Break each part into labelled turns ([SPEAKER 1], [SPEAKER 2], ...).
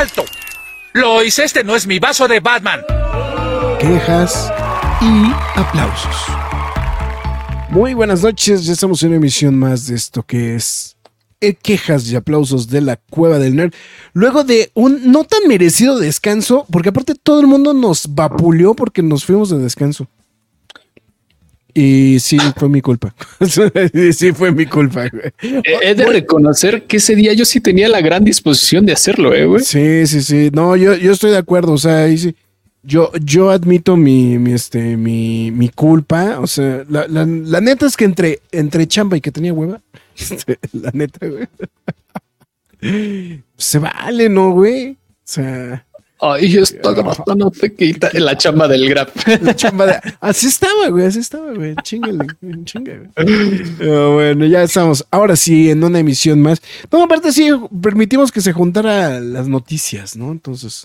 [SPEAKER 1] ¡Alto! Lois, este no es mi vaso de Batman.
[SPEAKER 2] Quejas y aplausos. Muy buenas noches, ya estamos en una emisión más de esto que es eh, quejas y aplausos de la cueva del nerd. Luego de un no tan merecido descanso, porque aparte todo el mundo nos vapuleó porque nos fuimos de descanso. Y sí, fue mi culpa. sí, fue mi culpa.
[SPEAKER 3] Eh, he de reconocer que ese día yo sí tenía la gran disposición de hacerlo, eh, güey.
[SPEAKER 2] Sí, sí, sí. No, yo, yo estoy de acuerdo. O sea, ahí sí. Yo, yo admito mi, mi, este, mi, mi culpa. O sea, la, la, la, neta es que entre, entre chamba y que tenía hueva, este, la neta, güey. Se vale, ¿no, güey? O sea.
[SPEAKER 3] Ay, esto no te quita la chamba del grab.
[SPEAKER 2] La chamba de. Así estaba, güey, así estaba, güey. Chingale. Oh, bueno, ya estamos. Ahora sí, en una emisión más. No, aparte sí, permitimos que se juntara las noticias, ¿no? Entonces.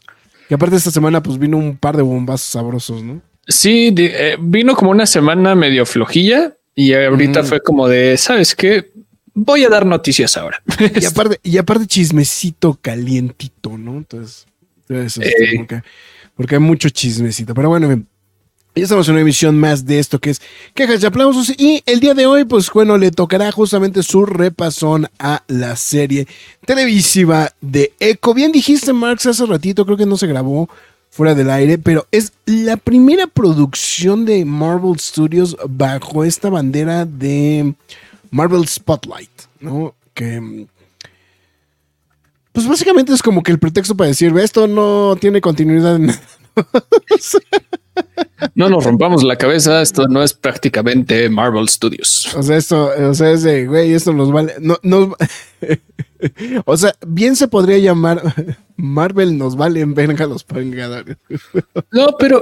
[SPEAKER 2] Y aparte esta semana, pues vino un par de bombazos sabrosos, ¿no?
[SPEAKER 3] Sí, eh, vino como una semana medio flojilla y ahorita fue como de, ¿sabes qué? Voy a dar noticias ahora.
[SPEAKER 2] Y aparte, y aparte chismecito calientito, ¿no? Entonces. Eso, eh. porque, porque, hay mucho chismecito. Pero bueno, ya estamos en una emisión más de esto que es quejas y aplausos. Y el día de hoy, pues bueno, le tocará justamente su repasón a la serie televisiva de Echo. Bien dijiste, Marx, hace ratito, creo que no se grabó fuera del aire, pero es la primera producción de Marvel Studios bajo esta bandera de Marvel Spotlight, ¿no? Que pues básicamente es como que el pretexto para decir, esto no tiene continuidad.
[SPEAKER 3] no nos rompamos la cabeza, esto no es prácticamente Marvel Studios.
[SPEAKER 2] O sea, esto, o sea, es de, güey, esto nos vale, no, no, o sea, bien se podría llamar Marvel nos valen verga los vengadores.
[SPEAKER 3] no, pero,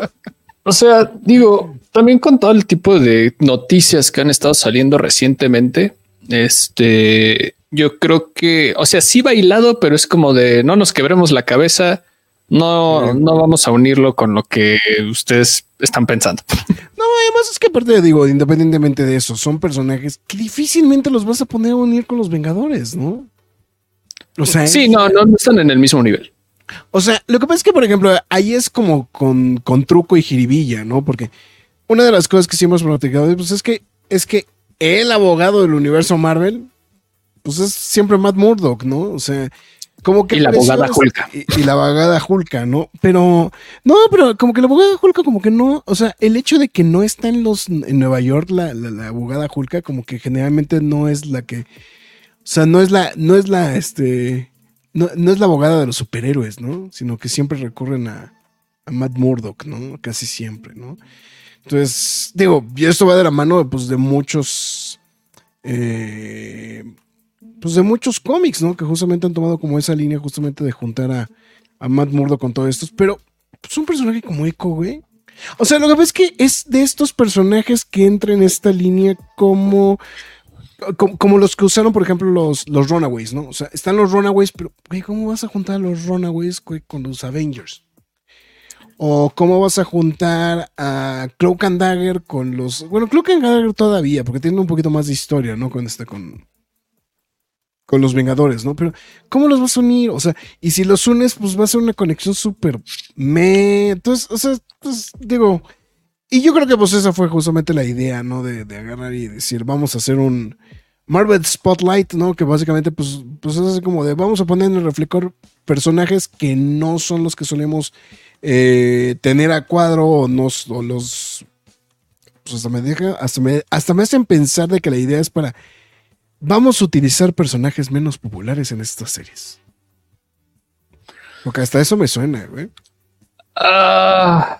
[SPEAKER 3] o sea, digo, también con todo el tipo de noticias que han estado saliendo recientemente, este, yo creo que, o sea, sí bailado, pero es como de no nos quebremos la cabeza, no, no vamos a unirlo con lo que ustedes están pensando.
[SPEAKER 2] No, además es que aparte digo, independientemente de eso, son personajes que difícilmente los vas a poner a unir con los Vengadores, ¿no?
[SPEAKER 3] O sea, sí, no, no, están en el mismo nivel.
[SPEAKER 2] O sea, lo que pasa es que, por ejemplo, ahí es como con, con truco y jiribilla, ¿no? Porque una de las cosas que sí hemos platicado pues es que es que el abogado del universo Marvel pues es siempre Matt Murdock, ¿no? O sea, como que...
[SPEAKER 3] Y la abogada Hulka.
[SPEAKER 2] Y, la abogada Hulka, ¿no? Pero, no, pero como que la abogada Hulka como que no, o sea, el hecho de que no está en los, en Nueva York la, la, abogada Hulka como que generalmente no es la que, o sea, no es la, no es la, este, no, no es la abogada de los superhéroes, ¿no? Sino que siempre recurren a, a Matt Murdock, ¿no? Casi siempre, ¿no? Entonces, digo, y esto va de la mano pues, de muchos eh, pues de muchos cómics, ¿no? Que justamente han tomado como esa línea justamente de juntar a, a Matt Murdo con todos estos, pero pues un personaje como Echo, güey. O sea, lo que pasa es que es de estos personajes que entran en esta línea como, como, los que usaron, por ejemplo, los, los Runaways, ¿no? O sea, están los Runaways, pero, güey, ¿cómo vas a juntar a los Runaways con los Avengers? O cómo vas a juntar a Cloak and Dagger con los. Bueno, Cloak and Dagger todavía, porque tiene un poquito más de historia, ¿no? Con este, con, con los Vengadores, ¿no? Pero, ¿cómo los vas a unir? O sea, y si los unes, pues va a ser una conexión súper me. Entonces, o sea, pues digo. Y yo creo que pues esa fue justamente la idea, ¿no? De, agarrar y decir, vamos a hacer un Marvel Spotlight, ¿no? Que básicamente, pues, pues es así como de, vamos a poner en el reflector personajes que no son los que solemos eh, tener a cuadro o, nos, o los... Pues hasta me deja, hasta me, hasta me hacen pensar de que la idea es para vamos a utilizar personajes menos populares en estas series. Porque hasta eso me suena, güey.
[SPEAKER 3] Ah.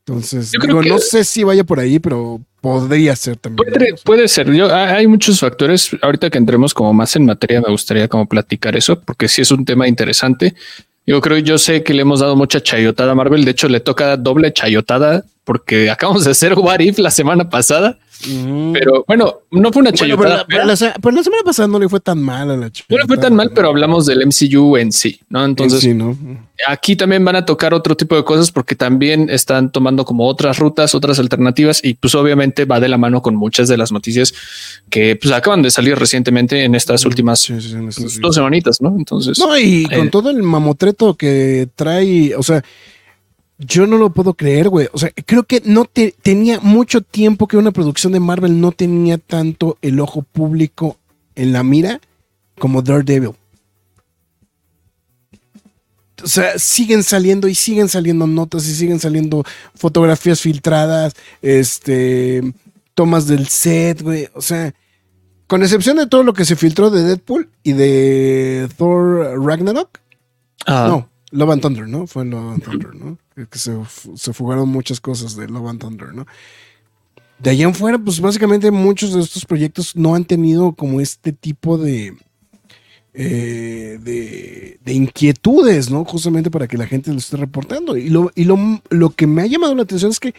[SPEAKER 2] Entonces, digo, no sé si vaya por ahí, pero podría ser también.
[SPEAKER 3] Puede, puede ser. Yo, hay hay muchos factores. Ahorita que entremos como más en materia, me gustaría como platicar eso, porque sí es un tema interesante. Yo creo, yo sé que le hemos dado mucha chayotada a Marvel. De hecho, le toca doble chayotada porque acabamos de hacer What If la semana pasada. Pero bueno, no fue una
[SPEAKER 2] Bueno, pero,
[SPEAKER 3] chayotada.
[SPEAKER 2] la, pero la se- pero la semana pasada no le fue tan mal a la chica.
[SPEAKER 3] no le fue tan mal, pero hablamos del MCU en sí, ¿no? Entonces,
[SPEAKER 2] sí, ¿no?
[SPEAKER 3] aquí también van a tocar otro tipo de cosas porque también están tomando como otras rutas, otras alternativas y pues obviamente va de la mano con muchas de las noticias que pues acaban de salir recientemente en estas últimas
[SPEAKER 2] Sí, sí, sí, en estos días.
[SPEAKER 3] dos semanitas, ¿no? Entonces,
[SPEAKER 2] No, y con
[SPEAKER 3] eh,
[SPEAKER 2] todo el mamotreto que trae, o sea, yo no lo puedo creer, güey. O sea, creo que no te, tenía mucho tiempo que una producción de Marvel no tenía tanto el ojo público en la mira como Daredevil. O sea, siguen saliendo y siguen saliendo notas y siguen saliendo fotografías filtradas, este, tomas del set, güey. O sea, con excepción de todo lo que se filtró de Deadpool y de Thor Ragnarok,
[SPEAKER 3] ah,
[SPEAKER 2] no, Love and Thunder, ¿no? Fue Love and Thunder, ¿no? Que, se, se fugaron muchas cosas de Love and Thunder, ¿no? De allá en fuera, pues básicamente muchos de estos proyectos no han tenido como este tipo de, eh, de, de inquietudes, ¿no? Justamente para que la gente lo esté reportando. Y, lo, y lo, lo que me ha llamado la atención es que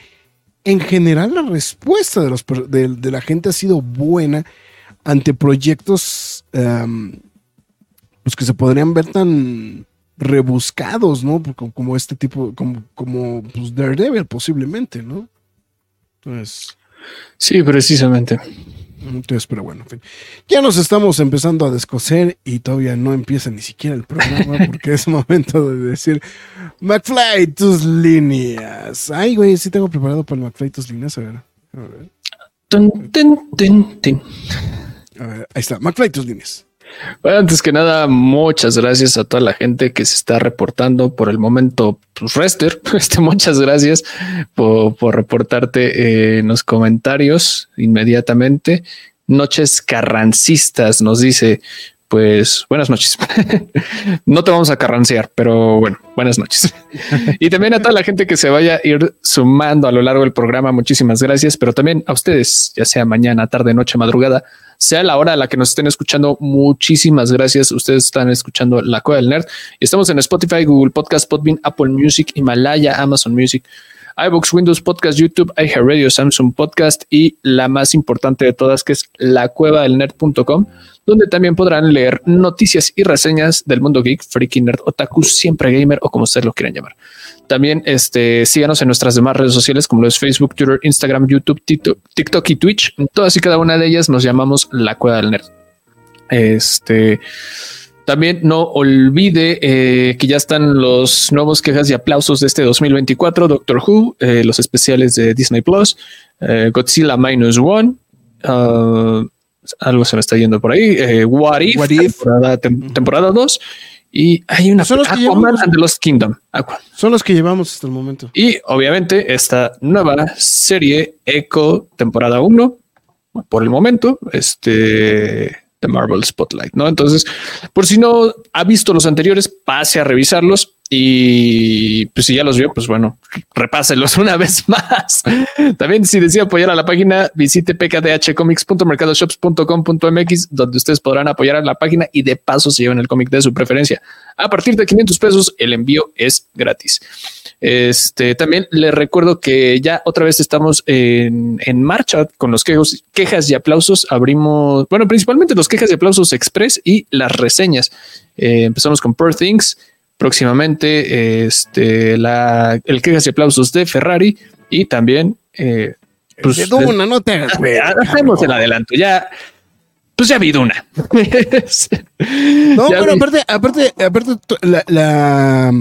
[SPEAKER 2] en general la respuesta de, los, de, la gente ha sido buena ante proyectos pues que se podrían ver tan rebuscados, ¿no? Como, como este tipo, como, como pues Daredevil posiblemente, ¿no? Entonces,
[SPEAKER 3] sí, precisamente.
[SPEAKER 2] entonces, pero bueno, en fin. Ya nos estamos empezando a descoser y todavía no empieza ni siquiera el programa porque es momento de decir McFly, tus líneas. Ay, güey, sí tengo preparado para el McFly, tus líneas. A ver, a ver,
[SPEAKER 3] Tun, tun, tun, tun.
[SPEAKER 2] a ver, ahí está, McFly, tus líneas.
[SPEAKER 3] Bueno, antes que nada, muchas gracias a toda la gente que se está reportando por el momento. Pues Rester, este, muchas gracias por, por reportarte eh, en los comentarios inmediatamente. Noches carrancistas nos dice, pues buenas noches. no te vamos a carrancear, pero bueno, buenas noches. y también a toda la gente que se vaya a ir sumando a lo largo del programa, muchísimas gracias, pero también a ustedes, ya sea mañana, tarde, noche, madrugada, sea la hora a la que nos estén escuchando, muchísimas gracias. Ustedes están escuchando La Cueva del Nerd y estamos en Spotify, Google Podcast, Podbean, Apple Music, Himalaya, Amazon Music, iBooks, Windows Podcast, YouTube, iHeartRadio, Samsung Podcast y la más importante de todas que es lacuevadelnerd.com, donde también podrán leer noticias y reseñas del mundo geek, freaky nerd, otaku, siempre gamer o como ustedes lo quieran llamar. También este, síganos en nuestras demás redes sociales como lo es Facebook, Twitter, Instagram, YouTube, TikTok y Twitch. En todas y cada una de ellas nos llamamos La Cueva del Nerd. Este también no olvide eh, que ya están los nuevos quejas y aplausos de este 2024, Doctor Who, eh, los especiales de Disney Plus, eh, Godzilla Minus One, uh, algo se me está yendo por ahí, What If,
[SPEAKER 2] What If.
[SPEAKER 3] temporada, tem- temporada 2, y hay una
[SPEAKER 2] Son los que
[SPEAKER 3] Aquaman
[SPEAKER 2] llevamos.
[SPEAKER 3] and the Lost Kingdom.
[SPEAKER 2] Son los que llevamos hasta el momento.
[SPEAKER 3] Y obviamente esta nueva serie Echo temporada 1 por el momento, este de Marvel Spotlight, ¿no? Entonces, por si no ha visto los anteriores, pase a revisarlos y pues si ya los vio, pues bueno, repáselos una vez más. También si decide apoyar a la página, visite pkdhcomics.mercadoshops.com.mx donde ustedes podrán apoyar a la página y de paso se llevan el cómic de su preferencia. A partir de 500 pesos, el envío es gratis. Este también les recuerdo que ya otra vez estamos en, en marcha con los quejas y aplausos. Abrimos, bueno, principalmente los quejas y aplausos express y las reseñas. Eh, empezamos con Pearl Things. Próximamente, este, la, el quejas y aplausos de Ferrari y también, eh, pues,
[SPEAKER 2] de Duna, no te hagas,
[SPEAKER 3] hacemos el adelanto. Ya, pues ya vi Duna.
[SPEAKER 2] No,
[SPEAKER 3] Ya
[SPEAKER 2] pero
[SPEAKER 3] vi.
[SPEAKER 2] aparte, aparte, aparte, la, la-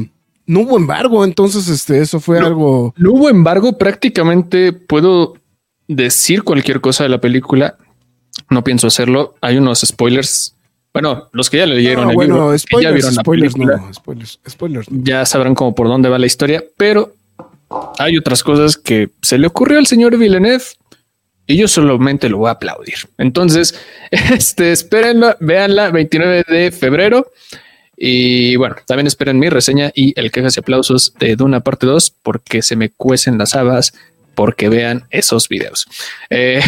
[SPEAKER 2] no hubo embargo, entonces este, eso fue algo.
[SPEAKER 3] No hubo embargo, prácticamente puedo decir cualquier cosa de la película. No pienso hacerlo. Hay unos spoilers. Bueno, los que ya leyeron
[SPEAKER 2] No,
[SPEAKER 3] el
[SPEAKER 2] bueno,
[SPEAKER 3] libro, que ya
[SPEAKER 2] spoilers,
[SPEAKER 3] vieron la
[SPEAKER 2] spoilers,
[SPEAKER 3] película,
[SPEAKER 2] no, spoilers, spoilers. no.
[SPEAKER 3] ya sabrán como por dónde va la historia, pero hay otras cosas que se le ocurrió al señor Villeneuve y yo solamente lo voy a aplaudir. Entonces, este, espérenla, véanla 29 de febrero Y bueno, también esperen mi reseña y el quejas y aplausos de Duna parte 2 porque se me cuecen las habas porque vean esos videos. Eh,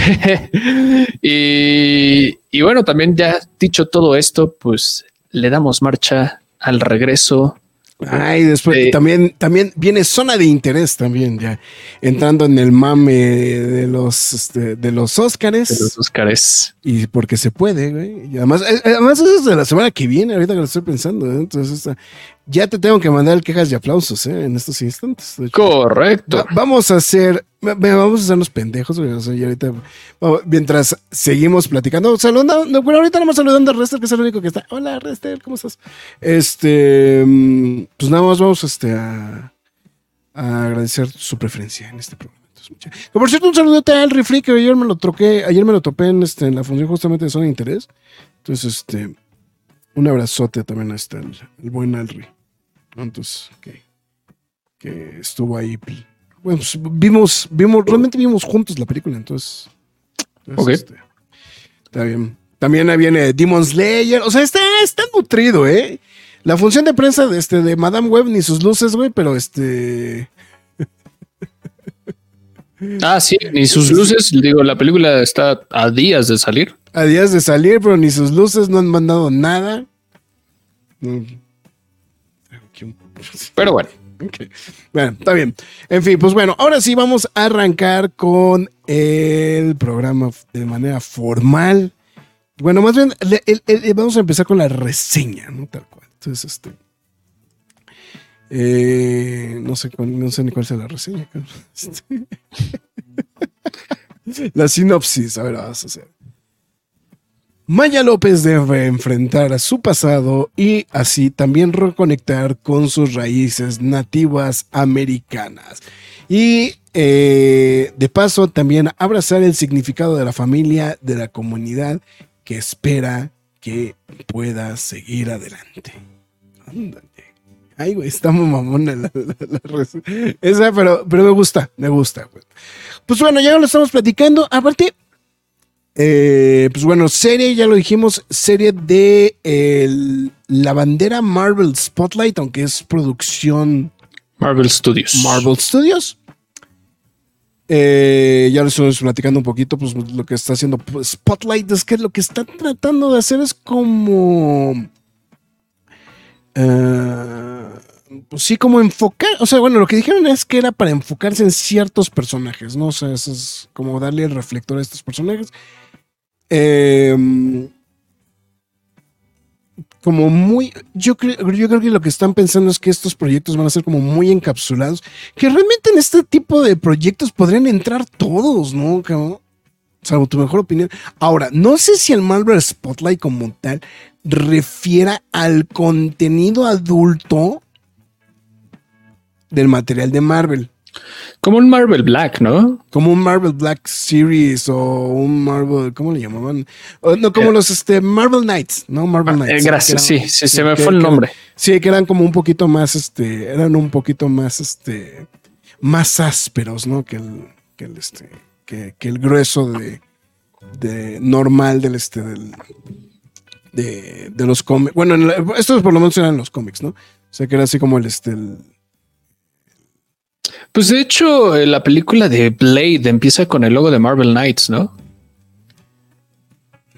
[SPEAKER 3] y, y bueno, también ya dicho todo esto, pues le damos marcha al regreso
[SPEAKER 2] Ay, después
[SPEAKER 3] Sí.
[SPEAKER 2] también, también viene zona de interés también, ya entrando en el mame de los, este, de los Óscares.
[SPEAKER 3] de los Óscares.
[SPEAKER 2] Y porque se puede, güey. Y además, eh, además eso es de la semana que viene, ahorita que lo estoy pensando. ¿eh? Entonces, ya te tengo que mandar quejas y aplausos, ¿eh? En estos instantes.
[SPEAKER 3] Correcto.
[SPEAKER 2] Va- vamos a hacer, va- va- vamos a hacer los pendejos, güey. O sea, y ahorita, vamos- mientras seguimos platicando, saludando, no, bueno, ahorita más saludando a Rester, que es el único que está. Hola, Rester, ¿cómo estás? Este, mm, pues nada más vamos este, a, a agradecer su preferencia en este programa. Entonces, por cierto, un saludote a Alri Free, que ayer me lo troqué, ayer me lo topé en, este, en la función justamente de Zona de Interés. Entonces, este, un abrazote también a este, el, el buen Alri. Entonces, que, que estuvo ahí. Bueno, pues, vimos, vimos, realmente vimos juntos la película, entonces. entonces, este, está bien. También ahí viene Demon Slayer. O sea, está, está nutrido, ¿eh? La función de prensa de, este, de Madame Web ni sus luces, güey, pero este.
[SPEAKER 3] Ah, sí, ni sus luces. Digo, la película está a días de salir.
[SPEAKER 2] A días de salir, pero ni sus luces no han mandado nada.
[SPEAKER 3] Pero bueno.
[SPEAKER 2] Bueno, está bien. En fin, pues bueno, ahora sí vamos a arrancar con el programa de manera formal. Bueno, más bien, le- el- el- vamos a empezar con la reseña, ¿no? Tal cual. Entonces, este. eh, no sé cuál- no sé ni cuál sea la reseña. Este. la sinopsis, a ver, vamos a hacer. Maya López debe enfrentar a su pasado y así también reconectar con sus raíces nativas americanas. Y eh, de paso también abrazar el significado de la familia, de la comunidad que espera que pueda seguir adelante. Ándale. Ay, güey, está muy mamona la, la- la Esa, pero, pero me gusta, me gusta. güey. Pues bueno, ya lo estamos platicando. Aparte, eh, pues bueno, serie, ya lo dijimos, serie de la bandera Marvel Spotlight, aunque es producción
[SPEAKER 3] Marvel Studios.
[SPEAKER 2] Marvel Studios. Eh, ya lo estuvimos platicando un poquito, pues lo que está haciendo Spotlight es que lo que está tratando de hacer es como... pues sí, como enfocar, o sea, bueno, lo que dijeron es que era para enfocarse en ciertos personajes, ¿no? O sea, eso es como darle el reflector a estos personajes. Eh, como muy, yo creo, yo creo que lo que están pensando es que estos proyectos van a ser como muy encapsulados, que realmente en este tipo de proyectos podrían entrar todos, ¿no? Salvo tu mejor opinión. Ahora, no sé si el Marvel Spotlight como tal refiera al contenido adulto del material de Marvel.
[SPEAKER 3] Como un Marvel Black, ¿no?
[SPEAKER 2] Como un Marvel Black Series o un Marvel, ¿cómo le llamaban? O, no, como
[SPEAKER 3] Eh.
[SPEAKER 2] los este, Marvel Knights, ¿no? Marvel
[SPEAKER 3] Eh,
[SPEAKER 2] Knights.
[SPEAKER 3] gracias, sí, se me
[SPEAKER 2] que-
[SPEAKER 3] fue el
[SPEAKER 2] que-
[SPEAKER 3] nombre.
[SPEAKER 2] Sí, que eran como un poquito más, este, eran un poquito más, este, más ásperos, ¿no? Que el, que el, este, que, que el grueso de, de normal del, este, del, de, de los cómics. Bueno, en la- estos por lo menos eran los cómics, ¿no? O sea, que era así como el, este, el-
[SPEAKER 3] Pues de hecho, eh, la película de Blade empieza con el logo de Marvel Knights, ¿no?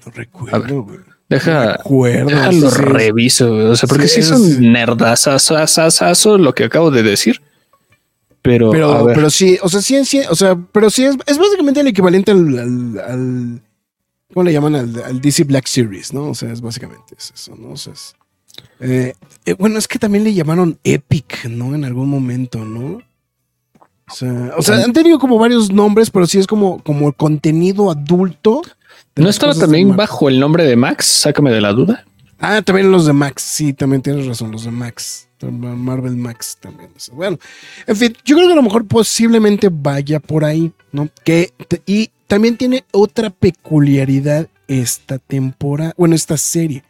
[SPEAKER 2] no recuerdo, güey.
[SPEAKER 3] Deja,
[SPEAKER 2] No recuerdo.
[SPEAKER 3] déjalo
[SPEAKER 2] sí,
[SPEAKER 3] reviso, güey. o sea, porque
[SPEAKER 2] Sí,
[SPEAKER 3] sí, son
[SPEAKER 2] sí.
[SPEAKER 3] nerdazazazazo lo que acabo de decir. Pero,
[SPEAKER 2] Pero, sí, o sea, sí, sí, o sea, pero sí es, es básicamente el equivalente al, al, al- ¿cómo le llaman? Al, al DC Black Series, ¿no? O sea, es básicamente es eso, ¿no? O sea, es, eh, eh, bueno, es que también le llamaron Epic, ¿no? En algún momento, ¿no? O sea, o sea, han tenido como varios nombres, pero sí es como, como el contenido adulto.
[SPEAKER 3] ¿no estaba también bajo el nombre de Max? Sácame de la duda.
[SPEAKER 2] Ah, también los de Max, sí, también tienes razón, los de Max. Marvel Max también. Bueno, en fin, yo creo que a lo mejor posiblemente vaya por ahí, ¿no? Que, y también tiene otra peculiaridad esta temporada, bueno, esta serie.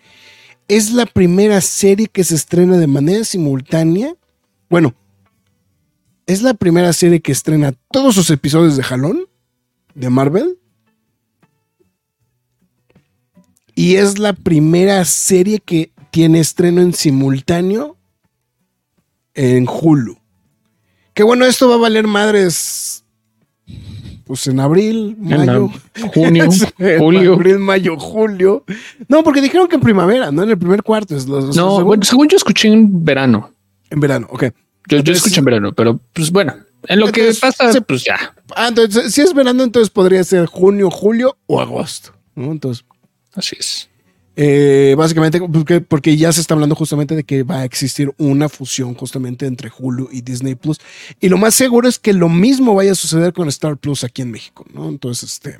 [SPEAKER 2] Es la primera serie que se estrena de manera simultánea. Bueno, es la primera serie que estrena todos sus episodios de jalón de Marvel. Y es la primera serie que tiene estreno en simultáneo en Hulu. Que bueno, esto va a valer madres. Pues en abril,
[SPEAKER 3] En
[SPEAKER 2] mayo.
[SPEAKER 3] junio,
[SPEAKER 2] En
[SPEAKER 3] julio.
[SPEAKER 2] Abril, mayo, julio. No, porque dijeron que en primavera, ¿no? En el primer cuarto. Es los,
[SPEAKER 3] No,
[SPEAKER 2] según-
[SPEAKER 3] bueno, según yo escuché en verano.
[SPEAKER 2] En verano, ok.
[SPEAKER 3] Yo, yo escuché en verano, pero pues bueno, en lo que pasa,
[SPEAKER 2] se-
[SPEAKER 3] pues ya.
[SPEAKER 2] Ah, entonces, si es verano, entonces podría ser junio, julio o agosto. ¿no? Entonces,
[SPEAKER 3] Así es.
[SPEAKER 2] Eh, básicamente, porque, porque ya se está hablando justamente de que va a existir una fusión justamente entre Hulu y Disney Plus. Y lo más seguro es que lo mismo vaya a suceder con Star Plus aquí en México, ¿no? Entonces, este.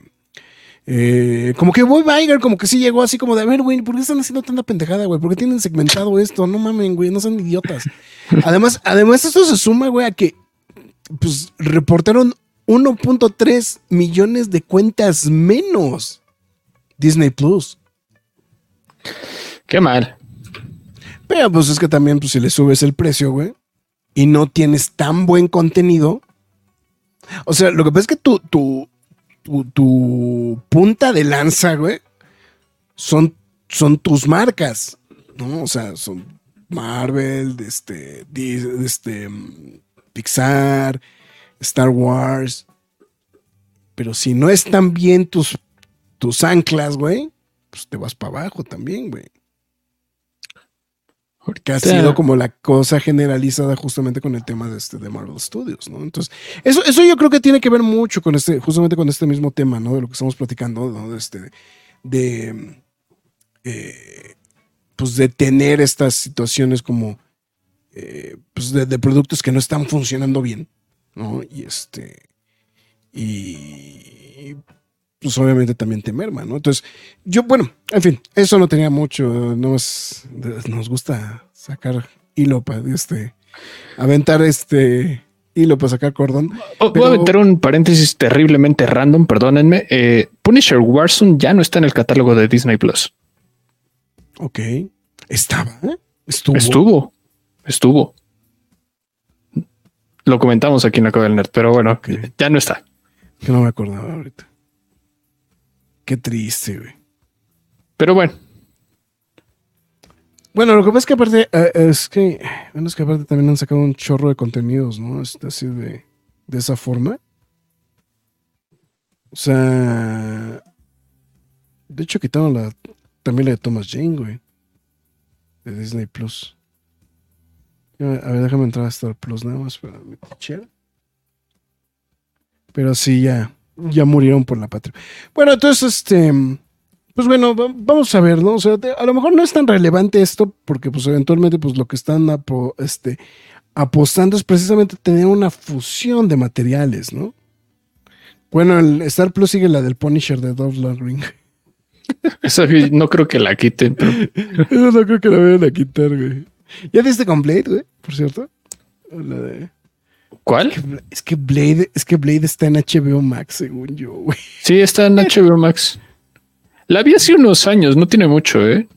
[SPEAKER 2] eh, como que Boy Iger como que sí llegó así como de, a ver, güey, ¿por qué están haciendo tanta pendejada, güey? ¿Por qué tienen segmentado esto? No mamen, güey, no son idiotas. Además, además esto se suma, güey, a que pues reportaron 1.3 millones de cuentas menos Disney Plus.
[SPEAKER 3] Qué mal.
[SPEAKER 2] Pero pues es que también, pues si le subes el precio, güey, y no tienes tan buen contenido. O sea, lo que pasa es que tu, tu, tu, tu punta de lanza, güey, son, son tus marcas, ¿no? O sea, son Marvel, este, este, Pixar, Star Wars. Pero si no están bien tus, tus anclas, güey, pues te vas para abajo también, güey. Porque ha sido como la cosa generalizada justamente con el tema de, este, de Marvel Studios, ¿no? Entonces, eso, eso yo creo que tiene que ver mucho con este, justamente con este mismo tema, ¿no? De lo que estamos platicando, ¿no? De este, de, eh, pues de tener estas situaciones como, eh, pues de, de productos que no están funcionando bien, ¿no? Y este, y pues obviamente también te merma, ¿no? Entonces, yo, bueno, en fin, eso no tenía mucho, nos, nos gusta sacar hilo para este, aventar este hilo para sacar cordón. Pero-
[SPEAKER 3] Voy a meter un paréntesis terriblemente random, perdónenme. Eh, Punisher Warzone ya no está en el catálogo de Disney Plus.
[SPEAKER 2] Ok. Estaba, ¿eh? Estuvo.
[SPEAKER 3] Estuvo, estuvo. Lo comentamos aquí en la Cueva del Nerd, pero bueno, ya no está.
[SPEAKER 2] Que no me acordaba ahorita. Qué triste, güey.
[SPEAKER 3] Pero bueno,
[SPEAKER 2] Bueno, lo que pasa es que aparte, eh, es que, bueno, es que aparte también han sacado un chorro de contenidos, ¿no? Este, así de, de esa forma. O sea, de hecho quitaron la, también la de Thomas Jane, güey. De Disney Plus. A ver, déjame entrar a Star Plus nada más para mi. Pero sí, ya, ya murieron por la patria. Bueno, entonces, este, pues bueno, va- vamos a ver, ¿no? O sea, a lo mejor no es tan relevante esto porque pues eventualmente pues lo que están apo- este, apostando es precisamente tener una fusión de materiales, ¿no? Bueno, el Star Plus sigue la del Punisher de Dolph Lundgren.
[SPEAKER 3] esa no creo que la quiten, pero
[SPEAKER 2] Eso no creo que la vayan a quitar, güey. ¿Ya viste con Blade, güey? Por cierto. La de...
[SPEAKER 3] ¿cuál?
[SPEAKER 2] Es que Blade, es que Blade está en HBO Max, según yo, güey.
[SPEAKER 3] Sí, está en HBO Max. La vi hace unos años, no tiene mucho, ¿eh?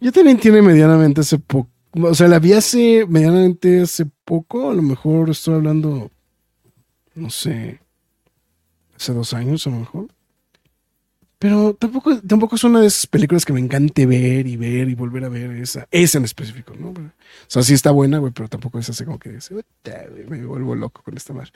[SPEAKER 2] Yo también tiene medianamente hace poco. O sea, la vi hace medianamente hace poco. A lo mejor estoy hablando, no sé, hace dos años a lo mejor. Pero tampoco, tampoco es una de esas películas que me encante ver y ver y volver a ver esa, esa en específico, ¿no? O sea, sí está buena, güey, pero tampoco es así como que dice, "Uta, güey, me vuelvo loco con esta madre.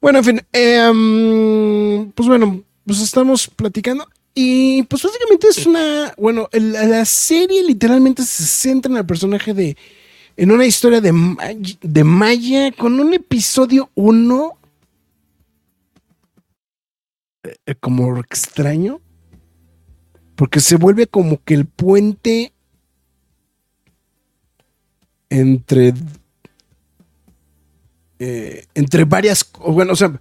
[SPEAKER 2] Bueno, en fin, em, pues bueno, pues estamos platicando y pues básicamente es una, bueno, la serie literalmente se centra en el personaje de, en una historia de, de Maya con un episodio 1 eh, como extraño, porque se vuelve como que el puente entre eh, entre varias, bueno, o sea,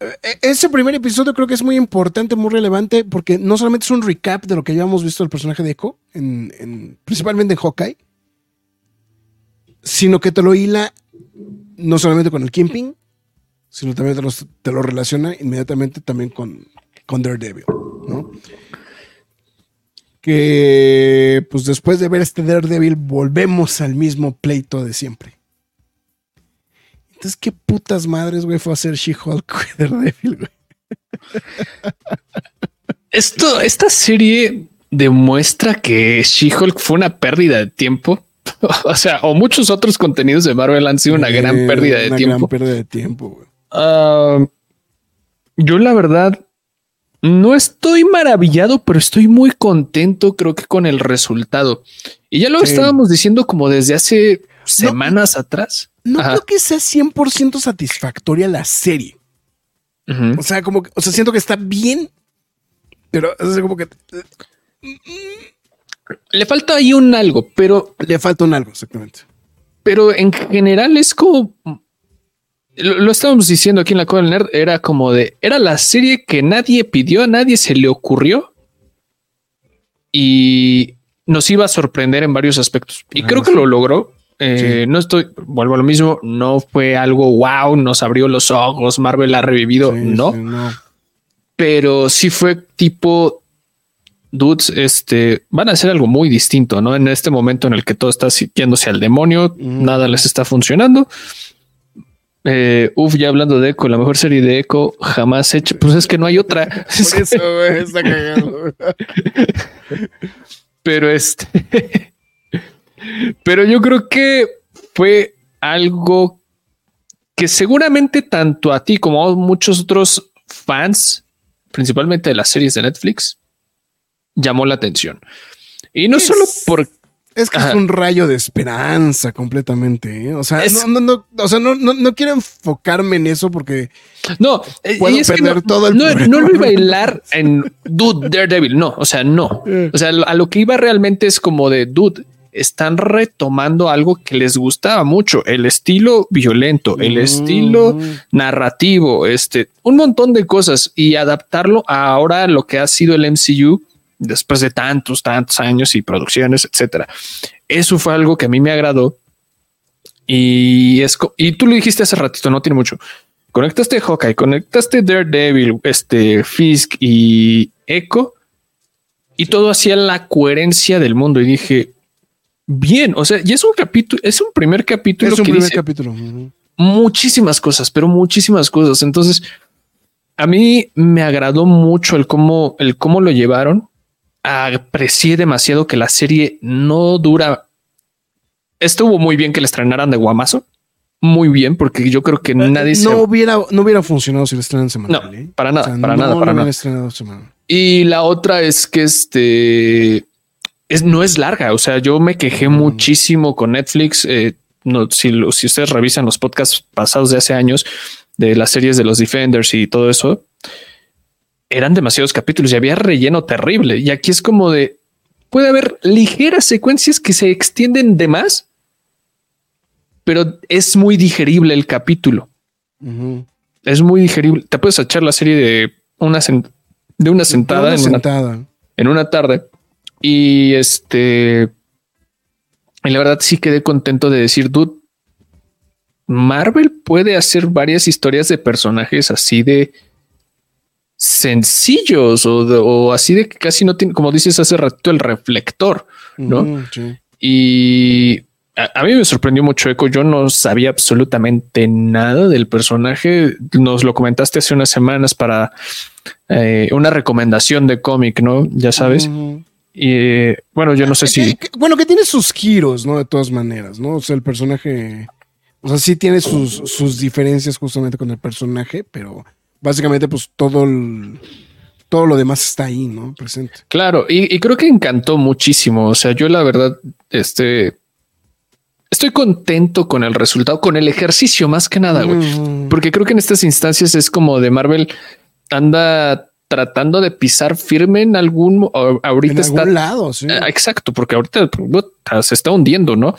[SPEAKER 2] eh, ese primer episodio creo que es muy importante, muy relevante, porque no solamente es un recap de lo que habíamos visto del personaje de Echo, en, en- principalmente en Hawkeye, sino que te lo hila no solamente con el Kimping, sino también te, los- te lo relaciona inmediatamente también con, con Daredevil, ¿no? Que pues después de ver este Daredevil volvemos al mismo pleito de siempre. Entonces, ¿qué putas madres, güey, fue a hacer She-Hulk, Daredevil, güey?
[SPEAKER 3] Esto, esta serie demuestra que She-Hulk fue una pérdida de tiempo. o sea, o muchos otros contenidos de Marvel han sido una gran
[SPEAKER 2] Eh,
[SPEAKER 3] pérdida de
[SPEAKER 2] una
[SPEAKER 3] tiempo.
[SPEAKER 2] gran pérdida de tiempo, güey.
[SPEAKER 3] Ah, yo la verdad no estoy maravillado, pero estoy muy contento, creo que con el resultado. Y ya lo
[SPEAKER 2] Sí.
[SPEAKER 3] estábamos diciendo como desde hace semanas atrás.
[SPEAKER 2] No
[SPEAKER 3] Ajá.
[SPEAKER 2] creo que sea 100% satisfactoria la serie. O sea, como que, o sea, siento que está bien, pero sea, como que
[SPEAKER 3] Le falta ahí un algo, pero,
[SPEAKER 2] le falta un algo, exactamente.
[SPEAKER 3] pero en general es como lo, lo estábamos diciendo aquí en la Cueva del Nerd. Era como de era la serie que nadie pidió, a nadie se le ocurrió y nos iba a sorprender en varios aspectos. Y
[SPEAKER 2] Ah,
[SPEAKER 3] creo que lo logró. Eh, No estoy, vuelvo a lo mismo, no fue algo wow, nos abrió los ojos, Marvel ha revivido,
[SPEAKER 2] Sí,
[SPEAKER 3] no, pero sí fue tipo dudes, este van a hacer algo muy distinto, no? En este momento en el que todo está yéndose al demonio,
[SPEAKER 2] Mm.
[SPEAKER 3] nada les está funcionando. Eh, uf, ya hablando de Echo, la mejor serie de Echo jamás hecha, pues es que no hay otra.
[SPEAKER 2] Por eso, güey, está cagado.
[SPEAKER 3] pero este, pero yo creo que fue algo que seguramente tanto a ti como a muchos otros fans, principalmente de las series de Netflix, llamó la atención. Y no solo por
[SPEAKER 2] Es que
[SPEAKER 3] Ajá.
[SPEAKER 2] es un rayo de esperanza completamente. ¿eh? O sea,
[SPEAKER 3] Es-
[SPEAKER 2] no, no, no, o sea, no, no, no quiero enfocarme en eso porque
[SPEAKER 3] no, eh,
[SPEAKER 2] Puedo
[SPEAKER 3] es
[SPEAKER 2] perder todo el
[SPEAKER 3] no, no lo iba a hilar en Dude Daredevil, no, o sea, no.
[SPEAKER 2] Eh.
[SPEAKER 3] O sea, a lo que iba realmente es como de Dude. Están retomando algo que les gustaba mucho, el estilo violento, el
[SPEAKER 2] Mm.
[SPEAKER 3] estilo narrativo, este, un montón de cosas y adaptarlo a ahora lo que ha sido el MCU después de tantos, tantos años y producciones, etcétera. Eso fue algo que a mí me agradó y es y tú lo dijiste hace ratito, no tiene mucho. Conectaste Hawkeye, conectaste Daredevil, este Fisk y Echo y todo hacía la coherencia del mundo y dije bien, o sea, y es un capítulo, es un primer capítulo
[SPEAKER 2] es un
[SPEAKER 3] que
[SPEAKER 2] primer
[SPEAKER 3] dice
[SPEAKER 2] capítulo.
[SPEAKER 3] Muchísimas cosas, pero muchísimas cosas. Entonces, a mí me agradó mucho el cómo, el cómo lo llevaron. Aprecié demasiado que la serie no dura. Estuvo muy bien que le estrenaran de guamazo. Muy bien, porque yo creo que nadie se.
[SPEAKER 2] Eh, no hubiera, no hubiera funcionado si lo estrenan
[SPEAKER 3] No,
[SPEAKER 2] semanal. ¿eh?
[SPEAKER 3] para
[SPEAKER 2] O
[SPEAKER 3] nada,
[SPEAKER 2] sea,
[SPEAKER 3] para
[SPEAKER 2] no
[SPEAKER 3] nada, para nada. Y la otra es que este es, no es larga. O sea, yo me quejé muchísimo con Netflix. eh, no, si, si ustedes revisan los podcasts pasados de hace años de las series de los Defenders y todo eso, eran demasiados capítulos y había relleno terrible. Y aquí es como de puede haber ligeras secuencias que se extienden de más, pero es muy digerible el capítulo es muy digerible. Te puedes echar la serie de una, de una sentada
[SPEAKER 2] Una
[SPEAKER 3] en, una,
[SPEAKER 2] sentada.
[SPEAKER 3] en una tarde. Y este, y la verdad sí quedé contento de decir, dude, Marvel puede hacer varias historias de personajes así de sencillos o, de- o así de que casi no tiene, como dices hace rato, el reflector. ¿no?
[SPEAKER 2] Sí.
[SPEAKER 3] Y a, a mí me sorprendió mucho Echo. Yo no sabía absolutamente nada del personaje. Nos lo comentaste hace unas semanas para eh, una recomendación de cómic, ¿no? Ya sabes. Y eh, bueno, yo no sé si
[SPEAKER 2] Que- que- bueno, que tiene sus giros, ¿no? De todas maneras, ¿no? O sea, el personaje. O sea, sí tiene sus, sus diferencias justamente con el personaje, pero básicamente, pues todo el- todo lo demás está ahí, ¿no? Presente.
[SPEAKER 3] Claro, y, y creo que encantó muchísimo. O sea, yo la verdad, este, estoy contento con el resultado, con el ejercicio más que nada, güey.
[SPEAKER 2] Ujú.
[SPEAKER 3] Porque creo que en estas instancias es como de Marvel anda tratando de pisar firme en algún, ahorita
[SPEAKER 2] En
[SPEAKER 3] está
[SPEAKER 2] algún lado, sí.
[SPEAKER 3] Ah, Exacto, porque ahorita se está hundiendo, ¿no?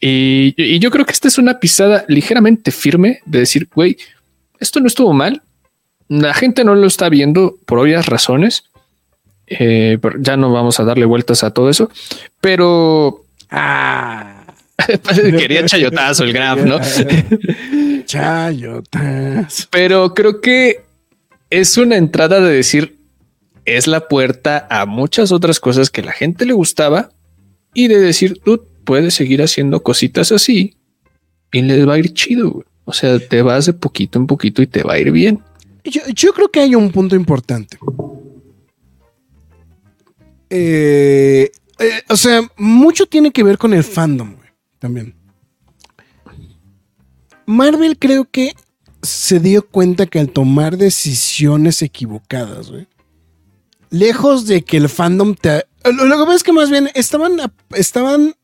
[SPEAKER 3] Y, y yo creo que esta es una pisada ligeramente firme de decir, güey, esto no estuvo mal. La gente no lo está viendo por obvias razones. Eh, pero ya no vamos a darle vueltas a todo eso, pero
[SPEAKER 2] Ah.
[SPEAKER 3] quería chayotazo el Graf, ¿no?
[SPEAKER 2] Chayotas.
[SPEAKER 3] pero creo que es una entrada de decir es la puerta a muchas otras cosas que la gente le gustaba y de decir tú puedes seguir haciendo cositas así y les va a ir chido. güey. O sea, te vas de poquito en poquito y te va a ir bien.
[SPEAKER 2] Yo, creo que hay un punto importante. eh, eh, o sea, mucho tiene que ver con el fandom, también. Marvel creo que se dio cuenta que al tomar decisiones equivocadas, lejos de que el fandom te... Lo que pasa es que más bien estaban, estaban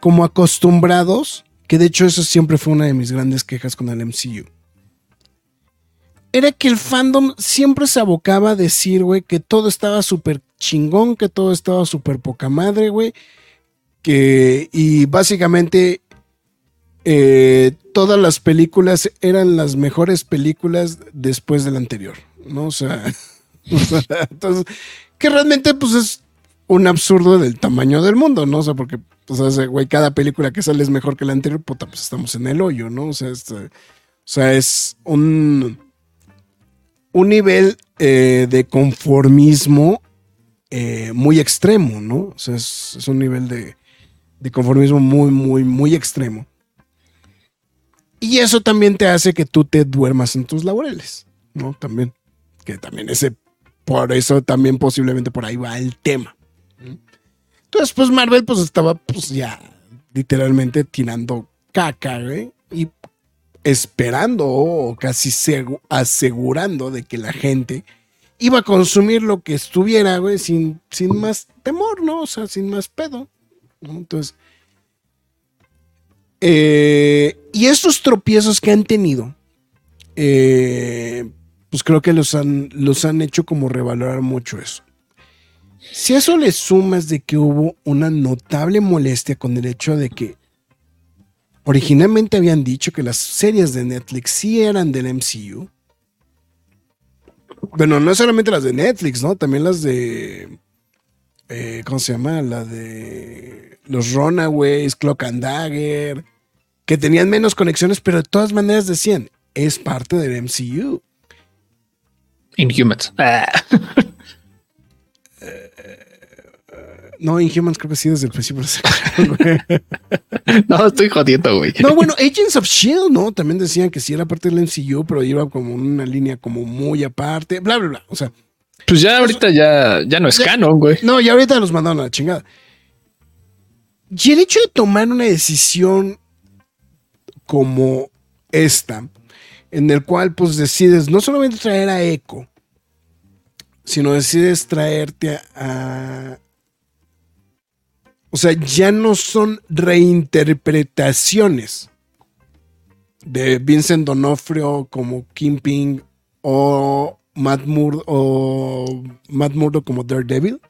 [SPEAKER 2] como acostumbrados, que de hecho eso siempre fue una de mis grandes quejas con el MCU. Era que el fandom siempre se abocaba a decir, güey, que todo estaba súper chingón, que todo estaba súper poca madre, güey. Que, y básicamente eh, todas las películas eran las mejores películas después de la anterior, ¿no? O sea, entonces, que realmente pues es un absurdo del tamaño del mundo, ¿no? O sea, porque, pues, güey, cada película que sale es mejor que la anterior, puta, pues estamos en el hoyo, ¿no? O sea, este, o sea es un, un nivel eh, de conformismo eh, muy extremo, ¿no? O sea, es, un nivel de, de conformismo muy, muy, muy extremo. Y eso también te hace que tú te duermas en tus laureles, ¿no? También. Que también ese, por eso también posiblemente por ahí va el tema. Entonces, pues Marvel pues estaba pues ya literalmente tirando caca, güey. Esperando o casi segu- asegurando de que la gente iba a consumir lo que estuviera, sin, sin más temor, ¿no? O sea, sin más pedo. Entonces, eh, y estos tropiezos que han tenido, eh, pues creo que los han, los han hecho como revalorar mucho eso. Si a eso le sumas de que hubo una notable molestia con el hecho de que originalmente habían dicho que las series de Netflix sí eran del MCU. Bueno, no solamente las de Netflix, ¿no? También las de. eh, ¿Cómo se llama? La de. Los Runaways, Clock and Dagger. Que tenían menos conexiones, pero de todas maneras decían: es parte del MCU.
[SPEAKER 3] Inhumans. Ah.
[SPEAKER 2] No, Inhumans creo que sí desde el principio.
[SPEAKER 3] No, estoy jodiendo, güey.
[SPEAKER 2] No, bueno, Agents of Shield, ¿no? También decían que sí era parte del MCU, pero iba como una línea como muy aparte, bla, bla, bla. O sea,
[SPEAKER 3] Pues ya ahorita ya, ya no es
[SPEAKER 2] Ya-
[SPEAKER 3] canon, güey.
[SPEAKER 2] no, y ahorita los mandaron a la chingada. Y el hecho de tomar una decisión como esta, en el cual pues decides no solamente traer a Echo, sino decides traerte a, a- O sea, ya no son reinterpretaciones de Vincent Donofrio como Kingpin o Matt Murdock o Matt Murdock como Daredevil.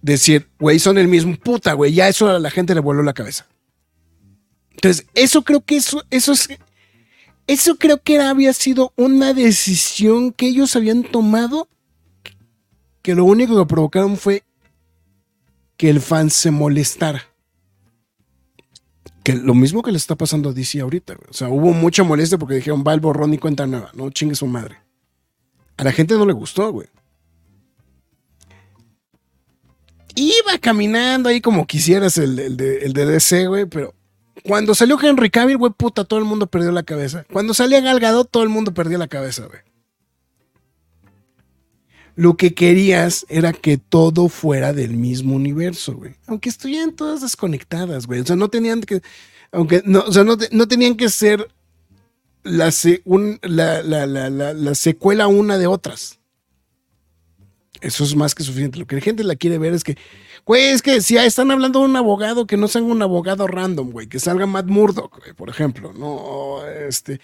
[SPEAKER 2] Decir, güey, son el mismo puta, güey, ya eso a la gente le voló la cabeza. Entonces, eso creo que eso, eso es, eso creo que era- había sido una decisión que ellos habían tomado, que lo único que provocaron fue que el fan se molestara. Que lo mismo que le está pasando a DC ahorita, güey. O sea, hubo mucha molestia porque dijeron, va el borrón y cuenta nueva, no chingue su madre. A la gente no le gustó, güey. Iba caminando ahí como quisieras el, el de, el DC, güey, pero cuando salió Henry Cavill, güey, puta, todo el mundo perdió la cabeza. Cuando salía Gal Gadot, todo el mundo perdió la cabeza, güey. Lo que querías era que todo fuera del mismo universo, güey. Aunque estuvieran todas desconectadas, güey. O sea, no tenían que. Aunque no, o sea, no, no tenían que ser la, secuela una de otras. Eso es más que suficiente. Lo que la gente la quiere ver es que, güey, es que si están hablando de un abogado, que no salga un abogado random, güey, que salga Matt Murdock, güey, por ejemplo, ¿no? Este,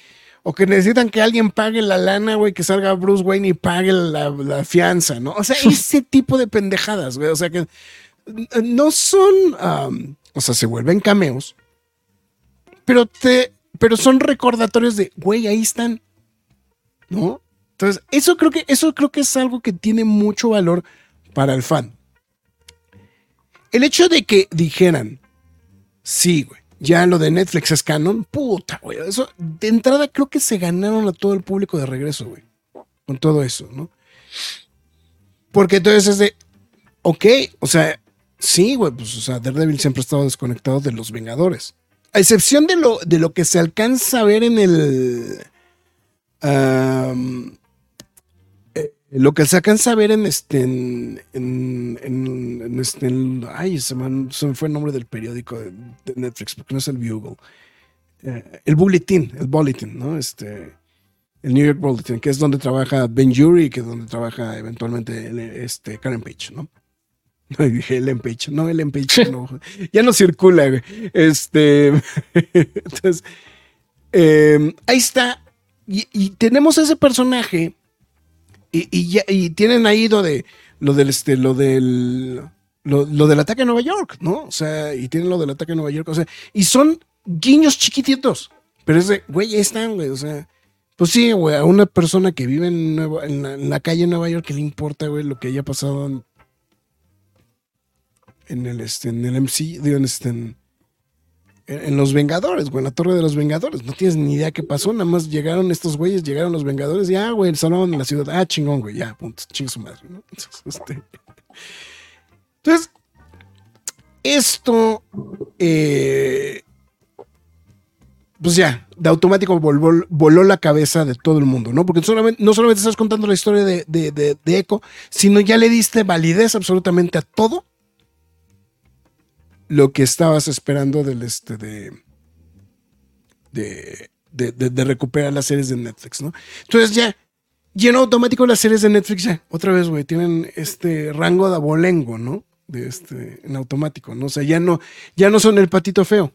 [SPEAKER 2] o que necesitan que alguien pague la lana, güey, que salga Bruce Wayne y pague la, la fianza, ¿no? O sea, ese tipo de pendejadas, güey. O sea, que no son, o sea, se vuelven cameos, pero te, pero son recordatorios de, güey, ahí están, ¿no? Entonces, eso creo que, eso creo que es algo que tiene mucho valor para el fan. El hecho de que dijeran, sí, güey, ya lo de Netflix es canon, puta, güey. Eso, de entrada creo que se ganaron a todo el público de regreso, güey. Con todo eso, ¿no? Porque entonces es de, ok, o sea, sí, güey, pues, o sea, Daredevil siempre ha estado desconectado de los Vengadores. A excepción de lo, de lo que se alcanza a ver en el. am, lo que se alcanza a ver en este, en, en, en- en este, ay, se me, se me fue el nombre del periódico de, de Netflix, porque no es el Bugle. Eh, el Bulletin, el Bulletin, ¿no? Este, el New York Bulletin, que es donde trabaja Ben Jury, que es donde trabaja eventualmente el- este, Karen Page, ¿no? No, dije Ellen Page, no, Ellen Page, no, ya no circula, güey. Este, entonces, eh, ahí está, y, y tenemos ese personaje y, y tienen ahí lo de lo del este, lo del lo, del ataque a Nueva York, ¿no? O sea, y tienen lo del ataque a Nueva York, o sea, y son guiños chiquititos, pero es de, güey, ahí están, güey, o sea, pues sí, güey, a una persona que vive en, Nueva- en, la, en calle de Nueva York, que le importa, güey, lo que haya pasado en, en el, este, en el MC, digo, en, este, en, en- Los Vengadores, güey, en la Torre de los Vengadores. No tienes ni idea qué pasó, nada más llegaron estos güeyes, llegaron los Vengadores y, ah, güey, salvaron la ciudad. Ah, chingón, güey, ya, punto, chingue su madre, ¿no? Entonces, este, esto, eh, pues ya, de automático voló, la cabeza de todo el mundo, ¿no? Porque solamente, no solamente estás contando la historia de, de, de Echo, sino ya le diste validez absolutamente a todo lo que estabas esperando del este de de, recuperar las series de Netflix, ¿no? Entonces ya, lleno automático las series de Netflix, ya, otra vez, güey, tienen este rango de abolengo, ¿no? De este, en automático, ¿no? O sea, ya no, ya no son el patito feo.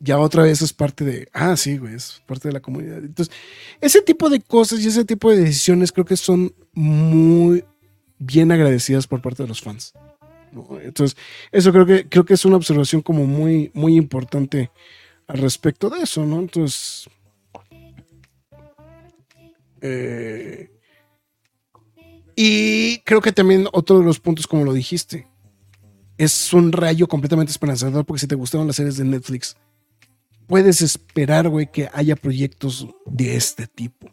[SPEAKER 2] Ya otra vez es parte de, ah, sí, güey, es parte de la comunidad. Entonces, ese tipo de cosas y ese tipo de decisiones creo que son muy bien agradecidas por parte de los fans. Entonces, eso creo que, creo que es una observación como muy, muy importante al respecto de eso, ¿no? Entonces, eh, y creo que también otro de los puntos, como lo dijiste, es un rayo completamente esperanzador porque si te gustaron las series de Netflix, puedes esperar, güey, que haya proyectos de este tipo.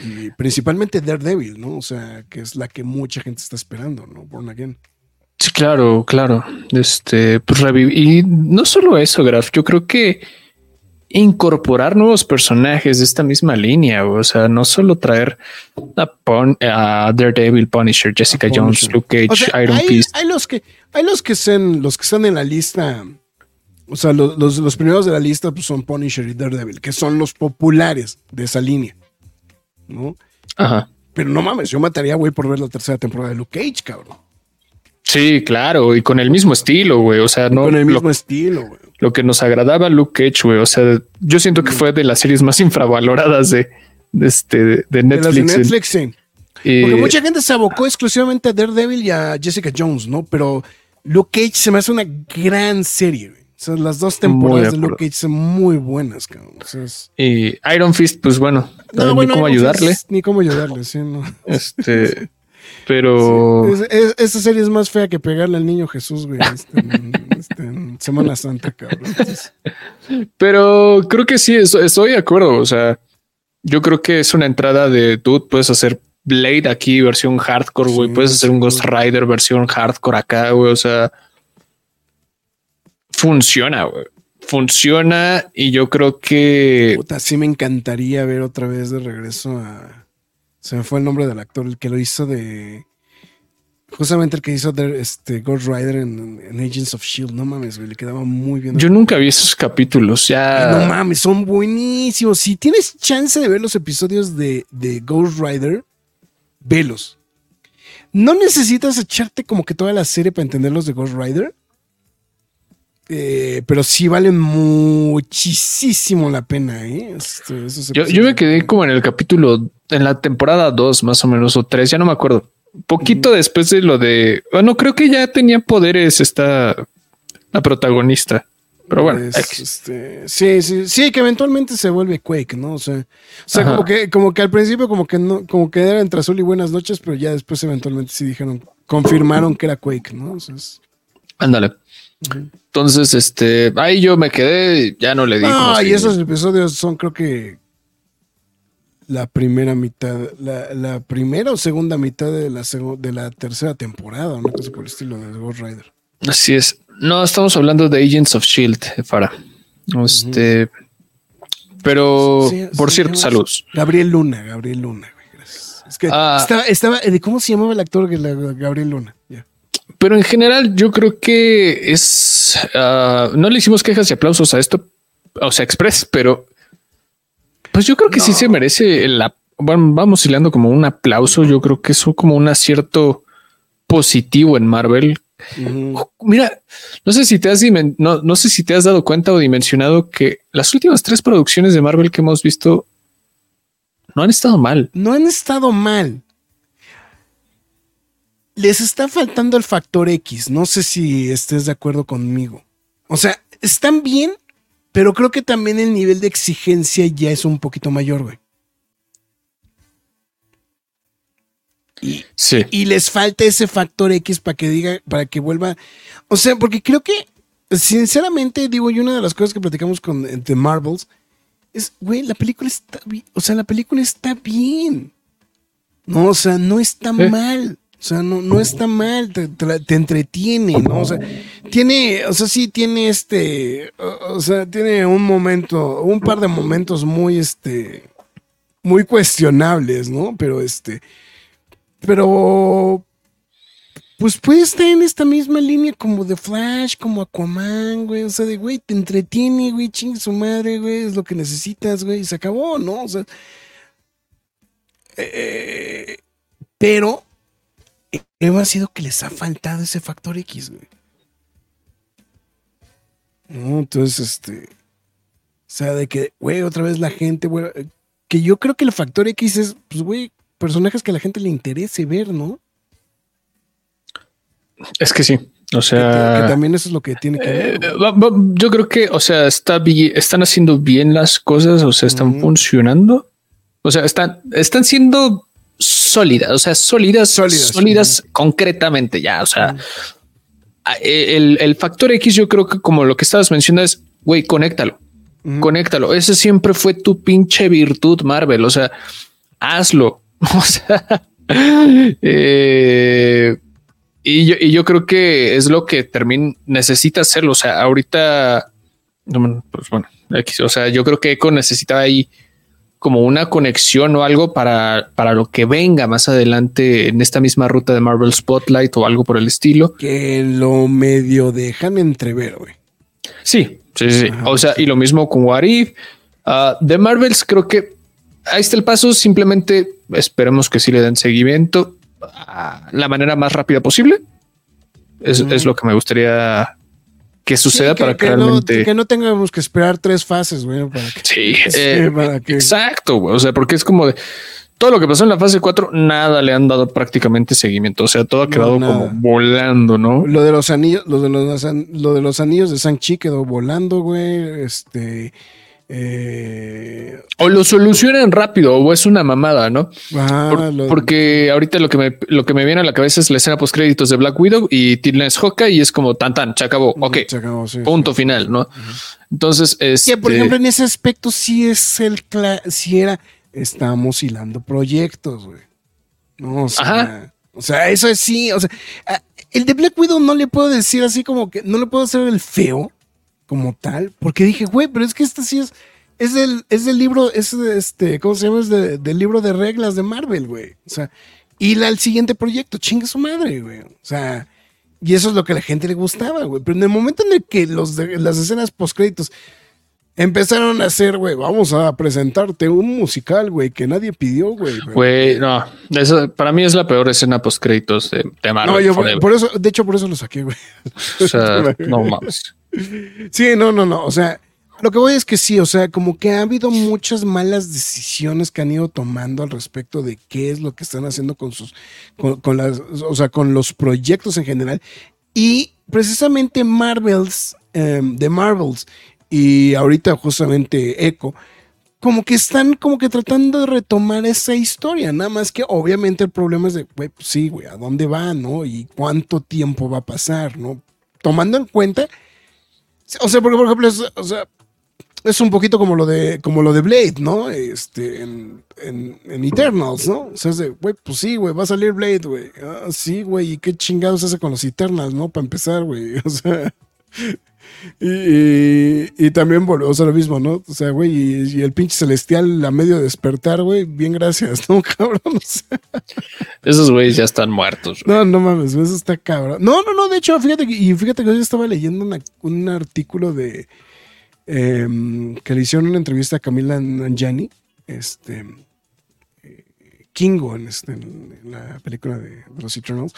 [SPEAKER 2] Y principalmente Daredevil, ¿no? O sea, que es la que mucha gente está esperando, ¿no? Born Again.
[SPEAKER 3] Sí, claro, claro. Este, pues revivir. Y no solo eso, Graf, yo creo que incorporar nuevos personajes de esta misma línea, o sea, no solo traer a, Daredevil, Punisher, Jessica Jones. Luke Cage,
[SPEAKER 2] O sea,
[SPEAKER 3] Iron
[SPEAKER 2] hay,
[SPEAKER 3] Fist.
[SPEAKER 2] hay los que hay los que están los que están en la lista o sea los, los- los primeros de la lista pues, son Punisher y Daredevil que son los populares de esa línea no
[SPEAKER 3] Ajá.
[SPEAKER 2] pero no mames yo mataría güey por ver la tercera temporada de Luke Cage cabrón
[SPEAKER 3] Sí, claro, y con el mismo estilo, güey. O sea, no
[SPEAKER 2] con el
[SPEAKER 3] lo-
[SPEAKER 2] mismo estilo güey
[SPEAKER 3] lo, que nos agradaba Luke Cage, güey. O sea, yo siento que fue de las series más infravaloradas de, de este de
[SPEAKER 2] de las de
[SPEAKER 3] Netflix.
[SPEAKER 2] Netflix sí.
[SPEAKER 3] Y-
[SPEAKER 2] porque mucha gente se abocó exclusivamente a Daredevil y a Jessica Jones no pero Luke Cage se me hace una gran serie güey. o sea las dos temporadas de
[SPEAKER 3] de
[SPEAKER 2] Luke. Cage son muy buenas cabrón o sea, es-
[SPEAKER 3] y Iron Fist, pues bueno,
[SPEAKER 2] no,
[SPEAKER 3] ni
[SPEAKER 2] bueno,
[SPEAKER 3] cómo
[SPEAKER 2] no,
[SPEAKER 3] ayudarle.
[SPEAKER 2] ni cómo ayudarle sí no
[SPEAKER 3] Este, pero
[SPEAKER 2] Es- es- esa serie es más fea que pegarle al niño Jesús, güey. este, en, este, en Semana Santa, cabrón. Entonces,
[SPEAKER 3] Pero creo que sí, estoy de acuerdo. O sea, yo creo que es una entrada de tú puedes hacer Blade aquí, versión hardcore, güey.
[SPEAKER 2] Sí,
[SPEAKER 3] puedes hacer un Ghost. Rider, versión hardcore acá, güey. O sea, funciona, güey. Funciona y yo creo que
[SPEAKER 2] puta, sí me encantaría ver otra vez de regreso a. Se me fue el nombre del actor, el que lo hizo de. Justamente el que hizo de, este, Ghost Rider en, en Agents of Shield. No mames, güey. Le quedaba muy bien.
[SPEAKER 3] yo nunca vi esos capítulos.
[SPEAKER 2] no
[SPEAKER 3] Ya
[SPEAKER 2] mames, son buenísimos. Si tienes chance de ver los episodios de, de Ghost Rider, velos. No necesitas echarte como que toda la serie para entender los de Ghost Rider. Eh, pero sí valen muchísimo la pena, ¿eh? Este,
[SPEAKER 3] yo, yo me quedé como en el capítulo, en la temporada 2 más o menos, o 3, ya no me acuerdo. Poquito después de lo de, bueno, creo que ya tenía poderes esta, la protagonista. Pero bueno,
[SPEAKER 2] Es, este, sí, sí, sí, que eventualmente se vuelve Quake, ¿no? O sea, o sea como que, como que al principio como que no, como que era entre azul y buenas noches, pero ya después eventualmente sí dijeron, confirmaron que era Quake, ¿no? O sea, es-
[SPEAKER 3] ándale. Entonces, este, ahí yo me quedé, ya no le di. como
[SPEAKER 2] Ah, y
[SPEAKER 3] si-
[SPEAKER 2] esos episodios son creo que la primera mitad, la, la primera o segunda mitad de la, de la tercera temporada, una cosa por el estilo de Ghost Rider.
[SPEAKER 3] Así es. No, estamos hablando de Agents of Shield, Fara. Este, pero
[SPEAKER 2] Sí,
[SPEAKER 3] por
[SPEAKER 2] sí,
[SPEAKER 3] cierto, saludos.
[SPEAKER 2] Gabriel Luna, Gabriel Luna, güey, gracias. Es que
[SPEAKER 3] Ah.
[SPEAKER 2] estaba, estaba- ¿de ¿cómo se llamaba el actor Gabriel Luna? Ya.
[SPEAKER 3] Pero en general, yo creo que es. ah, no le hicimos quejas y aplausos a esto, o sea, Express, pero pues yo creo que sí se merece el. Bueno, vamos hilando como un aplauso. Yo creo que es como un acierto positivo en Marvel. Mira, no sé si te has no, no sé si te has dado cuenta o dimensionado que las últimas tres producciones de Marvel que hemos visto no han estado mal.
[SPEAKER 2] No han estado mal. Les está faltando el factor X. No sé si estés de acuerdo conmigo. O sea, están bien, pero creo que también el nivel de exigencia ya es un poquito mayor, güey. Y,
[SPEAKER 3] Sí.
[SPEAKER 2] y les falta ese factor X para que diga, para que vuelva. O sea, porque creo que, sinceramente, digo, y una de las cosas que platicamos con The Marvels es, güey, la película está bien. O sea, la película está bien. No, o sea, no está mal. O sea, no, no está mal, te, te entretiene, ¿no? O sea, tiene, o sea, sí tiene este, o, sea, tiene un momento, un par de momentos muy, este, muy cuestionables, ¿no? Pero este, pero pues puede estar en esta misma línea como de Flash, como Aquaman, güey. O sea, de güey, te entretiene, güey, chingue su madre, güey, es lo que necesitas, güey, y se acabó, ¿no? O sea. eh, pero ha sido que les ha faltado ese factor X, güey. No, entonces, este. O sea, de que, güey, otra vez la gente, güey. Que yo creo que el factor X es, pues, güey, personajes que a la gente le interese ver, ¿no?
[SPEAKER 3] Es que sí. O
[SPEAKER 2] Que,
[SPEAKER 3] sea,
[SPEAKER 2] que también eso es lo que tiene que ver.
[SPEAKER 3] Eh, yo creo que, o sea, está están haciendo bien las cosas, o sea, están funcionando. O sea, están, están siendo sólidas, o sea, sólidas,
[SPEAKER 2] Sólidas,
[SPEAKER 3] sólidas, concretamente ya. O sea, a- el, el factor X, yo creo que como lo que estabas mencionando es, güey, conéctalo, conéctalo. Ese siempre fue tu pinche virtud, Marvel. O sea, hazlo. O sea, eh, y yo, y yo creo que es lo que termina, necesita hacerlo. O sea, ahorita, pues bueno, X, o sea, yo creo que Echo necesitaba ahí como una conexión o algo para, para lo que venga más adelante en esta misma ruta de Marvel Spotlight o algo por el estilo.
[SPEAKER 2] Que lo medio dejan entrever, güey.
[SPEAKER 3] Sí, sí, sí.
[SPEAKER 2] Ajá.
[SPEAKER 3] O sea, y lo mismo con What If. Ah, de Marvels, creo que ahí está el paso. Simplemente esperemos que sí le den seguimiento a la manera más rápida posible. Es, es lo que me gustaría que suceda
[SPEAKER 2] Sí, que,
[SPEAKER 3] para que,
[SPEAKER 2] que no,
[SPEAKER 3] realmente.
[SPEAKER 2] que no tengamos que esperar tres fases, güey. Para que,
[SPEAKER 3] Sí,
[SPEAKER 2] Sí,
[SPEAKER 3] eh,
[SPEAKER 2] para que-
[SPEAKER 3] exacto. güey. O sea, porque es como de todo lo que pasó en la fase 4, nada le han dado prácticamente seguimiento. O sea, todo ha
[SPEAKER 2] No,
[SPEAKER 3] quedado como volando, ¿no?
[SPEAKER 2] Lo de los anillos, lo de los, lo de los anillos de Shang-Chi quedó volando, güey. Este. Eh,
[SPEAKER 3] O lo solucionan rápido o es una mamada, ¿no? Por-
[SPEAKER 2] Ah, lo-
[SPEAKER 3] porque ahorita lo que me lo que me viene a la cabeza es la escena post créditos de Black Widow y tienes Hawkeye y es como tan tan, se acabó. Ok,
[SPEAKER 2] se acabó, sí,
[SPEAKER 3] punto final, ¿no? Entonces, es
[SPEAKER 2] Que por ejemplo, en ese aspecto sí es el sí era. Estamos hilando proyectos, güey. No, o sea,
[SPEAKER 3] Ajá.
[SPEAKER 2] o sea, eso es sí. O sea, el de Black Widow no le puedo decir así como que no le puedo hacer el feo como tal, porque dije, güey, pero es que este sí es. Es del, es del libro, es de este, ¿cómo se llama? Es de- del libro de reglas de Marvel, güey. O sea, hila al siguiente proyecto, chingue su madre, güey. O sea, y eso es lo que a la gente le gustaba, güey. Pero en el momento en el que los de- las escenas postcréditos empezaron a hacer, güey, vamos a presentarte un musical, güey, que nadie pidió, güey.
[SPEAKER 3] güey, no, eso para mí es la peor escena post créditos de, de Marvel.
[SPEAKER 2] No, yo por, por eso, de hecho, por eso lo saqué, güey.
[SPEAKER 3] o sea, no mames.
[SPEAKER 2] Sí, no, no, no. O sea, lo que voy es que sí, o sea, como que ha habido muchas malas decisiones que han ido tomando al respecto de qué es lo que están haciendo con sus, con, las, o sea, con los proyectos en general. Y precisamente Marvels, em, de Marvels, y ahorita justamente Echo, como que están como que tratando de retomar esa historia, nada más que obviamente el problema es de, güey, pues sí, güey, ¿a dónde va, no? Y cuánto tiempo va a pasar, ¿no? Tomando en cuenta o sea, porque por ejemplo, es, o sea, es un poquito como lo de, como lo de Blade, ¿no? Este, en, en, en Eternals, ¿no? O sea, es de, güey, pues sí, güey, va a salir Blade, güey. Ah, sí, güey, ¿y qué chingados hace con los Eternals, no? Para empezar, güey. O sea, Y, y- también, vol- o sea, lo mismo, ¿no? O sea, güey, y, y el pinche celestial a medio despertar, güey, bien gracias, ¿no, cabrón? O sea,
[SPEAKER 3] Esos güeyes ya están muertos. güey.
[SPEAKER 2] no, no mames, eso está cabrón. No, no, no, de hecho, fíjate que, y fíjate que yo estaba leyendo una- un artículo de em, que le hicieron una entrevista a Camila Nanjani, este eh, Kingo en, este, en la película de, de los Eternals.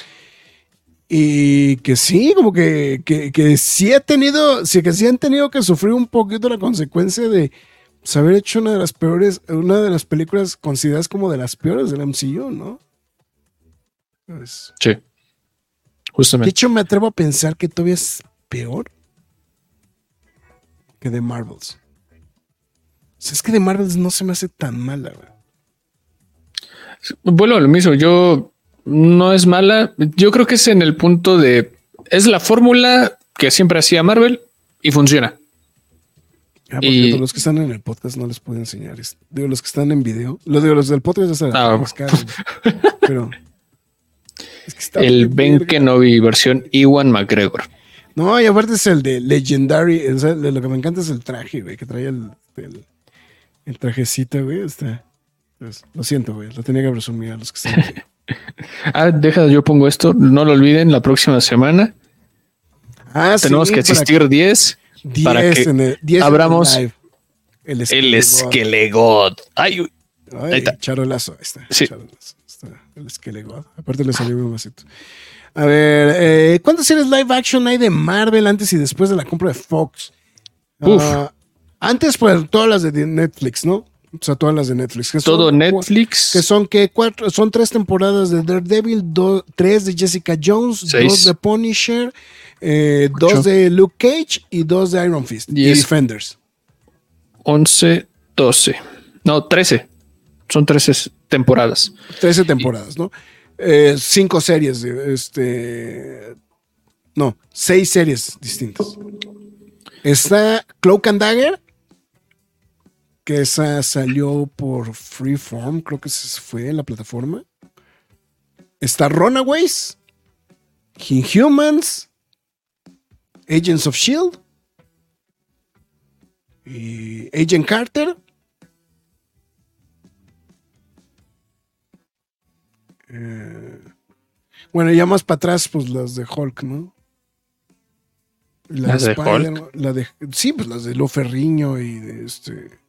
[SPEAKER 2] Y que sí, como que, que, que sí ha tenido, sí que sí han tenido que sufrir un poquito la consecuencia de pues, haber hecho una de las peores, una de las películas consideradas como de las peores del MCU, ¿no? Pues,
[SPEAKER 3] Sí.
[SPEAKER 2] de
[SPEAKER 3] Justamente.
[SPEAKER 2] hecho, me atrevo a pensar que todavía es peor que de Marvels. O sea, es que de Marvels no se me hace tan mala, güey.
[SPEAKER 3] Vuelvo a lo mismo. Yo no es mala. Yo creo que es en el punto de es la fórmula que siempre hacía Marvel y funciona.
[SPEAKER 2] Ah, por
[SPEAKER 3] Y-
[SPEAKER 2] cierto, los que están en el podcast no les puedo enseñar. esto. Digo, los que están en video. Lo digo, los del podcast ya saben.
[SPEAKER 3] Ah,
[SPEAKER 2] más. Pero. es que está
[SPEAKER 3] El Ben. Kenobi versión Iwan McGregor.
[SPEAKER 2] No, y aparte es el de Legendary. o sea, de lo que me encanta es el traje, güey, que trae el, el, el trajecito, güey. Está. pues, lo siento, güey. Lo tenía que presumir a los que están.
[SPEAKER 3] Ah, deja, yo pongo esto. No lo olviden, la próxima semana
[SPEAKER 2] Ah,
[SPEAKER 3] tenemos
[SPEAKER 2] sí,
[SPEAKER 3] que
[SPEAKER 2] para
[SPEAKER 3] existir 10
[SPEAKER 2] 10
[SPEAKER 3] para que
[SPEAKER 2] el, 10 en el
[SPEAKER 3] abramos
[SPEAKER 2] live. El
[SPEAKER 3] el
[SPEAKER 2] Esquelegot.
[SPEAKER 3] Ay, uy.
[SPEAKER 2] Ay,
[SPEAKER 3] Ahí está.
[SPEAKER 2] Charolazo, ahí está.
[SPEAKER 3] Sí.
[SPEAKER 2] Charolazo, está el Esquelegot. Aparte le salió un vasito. A ver, eh, ¿cuántas series live action hay de Marvel antes y después de la compra de Fox?
[SPEAKER 3] Uf.
[SPEAKER 2] Ah, antes, pues, todas las de Netflix, ¿no? O sea, todas las de Netflix. que
[SPEAKER 3] Todo
[SPEAKER 2] son-
[SPEAKER 3] Netflix.
[SPEAKER 2] Que son que cuatro, son tres temporadas de Daredevil, do- tres de Jessica Jones,
[SPEAKER 3] Seis.
[SPEAKER 2] dos de Punisher, eh, dos de Luke Cage y dos de Iron Fist. Y
[SPEAKER 3] Diez.
[SPEAKER 2] Defenders.
[SPEAKER 3] 11, 12. No, 13. Son 13 temporadas.
[SPEAKER 2] 13 temporadas, ¿no? Eh, cinco series, este. No, seis series distintas. Está Cloak and Dagger, que esa salió por Freeform, creo que se fue la plataforma. Está Runaways, Inhumans, Agents of Shield, y Agent Carter. Eh, bueno, ya más para atrás, pues las de Hulk, ¿no? La
[SPEAKER 3] ¿Las de
[SPEAKER 2] Spider- La de, sí, pues las de Lo Ferriño y de este.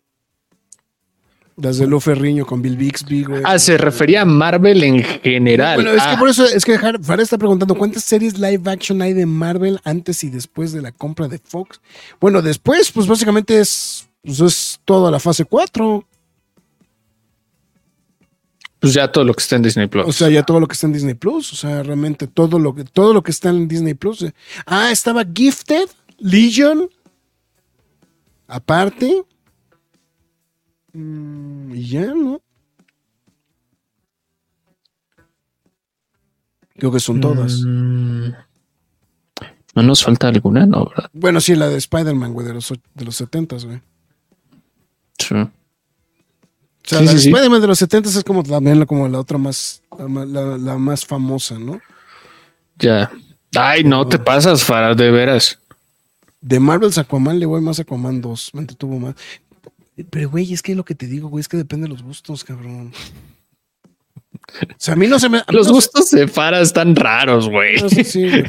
[SPEAKER 2] Las de Lo Ferriño con Bill Bixby, güey.
[SPEAKER 3] Ah, se refería a Marvel en general.
[SPEAKER 2] Bueno, es que
[SPEAKER 3] Ah,
[SPEAKER 2] por eso, es que Farah está preguntando cuántas series live action hay de Marvel antes y después de la compra de Fox. Bueno, después, pues básicamente es, pues es toda la fase 4.
[SPEAKER 3] Pues ya todo lo que está en Disney Plus.
[SPEAKER 2] O sea, ya todo lo que está en Disney Plus. O sea, realmente todo lo que, todo lo que está en Disney Plus. eh. Ah, estaba Gifted, Legion. Aparte. Mm, y ya, ¿no? Creo que son todas.
[SPEAKER 3] Mm, no nos falta alguna, ¿no? ¿verdad?
[SPEAKER 2] Bueno, sí, la de Spider-Man, güey, de los, de los 70, güey.
[SPEAKER 3] Sí.
[SPEAKER 2] O sea,
[SPEAKER 3] Sí,
[SPEAKER 2] la de
[SPEAKER 3] sí.
[SPEAKER 2] Spider-Man de los 70 es como también la, como la otra más, la- la más famosa, ¿no?
[SPEAKER 3] Ya. Ay, no te pasas, Farah, de veras.
[SPEAKER 2] De Marvel's Aquaman le voy más a Aquaman 2, me entretuvo más. Pero, güey, es que lo que te digo, güey, es que depende de los gustos, cabrón. O sea, a mí no se me...
[SPEAKER 3] Los
[SPEAKER 2] no se-
[SPEAKER 3] gustos de Farah están raros, güey.
[SPEAKER 2] no sé, sí, güey.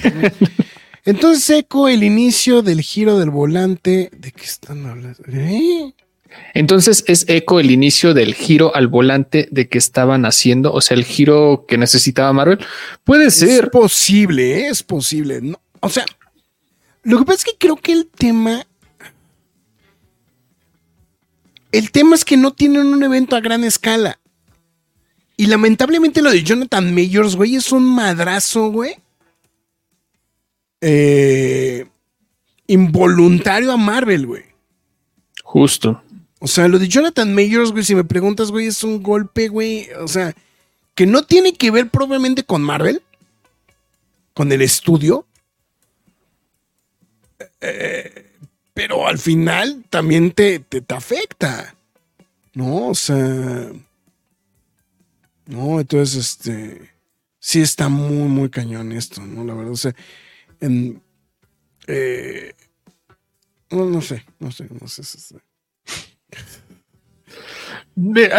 [SPEAKER 2] Entonces eco el inicio del giro del volante. ¿De qué están hablando? ¿Eh?
[SPEAKER 3] Entonces es eco el inicio del giro al volante de que estaban haciendo, o sea, el giro que necesitaba Marvel. Puede
[SPEAKER 2] Es
[SPEAKER 3] ser.
[SPEAKER 2] posible, ¿eh? es posible. No, o sea, lo que pasa es que creo que el tema. El tema es que no tienen un evento a gran escala. Y lamentablemente lo de Jonathan Mayors, güey, es un madrazo, güey. Eh, involuntario a Marvel, güey.
[SPEAKER 3] Justo.
[SPEAKER 2] O sea, lo de Jonathan Mayors, güey, si me preguntas, güey, es un golpe, güey. O sea, que no tiene que ver probablemente con Marvel, con el estudio. Eh, pero al final también te, te, te afecta. ¿No? O sea. No, entonces, este. Sí está muy, muy cañón esto, ¿no? La verdad, o sea. En, eh, No, no sé, no sé, no sé.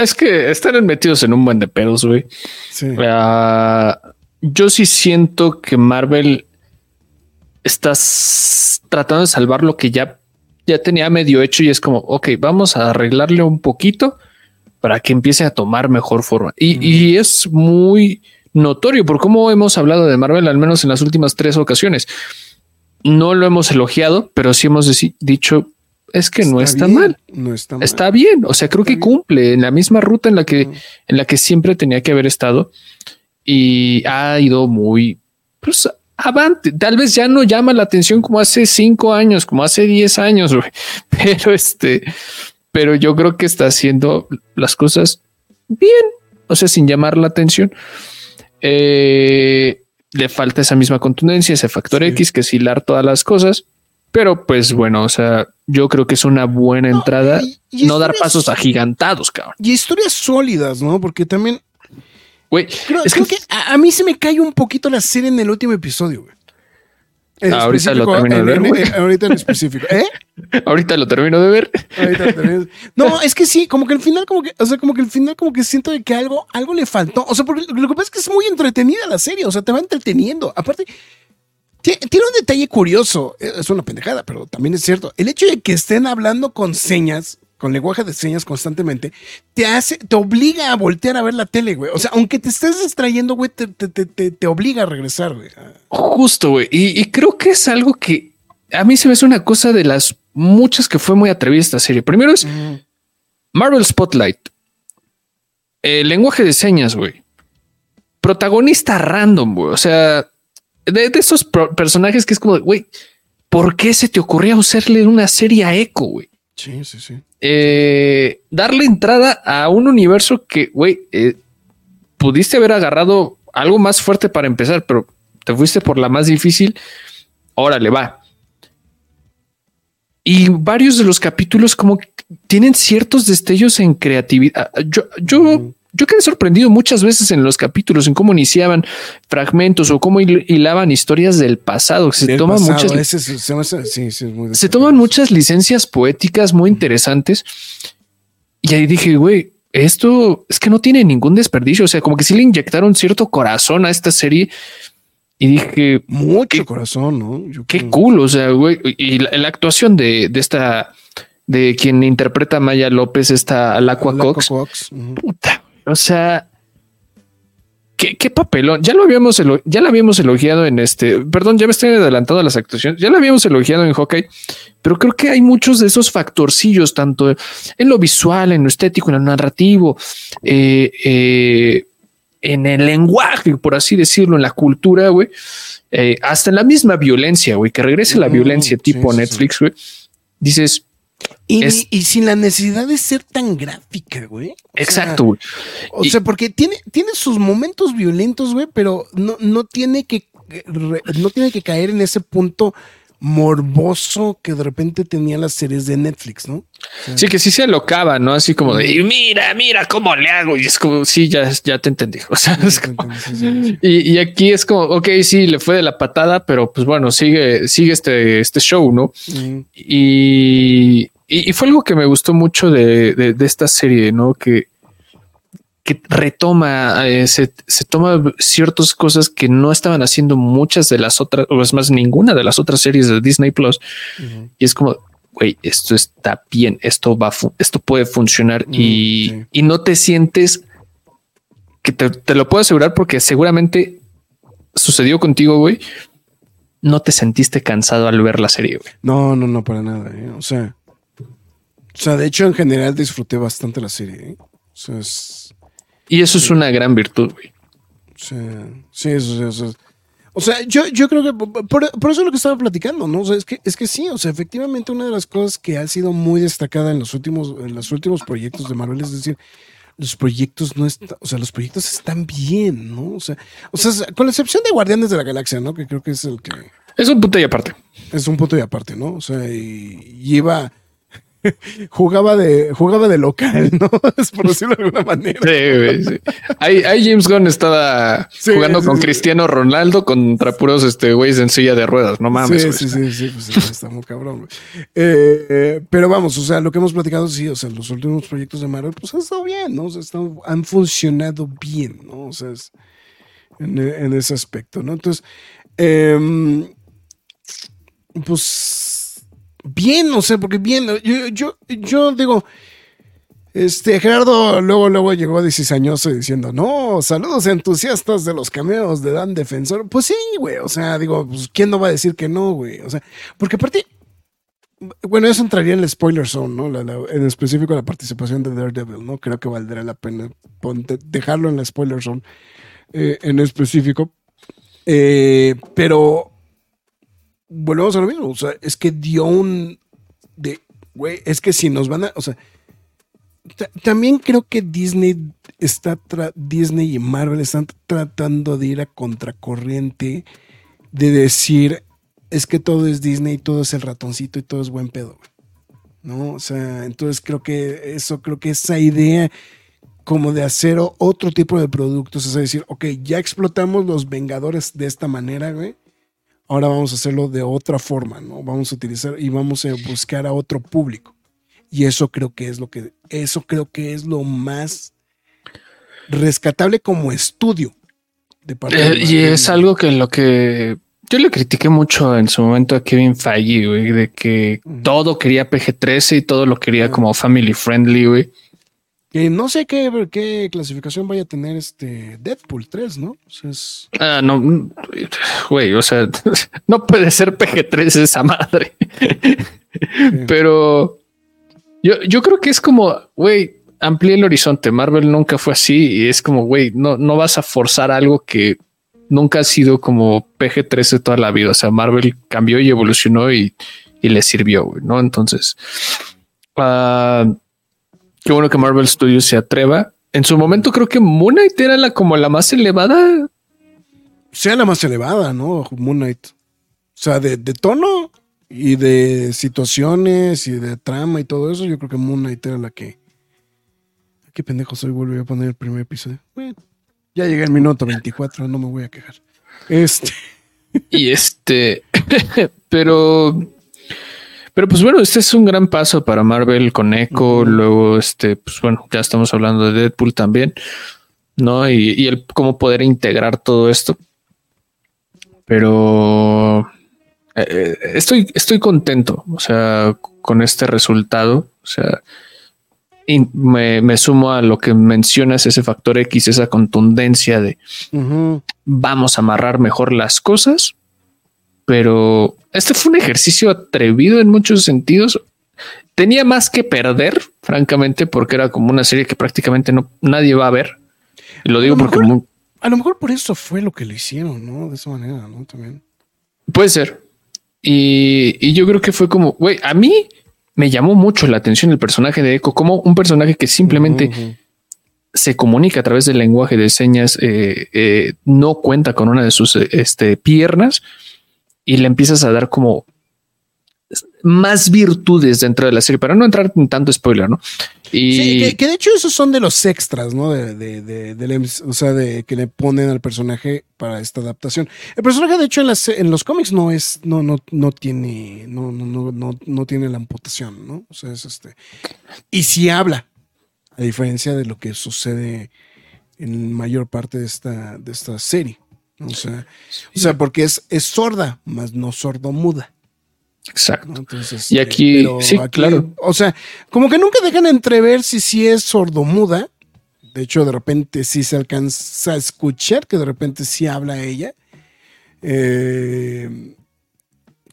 [SPEAKER 3] Es que están metidos en un buen de pedos, güey.
[SPEAKER 2] Sí.
[SPEAKER 3] Ah, yo sí siento que Marvel está s- tratando de salvar lo que ya, ya tenía medio hecho y es como, ok, vamos a arreglarle un poquito para que empiece a tomar mejor forma. Y, y es muy notorio por cómo hemos hablado de Marvel, al menos en las últimas tres ocasiones. No lo hemos elogiado, pero sí hemos dicho, es que no está
[SPEAKER 2] bien,
[SPEAKER 3] mal.
[SPEAKER 2] No está mal.
[SPEAKER 3] Está bien, o sea, creo
[SPEAKER 2] Está
[SPEAKER 3] que
[SPEAKER 2] bien.
[SPEAKER 3] cumple en la misma ruta en la que, en la que siempre tenía que haber estado y ha ido muy pues, avante. Tal vez ya no llama la atención como hace cinco años, como hace diez años, güey. pero este, pero yo creo que está haciendo las cosas bien, o sea, sin llamar la atención. Eh, le falta esa misma contundencia, ese factor
[SPEAKER 2] Sí.
[SPEAKER 3] X que es hilar todas las cosas. Pero pues bueno, o sea, yo creo que es una buena
[SPEAKER 2] No,
[SPEAKER 3] entrada.
[SPEAKER 2] y- y
[SPEAKER 3] no dar pasos agigantados, cabrón.
[SPEAKER 2] Y historias sólidas, ¿no? Porque también
[SPEAKER 3] Güey,
[SPEAKER 2] creo,
[SPEAKER 3] es
[SPEAKER 2] creo
[SPEAKER 3] que,
[SPEAKER 2] que, a, a mí se me cae un poquito la serie en el último episodio, güey.
[SPEAKER 3] Ah, ahorita lo termino de ver,
[SPEAKER 2] en-
[SPEAKER 3] güey.
[SPEAKER 2] en- ahorita en específico. ¿Eh?
[SPEAKER 3] ahorita lo termino de ver.
[SPEAKER 2] Ahorita lo termino. No, es que sí, como que al final, como que, o sea, como que al final, como que siento de que algo, algo le faltó. O sea, porque lo que pasa es que es muy entretenida la serie, o sea, te va entreteniendo. Aparte, tie- tiene un detalle curioso, eh, es una pendejada, pero también es cierto. El hecho de que estén hablando con señas, con lenguaje de señas constantemente, te hace, te obliga a voltear a ver la tele, güey. O sea, aunque te estés distrayendo, güey, te, te, te, te- te obliga a regresar, güey.
[SPEAKER 3] Justo, güey. Y, y creo que es algo que a mí se me hace una cosa de las muchas que fue muy atrevida esta serie. Primero es Marvel Spotlight. El lenguaje de señas, güey. Protagonista random, güey. O sea, de, de esos personajes que es como, güey, ¿por qué se te ocurrió hacerle una serie a Echo, güey?
[SPEAKER 2] Sí, sí, sí.
[SPEAKER 3] eh, darle entrada a un universo que, güey, eh, pudiste haber agarrado algo más fuerte para empezar, pero te fuiste por la más difícil. Órale, va. Y varios de los capítulos como que tienen ciertos destellos en creatividad. Yo, yo, yo quedé sorprendido muchas veces en los capítulos, en cómo iniciaban fragmentos o cómo hil- hilaban historias del pasado. Se
[SPEAKER 2] Del
[SPEAKER 3] toman
[SPEAKER 2] pasado,
[SPEAKER 3] muchas,
[SPEAKER 2] se- se me hace- sí, sí, es muy
[SPEAKER 3] se toman muchas licencias poéticas muy interesantes. Y ahí dije, güey, esto es que no tiene ningún desperdicio. O sea, como que sí le inyectaron cierto corazón a esta serie. Y dije,
[SPEAKER 2] Mucho
[SPEAKER 3] Qué-
[SPEAKER 2] corazón, ¿no? Yo
[SPEAKER 3] qué
[SPEAKER 2] creo.
[SPEAKER 3] cool. O sea, güey, y la, la actuación de, de esta, de quien interpreta a Maya López, esta Alacua Cox, puta, o sea, qué, qué papelón. Ya lo habíamos, ya la habíamos elogiado en este, perdón, ya me estoy adelantando a las actuaciones. Ya la habíamos elogiado en Hawkeye, pero creo que hay muchos de esos factorcillos, tanto en lo visual, en lo estético, en lo narrativo, eh, eh, en el lenguaje, por así decirlo, en la cultura, güey. eh, hasta en la misma violencia, güey, que regrese la
[SPEAKER 2] Mm,
[SPEAKER 3] violencia tipo
[SPEAKER 2] sí.
[SPEAKER 3] Netflix, güey. Dices,
[SPEAKER 2] Y,
[SPEAKER 3] Es-
[SPEAKER 2] y sin la necesidad de ser tan gráfica, güey. O sea,
[SPEAKER 3] exacto, güey.
[SPEAKER 2] O
[SPEAKER 3] Y-
[SPEAKER 2] sea, porque tiene, tiene sus momentos violentos, güey, pero no, no tiene que no tiene que caer en ese punto morboso que de repente tenían las series de Netflix, ¿no?
[SPEAKER 3] Sí, que sí se alocaba, ¿no? Así como de, "Y mira, mira cómo le hago. Y es como, sí, ya, ya te entendí. O sea, es como- y, y aquí es como, ok, sí, le fue de la patada, pero pues bueno, sigue, sigue este, este show, ¿no?
[SPEAKER 2] Mm,
[SPEAKER 3] Y, y, y fue algo que me gustó mucho de, de- de esta serie, ¿no? Que, que retoma, eh, se, se toma ciertas cosas que no estaban haciendo muchas de las otras, o es más, ninguna de las otras series de Disney Plus. Y es como, güey, esto está bien, esto va, esto puede funcionar
[SPEAKER 2] Mm,
[SPEAKER 3] y,
[SPEAKER 2] sí.
[SPEAKER 3] y no te sientes que te, te lo puedo asegurar porque seguramente sucedió contigo, güey. No te sentiste cansado al ver la serie, güey.
[SPEAKER 2] No, no, no, para nada, ¿eh? O sea, o sea, de hecho, en general disfruté bastante la serie, ¿eh? O sea, es,
[SPEAKER 3] Y eso es una gran virtud, güey.
[SPEAKER 2] Sea, sí, eso, eso- O sea, yo, yo creo que por, por eso es lo que estaba platicando, ¿no? O sea, es que, es que sí, o sea, efectivamente una de las cosas que ha sido muy destacada en los últimos, en los últimos proyectos de Marvel es decir, los proyectos no están, o sea, los proyectos están bien, ¿no? O sea, o sea, con la excepción de Guardianes de la Galaxia, ¿no? Que creo que es el que
[SPEAKER 3] Es un punto y aparte.
[SPEAKER 2] es un punto y aparte, ¿no? O sea, y, y iba, jugaba de, jugaba de local, ¿no? Es por decirlo de alguna manera.
[SPEAKER 3] Sí, güey, sí. Ahí, ahí James Gunn estaba
[SPEAKER 2] Sí,
[SPEAKER 3] jugando
[SPEAKER 2] sí,
[SPEAKER 3] con
[SPEAKER 2] sí.
[SPEAKER 3] Cristiano Ronaldo contra puros este güeyes en silla de ruedas. No mames.
[SPEAKER 2] sí, sí, sí, sí, pues está muy cabrón. güey. Eh, eh, pero vamos, o sea, lo que hemos platicado, sí, o sea, los últimos proyectos de Marvel, pues han estado bien, ¿no? O sea, están- han funcionado bien, ¿no? O sea, es- en, en ese aspecto, ¿no? Entonces, em, pues, bien, o sea, porque bien, yo, yo, yo digo, este, Gerardo luego, luego llegó diecisañoso diciendo, no, saludos entusiastas de los cameos de Dan Defensor. Pues sí, güey, o sea, digo, pues, ¿quién no va a decir que no, güey? O sea, porque aparte, bueno, eso entraría en el spoiler zone, ¿no? En específico la participación de Daredevil, ¿no? Creo que valdrá la pena dejarlo en la spoiler zone eh, en específico. Eh, pero volvemos a lo mismo, o sea, es que dio un de, güey, es que si nos van a, o sea, ta- también creo que Disney está, Disney y Marvel están tratando de ir a contracorriente de decir, es que todo es Disney, todo es el ratoncito y todo es buen pedo. ¿no? O sea, entonces creo que eso, creo que esa idea como de hacer o- otro tipo de productos, es decir, ok, ya explotamos los Vengadores de esta manera, güey. Ahora vamos a hacerlo de otra forma, ¿no? Vamos a utilizar y vamos a buscar a otro público. Y eso creo que es lo que, eso creo que es lo más rescatable como estudio de parte de
[SPEAKER 3] Eh, y
[SPEAKER 2] Marvel.
[SPEAKER 3] es algo que lo que yo le critiqué mucho en su momento a Kevin Feige, güey, de que todo quería PG-13 y todo lo quería como family friendly, güey.
[SPEAKER 2] Que no sé qué, qué clasificación vaya a tener este Deadpool 3, ¿no? O sea, es-
[SPEAKER 3] Ah, no, mm, güey, o sea, no puede ser PG-13 esa madre. Pero yo, yo creo que es como, güey, amplía el horizonte. Marvel nunca fue así y es como, güey, no, no vas a forzar algo que nunca ha sido como PG-13 toda la vida. O sea, Marvel cambió y evolucionó y, y le sirvió, güey, ¿no? Entonces, ah, qué bueno que Marvel Studios se atreva. En su momento creo que Moon Knight era la como la más elevada.
[SPEAKER 2] sea la más elevada, ¿no? Moon Knight. O sea, de, de tono y de situaciones y de trama y todo eso, yo creo que Moon Knight era la que. Qué pendejo soy, volví a poner el primer episodio. Bueno, ya llegué al minuto 24, no me voy a quejar. Este.
[SPEAKER 3] Y este, pero, pero pues bueno, este es un gran paso para Marvel con Echo. Luego, este, pues bueno, ya estamos hablando de Deadpool también, no? Y, y el cómo poder integrar todo esto. Pero eh, eh, estoy, estoy contento, o sea, con este resultado. O sea, y me, me sumo a lo que mencionas, ese factor X, esa contundencia de vamos a amarrar mejor las cosas, pero este fue un ejercicio atrevido en muchos sentidos. Tenía más que perder, francamente, porque era como una serie que prácticamente no nadie va a ver. Y lo digo
[SPEAKER 2] A lo
[SPEAKER 3] porque
[SPEAKER 2] mejor- A lo mejor por eso fue lo que lo hicieron, ¿no? De esa manera, ¿no? También.
[SPEAKER 3] puede ser. Y, y yo creo que fue como, güey, a mí me llamó mucho la atención el personaje de Echo, como un personaje que simplemente se comunica a través del lenguaje de señas, eh, eh, no cuenta con una de sus este, piernas y le empiezas a dar como más virtudes dentro de la serie para no entrar en tanto spoiler, ¿no? Y
[SPEAKER 2] Sí, que, de hecho esos son de los extras, ¿no? De, de, de- del MC o sea, de que le ponen al personaje para esta adaptación. El personaje, de hecho, en, las, en los cómics no es, no, no, no tiene, no, no, no, no tiene la amputación, ¿no? O sea, es este. Y sí habla, a diferencia de lo que sucede en mayor parte de esta, de esta serie. O sea, o sea, porque es, es sorda, más no sordo-muda.
[SPEAKER 3] exacto.
[SPEAKER 2] ¿no? Entonces,
[SPEAKER 3] Y
[SPEAKER 2] este,
[SPEAKER 3] aquí- sí, claro.
[SPEAKER 2] O sea, como que nunca dejan entrever si sí es sordomuda. De hecho, de repente sí se alcanza a escuchar que de repente sí habla ella. Eh,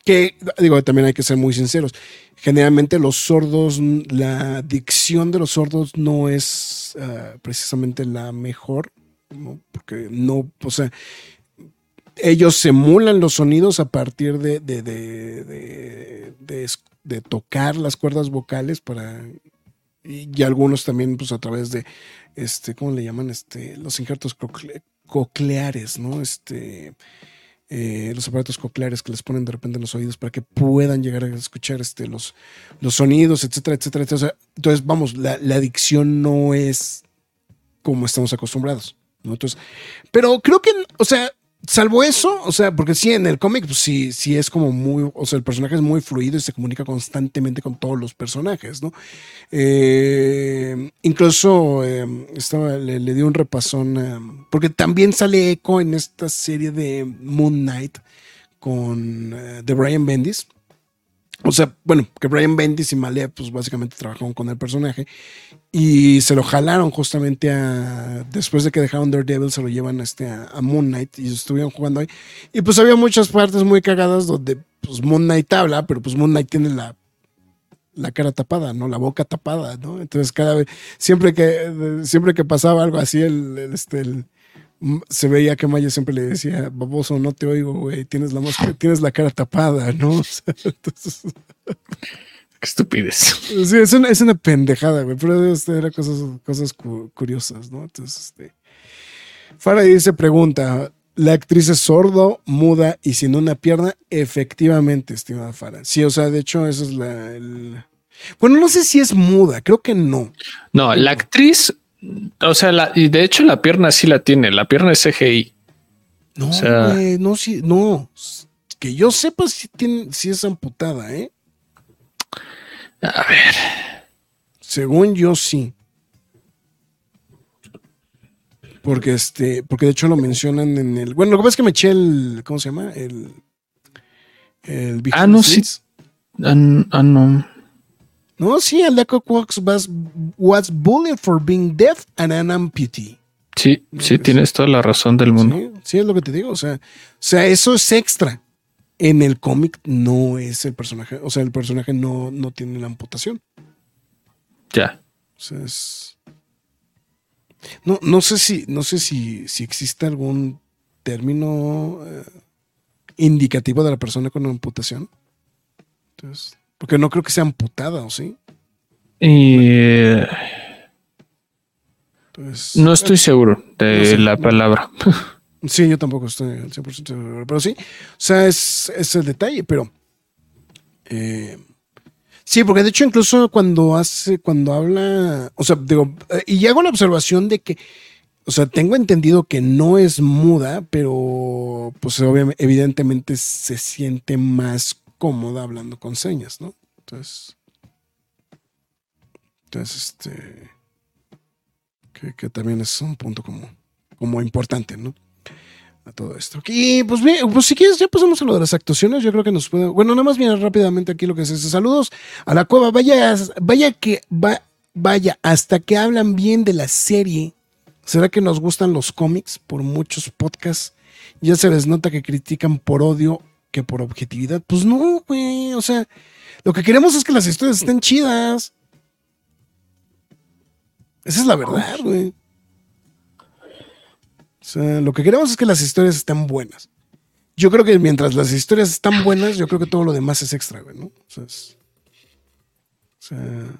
[SPEAKER 2] que, digo, también hay que ser muy sinceros. Generalmente los sordos, la dicción de los sordos no es ah, precisamente la mejor, ¿no? porque no, o sea, ellos emulan los sonidos a partir de, de, de, de- tocar las cuerdas vocales para y, algunos también pues a través de este cómo le llaman este los injertos cocle- cocleares no este eh, los aparatos cocleares que les ponen de repente en los oídos para que puedan llegar a escuchar este, los, los sonidos, etcétera, etcétera. etcétera. Entonces, vamos, la, la adicción no es como estamos acostumbrados. Entonces, pero creo que, o sea, salvo eso, o sea, porque sí, en el cómic, pues sí, sí es como muy, o sea, el personaje es muy fluido y se comunica constantemente con todos los personajes, ¿no? Eh, incluso eh, estaba, le, le di un repasón, eh, porque también sale eco en esta serie de Moon Knight con eh, de Brian Bendis. O sea, bueno, que Brian Bendis y Malea, pues básicamente trabajaron con el personaje y se lo jalaron justamente a. Después de que dejaron Daredevil, se lo llevan a, este, a, Moon Knight y estuvieron jugando ahí. Y pues había muchas partes muy cagadas donde pues Moon Knight habla, pero pues Moon Knight tiene la, la cara tapada, ¿no? La boca tapada, ¿no? Entonces cada vez, siempre que, siempre que pasaba algo así, el, este, el- se veía que Maya siempre le decía, baboso, no te oigo, güey, tienes la máscara, tienes la cara tapada, ¿no? O sea, entonces,
[SPEAKER 3] Qué estupidez.
[SPEAKER 2] sí, es una, es una pendejada, güey, pero este, eran cosas, cosas cu- curiosas, ¿no? Entonces, este. Faraday se pregunta: ¿la actriz es sordo, muda y sin una pierna? Efectivamente, estimada Farah. Sí, o sea, de hecho, eso es la. el- Bueno, no sé si es muda, creo que no.
[SPEAKER 3] No, la actriz, o sea, la, y de hecho la pierna sí la tiene, la pierna es CGI.
[SPEAKER 2] No,
[SPEAKER 3] O sea-
[SPEAKER 2] güey, no, sí, no. Que yo sepa si, tiene, si es amputada, ¿eh?
[SPEAKER 3] A ver,
[SPEAKER 2] Según yo, sí. Porque este, porque de hecho lo mencionan en el. Bueno, lo que pasa es que me eché el. ¿Cómo se llama? El. El
[SPEAKER 3] Ah, no, sí. ah, ah, no.
[SPEAKER 2] No, sí, Aldeco Quarks was, was bullied for being deaf and an amputee.
[SPEAKER 3] Sí, sí, tienes toda la razón del mundo.
[SPEAKER 2] Sí, sí, es lo que te digo. O sea, o sea, eso es extra. En el cómic no es el personaje. O sea, el personaje no, no tiene la amputación.
[SPEAKER 3] Ya.
[SPEAKER 2] O sea, es- No, no sé si, no sé si, si existe algún término eh, indicativo de la persona con amputación. Entonces, porque no creo que sea amputada, ¿o sí?
[SPEAKER 3] Y eh,
[SPEAKER 2] Entonces,
[SPEAKER 3] no estoy seguro de
[SPEAKER 2] No sé.
[SPEAKER 3] la palabra.
[SPEAKER 2] Sí, yo tampoco estoy al 100% seguro, pero sí. O sea, es, es el detalle, pero... eh, sí, porque de hecho incluso cuando hace, cuando habla, o sea, digo, eh, y hago la observación de que, o sea, tengo entendido que no es muda, pero pues obviamente, evidentemente se siente más cómoda hablando con señas, ¿no? Entonces... Entonces, este... Que, que también es un punto como, como importante, ¿no? a todo esto. Y pues bien, pues si quieres, ya pasamos a lo de las actuaciones. Yo creo que nos puede. Bueno, nada más viene rápidamente aquí lo que es ese. Saludos a la cueva. Vaya, vaya que va, vaya, hasta que hablan bien de la serie. ¿Será que nos gustan los cómics por muchos podcasts? Ya se les nota que critican por odio que por objetividad. Pues no, güey. O sea, lo que queremos es que las historias estén chidas. Esa es la verdad, güey. O sea, lo que queremos es que las historias estén buenas. Yo creo que mientras las historias están buenas, yo creo que todo lo demás es extra, güey, ¿no? O sea, es- o sea,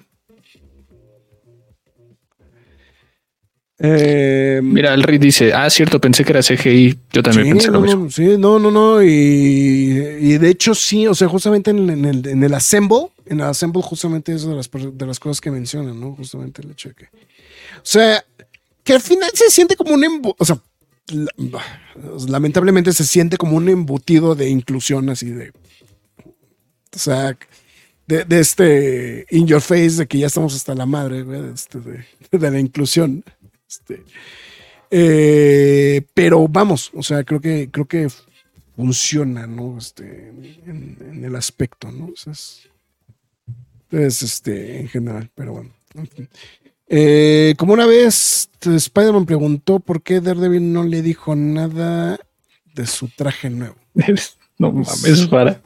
[SPEAKER 2] eh,
[SPEAKER 3] Mira, el Rick dice, ah, cierto, pensé que era CGI. Yo también
[SPEAKER 2] sí,
[SPEAKER 3] pensé lo
[SPEAKER 2] no,
[SPEAKER 3] mismo.
[SPEAKER 2] no, sí, no, no, no. Y, y de hecho, sí, o sea, justamente en, en el, en el Assemble, en el Assemble, justamente es de las, de las cosas que mencionan, ¿no? Justamente el hecho de que. O sea, que al final se siente como un embu- o sea, la- lamentablemente se siente como un embutido de inclusión así de. O sea, de, de este in your face, de que ya estamos hasta la madre, güey, de, este, de- de la inclusión. Este, eh, pero vamos, o sea, creo que, creo que funciona, ¿no? Este, en, el aspecto, ¿no? O este, en general, pero bueno. Eh, como una vez este, Spider-Man preguntó por qué Daredevil no le dijo nada de su traje nuevo.
[SPEAKER 3] no mames, para.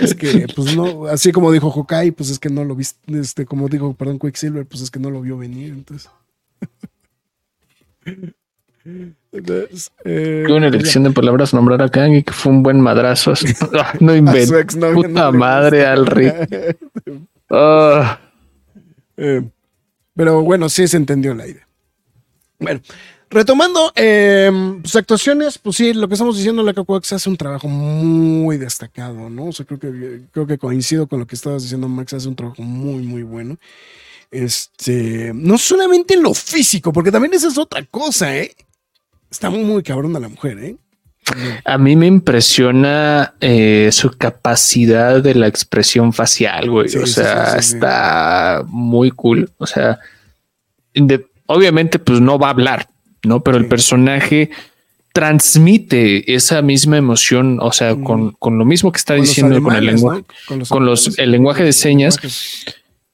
[SPEAKER 2] Es que, pues no, así como dijo Hawkeye, pues es que no lo viste, este, como dijo, perdón, Quicksilver, pues es que no lo vio venir, entonces. Entonces, eh,
[SPEAKER 3] buena
[SPEAKER 2] pues
[SPEAKER 3] elección de palabras nombrar a Kang y que fue un buen madrazo. Ah, no invento. Puta madre al Rick. Ah,
[SPEAKER 2] Eh, pero bueno, sí se entendió la idea. Bueno, Retomando, eh, pues actuaciones, pues sí, lo que estamos diciendo, la Coax hace un trabajo muy destacado, ¿no? O sea, creo que, creo que coincido con lo que estabas diciendo, Max, hace un trabajo muy, muy bueno. Este, no solamente en lo físico, porque también esa es otra cosa, ¿eh? Está muy, muy cabrón la mujer, ¿eh?
[SPEAKER 3] A mí me impresiona eh, su capacidad de la expresión facial, güey.
[SPEAKER 2] Sí,
[SPEAKER 3] o sea,
[SPEAKER 2] sí, sí, sí.
[SPEAKER 3] está muy cool. O sea, de- obviamente, pues no va a hablar, ¿no? Pero el personaje transmite esa misma emoción, o sea, con, con lo mismo que está
[SPEAKER 2] Con
[SPEAKER 3] diciendo con el lenguaje.
[SPEAKER 2] ¿no? Con los,
[SPEAKER 3] con los-
[SPEAKER 2] alemanes.
[SPEAKER 3] el lenguaje de señas.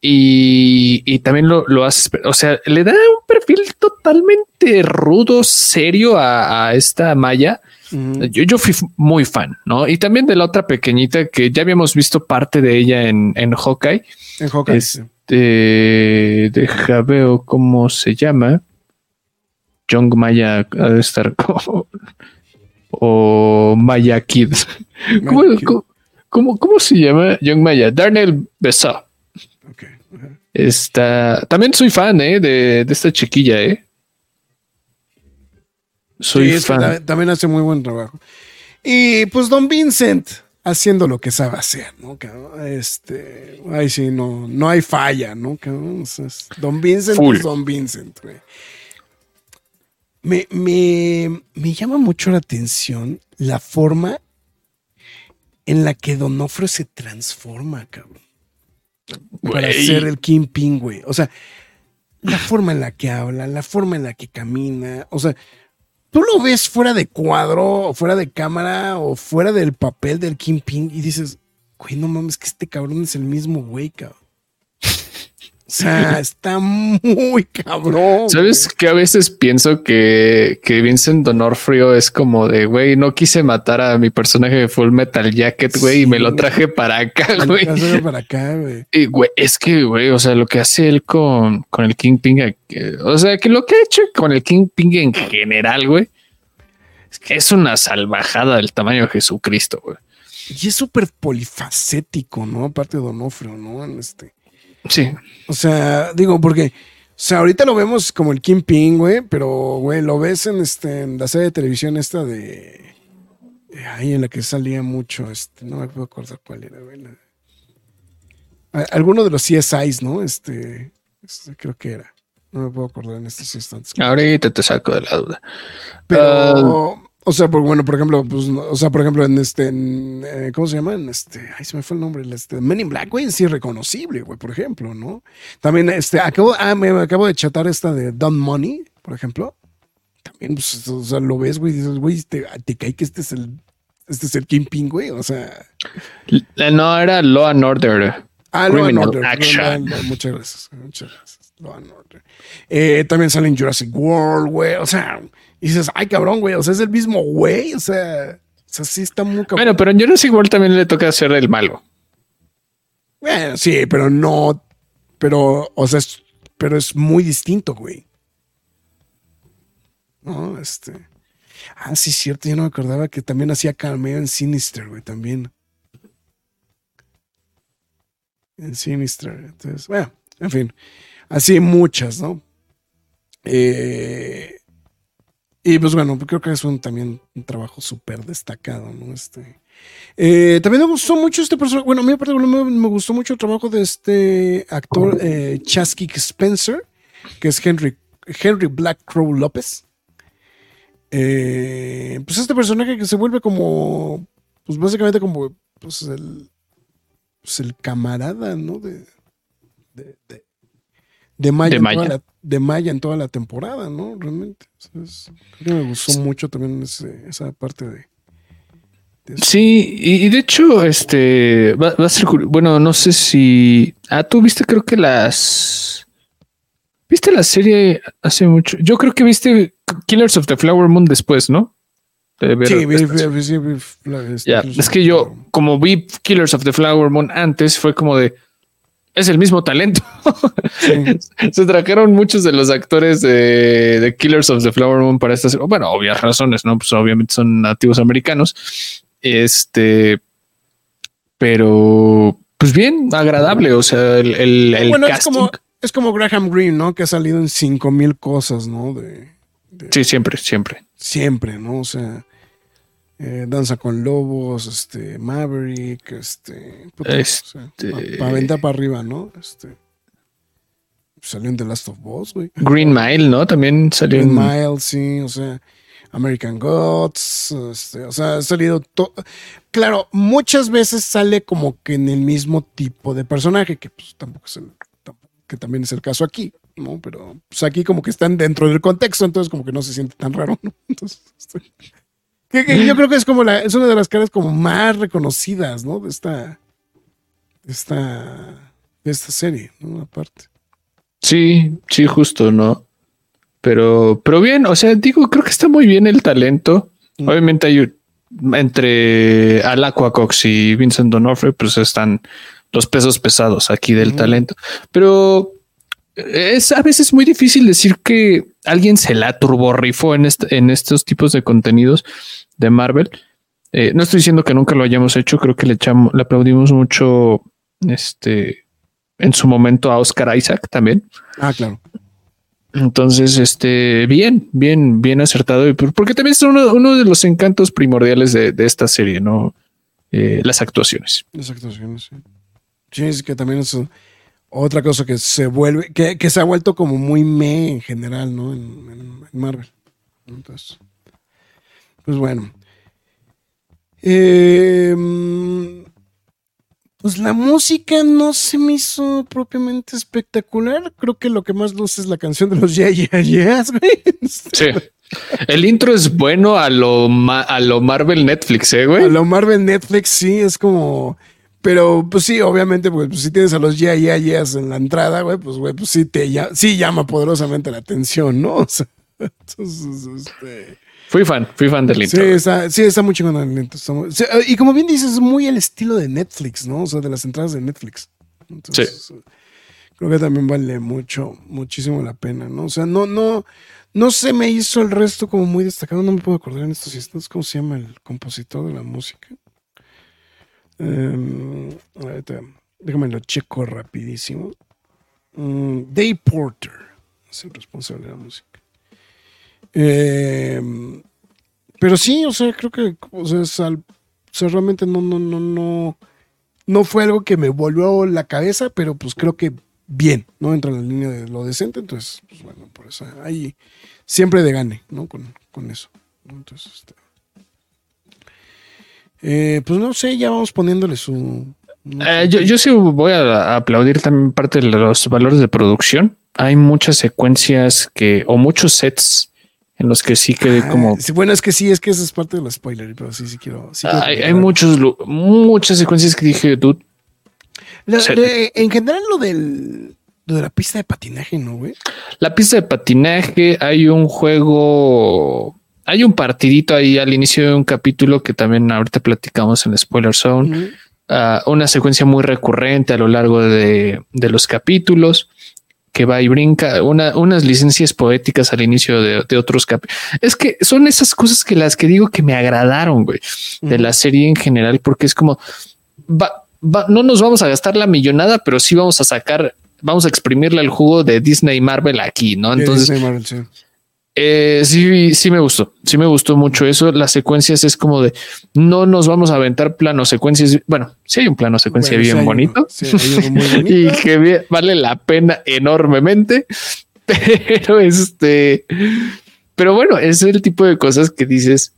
[SPEAKER 3] Y, y también lo, lo hace, o sea, le da un perfil totalmente rudo, serio a, a esta Maya. Yo, yo fui muy fan, ¿no? Y también de la otra pequeñita que ya habíamos visto parte de ella en, en Hawkeye.
[SPEAKER 2] En Hawkeye, sí.
[SPEAKER 3] Este, deja veo cómo se llama. Young Maya ha de estar como, o Maya Kid. ¿Cómo,
[SPEAKER 2] Kid.
[SPEAKER 3] cómo- cómo- cómo se llama Young Maya? Darnell Bessa. Está, también soy fan ¿eh? de, de esta chiquilla, ¿eh? Soy
[SPEAKER 2] Sí,
[SPEAKER 3] fan.
[SPEAKER 2] ta- también hace muy buen trabajo. Y pues Don Vincent haciendo lo que sabe hacer, ¿no? Este, ay, sí, no, no hay falla, ¿no? Don Vincent
[SPEAKER 3] Full.
[SPEAKER 2] es Don Vincent, güey. Me, me, me llama mucho la atención la forma en la que Donofrio se transforma, cabrón. Para ser el Kingpin, güey. O sea, la forma en la que habla, la forma en la que camina. O sea, tú lo ves fuera de cuadro, o fuera de cámara, o fuera del papel del Kingpin y dices, güey, no mames, que este cabrón es el mismo güey, cabrón. O sea, está muy cabrón.
[SPEAKER 3] ¿Sabes que a veces pienso que, que Vincent Donofrio es como de, güey, no quise matar a mi personaje de Full Metal Jacket, güey, y me lo traje para acá,
[SPEAKER 2] güey?
[SPEAKER 3] güey.
[SPEAKER 2] Para acá, güey.
[SPEAKER 3] Y, güey, es que, güey, o sea, lo que hace él con, con el Kingpin, eh, o sea, que lo que ha hecho con el Kingpin en general, güey, es que es una salvajada del tamaño de Jesucristo, güey.
[SPEAKER 2] Y es súper polifacético, ¿no? Aparte de Donofrio, ¿no? En este.
[SPEAKER 3] Sí.
[SPEAKER 2] O sea, digo, porque, o sea, ahorita lo vemos como el Kingpin, güey, pero, güey, lo ves en, este, en la serie de televisión esta de... eh, Ahí en la que salía mucho, este, no me puedo acordar cuál era, güey. Alguno de los CSIs, ¿no? Este, este, creo que era. No me puedo acordar en estos instantes.
[SPEAKER 3] Ahorita te saco de la duda.
[SPEAKER 2] Pero,
[SPEAKER 3] Ah.
[SPEAKER 2] O sea, por, bueno, por ejemplo, pues, o sea, por ejemplo, en este, en, eh, ¿cómo se llama? En este, ay, se me fue el nombre, este, Men in Black, güey, sí es reconocible, güey, por ejemplo, ¿no? También, este, acabo, ah, me, acabo de chatar esta de Don Money, por ejemplo. También, pues, o sea, lo ves, güey, dices, güey, te, te cae que este es el, este es el Kingpin, güey, o sea.
[SPEAKER 3] L- No, era Law and Order.
[SPEAKER 2] Ah, Law and Order.
[SPEAKER 3] Action.
[SPEAKER 2] No, no, muchas gracias. Muchas gracias. Law and Order. Eh, también sale en Jurassic World, güey. O sea, y dices, ay, cabrón, güey. O sea, es el mismo güey. O sea, o sea, sí está muy cabrón.
[SPEAKER 3] Bueno, pero en Jurassic World también le toca hacer el malo.
[SPEAKER 2] Bueno, sí, pero no. Pero, o sea, es, pero es muy distinto, güey. No, este. Ah, sí, cierto. Yo no me acordaba que también hacía cameo en Sinister, güey, también. En Sinister. Entonces, bueno, en fin. Así muchas, ¿no? Eh, y pues bueno, creo que es un, también un trabajo súper destacado, ¿no? Este. Eh, también me gustó mucho este personaje. Bueno, a mí me, me gustó mucho el trabajo de este actor eh, Chasky Spencer, que es Henry, Henry Black Crow López. Eh, pues este personaje que se vuelve como, pues básicamente como, pues el, pues el camarada, ¿no? De, de Maya,
[SPEAKER 3] De
[SPEAKER 2] en
[SPEAKER 3] Maya.
[SPEAKER 2] toda la- de Maya en toda la temporada, ¿no? Realmente. O sea, es- creo que me gustó mucho también ese- esa parte de.
[SPEAKER 3] Sí, y, y de hecho, este va, va a ser bueno, no sé si. Ah, tú viste, creo que las. ¿Viste la serie hace mucho? Yo creo que viste Killers of the Flower Moon después, ¿no?
[SPEAKER 2] Sí, vi- vi- sí, vi-
[SPEAKER 3] es que yo, como vi Killers of the Flower Moon antes, fue como de. Es el mismo talento. Se trajeron muchos de los actores de, de Killers of the Flower Moon para esta serie. Bueno, obvias razones, ¿no? Pues obviamente son nativos americanos. Este. Pero. Pues bien, agradable. O sea, el, el, el
[SPEAKER 2] bueno, es
[SPEAKER 3] casting.
[SPEAKER 2] como, es como Graham Greene, ¿no? Que ha salido en cinco mil cosas, ¿no? De,
[SPEAKER 3] Sí, siempre, siempre.
[SPEAKER 2] Siempre, ¿no? O sea, eh, Danza con Lobos, este, Maverick, este. puta,
[SPEAKER 3] Este-
[SPEAKER 2] para aventar para arriba, ¿no? Este. Salió en The Last of Us, güey.
[SPEAKER 3] Green Mile, ¿no? También salió
[SPEAKER 2] Green
[SPEAKER 3] en...
[SPEAKER 2] Mile, sí, o sea, American Gods, este, o sea, ha salido todo. Claro, muchas veces sale como que en el mismo tipo de personaje, que pues tampoco es el, que también es el caso aquí, ¿no? Pero pues aquí como que están dentro del contexto, entonces como que no se siente tan raro, ¿no? Entonces, este, que- que yo creo que es como la, es una de las caras como más reconocidas, ¿no? De esta, de esta, de esta serie, ¿no? Aparte.
[SPEAKER 3] Sí, sí, justo, ¿no? Pero, pero bien, o sea, digo, creo que está muy bien el talento.
[SPEAKER 2] Mm.
[SPEAKER 3] Obviamente hay entre Alacua Cox y Vincent D'Onofrio, pues están los pesos pesados aquí del
[SPEAKER 2] Ujú.
[SPEAKER 3] talento. Pero es a veces muy difícil decir que alguien se la turborrifó en, est- en estos tipos de contenidos de Marvel. Eh, no estoy diciendo que nunca lo hayamos hecho, creo que le echamos, le aplaudimos mucho este en su momento a Oscar Isaac también.
[SPEAKER 2] Ah, claro.
[SPEAKER 3] Entonces, este, bien, bien, bien acertado. Porque también es uno, uno de los encantos primordiales de, de esta serie, ¿no? Eh, las actuaciones.
[SPEAKER 2] Las actuaciones, sí. Sí, es que también es otra cosa que se vuelve, que, que se ha vuelto como muy me en general, ¿no? En, en- en Marvel. Entonces, pues bueno. Eh, pues la música no se me hizo propiamente espectacular. Creo que lo que más luce es la canción de los Yeah, Yeah, Yeahs, güey.
[SPEAKER 3] Sí. El intro es bueno a lo, a lo Marvel Netflix, eh,
[SPEAKER 2] A
[SPEAKER 3] güey.
[SPEAKER 2] lo Marvel Netflix sí es como. Pero pues sí, obviamente, pues, pues, si tienes a los ya, ya, yeahs en la entrada, güey, pues güey, pues sí te llama, sí llama poderosamente la atención, ¿no? O sea, entonces, este,
[SPEAKER 3] Fui fan, fui fan del
[SPEAKER 2] sí,
[SPEAKER 3] intro.
[SPEAKER 2] está, sí, está muy chingón el muy- sí, y como bien dices, es muy el estilo de Netflix, ¿no? O sea, de las entradas de Netflix. Entonces, creo que también vale mucho, muchísimo la pena, ¿no? O sea, no, no, no se me hizo el resto como muy destacado, no me puedo acordar en estos instantes cómo se llama el compositor de la música. Em, ahorita, déjame lo checo rapidísimo. Mm, Dave Porter es el responsable de la música. Em, pero sí, o sea, creo que o sea, es al- o sea, realmente no, no, no, no, no fue algo que me volvió la cabeza, pero pues creo que bien, ¿no? Entra en la línea de lo decente, entonces, pues bueno, por eso ahí siempre de gane, ¿no? Con, con eso. Entonces, este, eh, pues no sé, ya vamos poniéndole su. no
[SPEAKER 3] Eh, yo, yo sí voy a aplaudir también parte de los valores de producción. Hay muchas secuencias que, o muchos sets en los que sí quedé
[SPEAKER 2] Ah,
[SPEAKER 3] como.
[SPEAKER 2] sí, bueno, es que sí, es que eso es parte del spoiler, pero sí, sí quiero. sí quiero
[SPEAKER 3] Hay, muchos, muchas secuencias que dije, dude,
[SPEAKER 2] La- de- en general, lo del. Lo de la pista de patinaje, ¿no, güey?
[SPEAKER 3] La pista de patinaje, hay un juego, hay un partidito ahí al inicio de un capítulo que también ahorita platicamos en Spoiler Zone. Ah, una secuencia muy recurrente a lo largo de, de los capítulos que va y brinca, una- unas licencias poéticas al inicio de, de otros capítulos. Es que son esas cosas que las que digo que me agradaron, güey, de la serie en general, porque es como, va- va- no nos vamos a gastar la millonada, pero sí vamos a sacar, vamos a exprimirle el jugo de Disney y Marvel aquí, ¿no? Entonces,
[SPEAKER 2] Disney Marvel, sí.
[SPEAKER 3] Eh, sí, sí me gustó. Sí me gustó mucho eso. Las secuencias es como de no nos vamos a aventar planos secuencias. Bueno, sí hay un plano secuencia
[SPEAKER 2] Bueno,
[SPEAKER 3] bien bonito
[SPEAKER 2] uno, sí,
[SPEAKER 3] y que bien- vale la pena enormemente. Pero este, pero bueno, es el tipo de cosas que dices,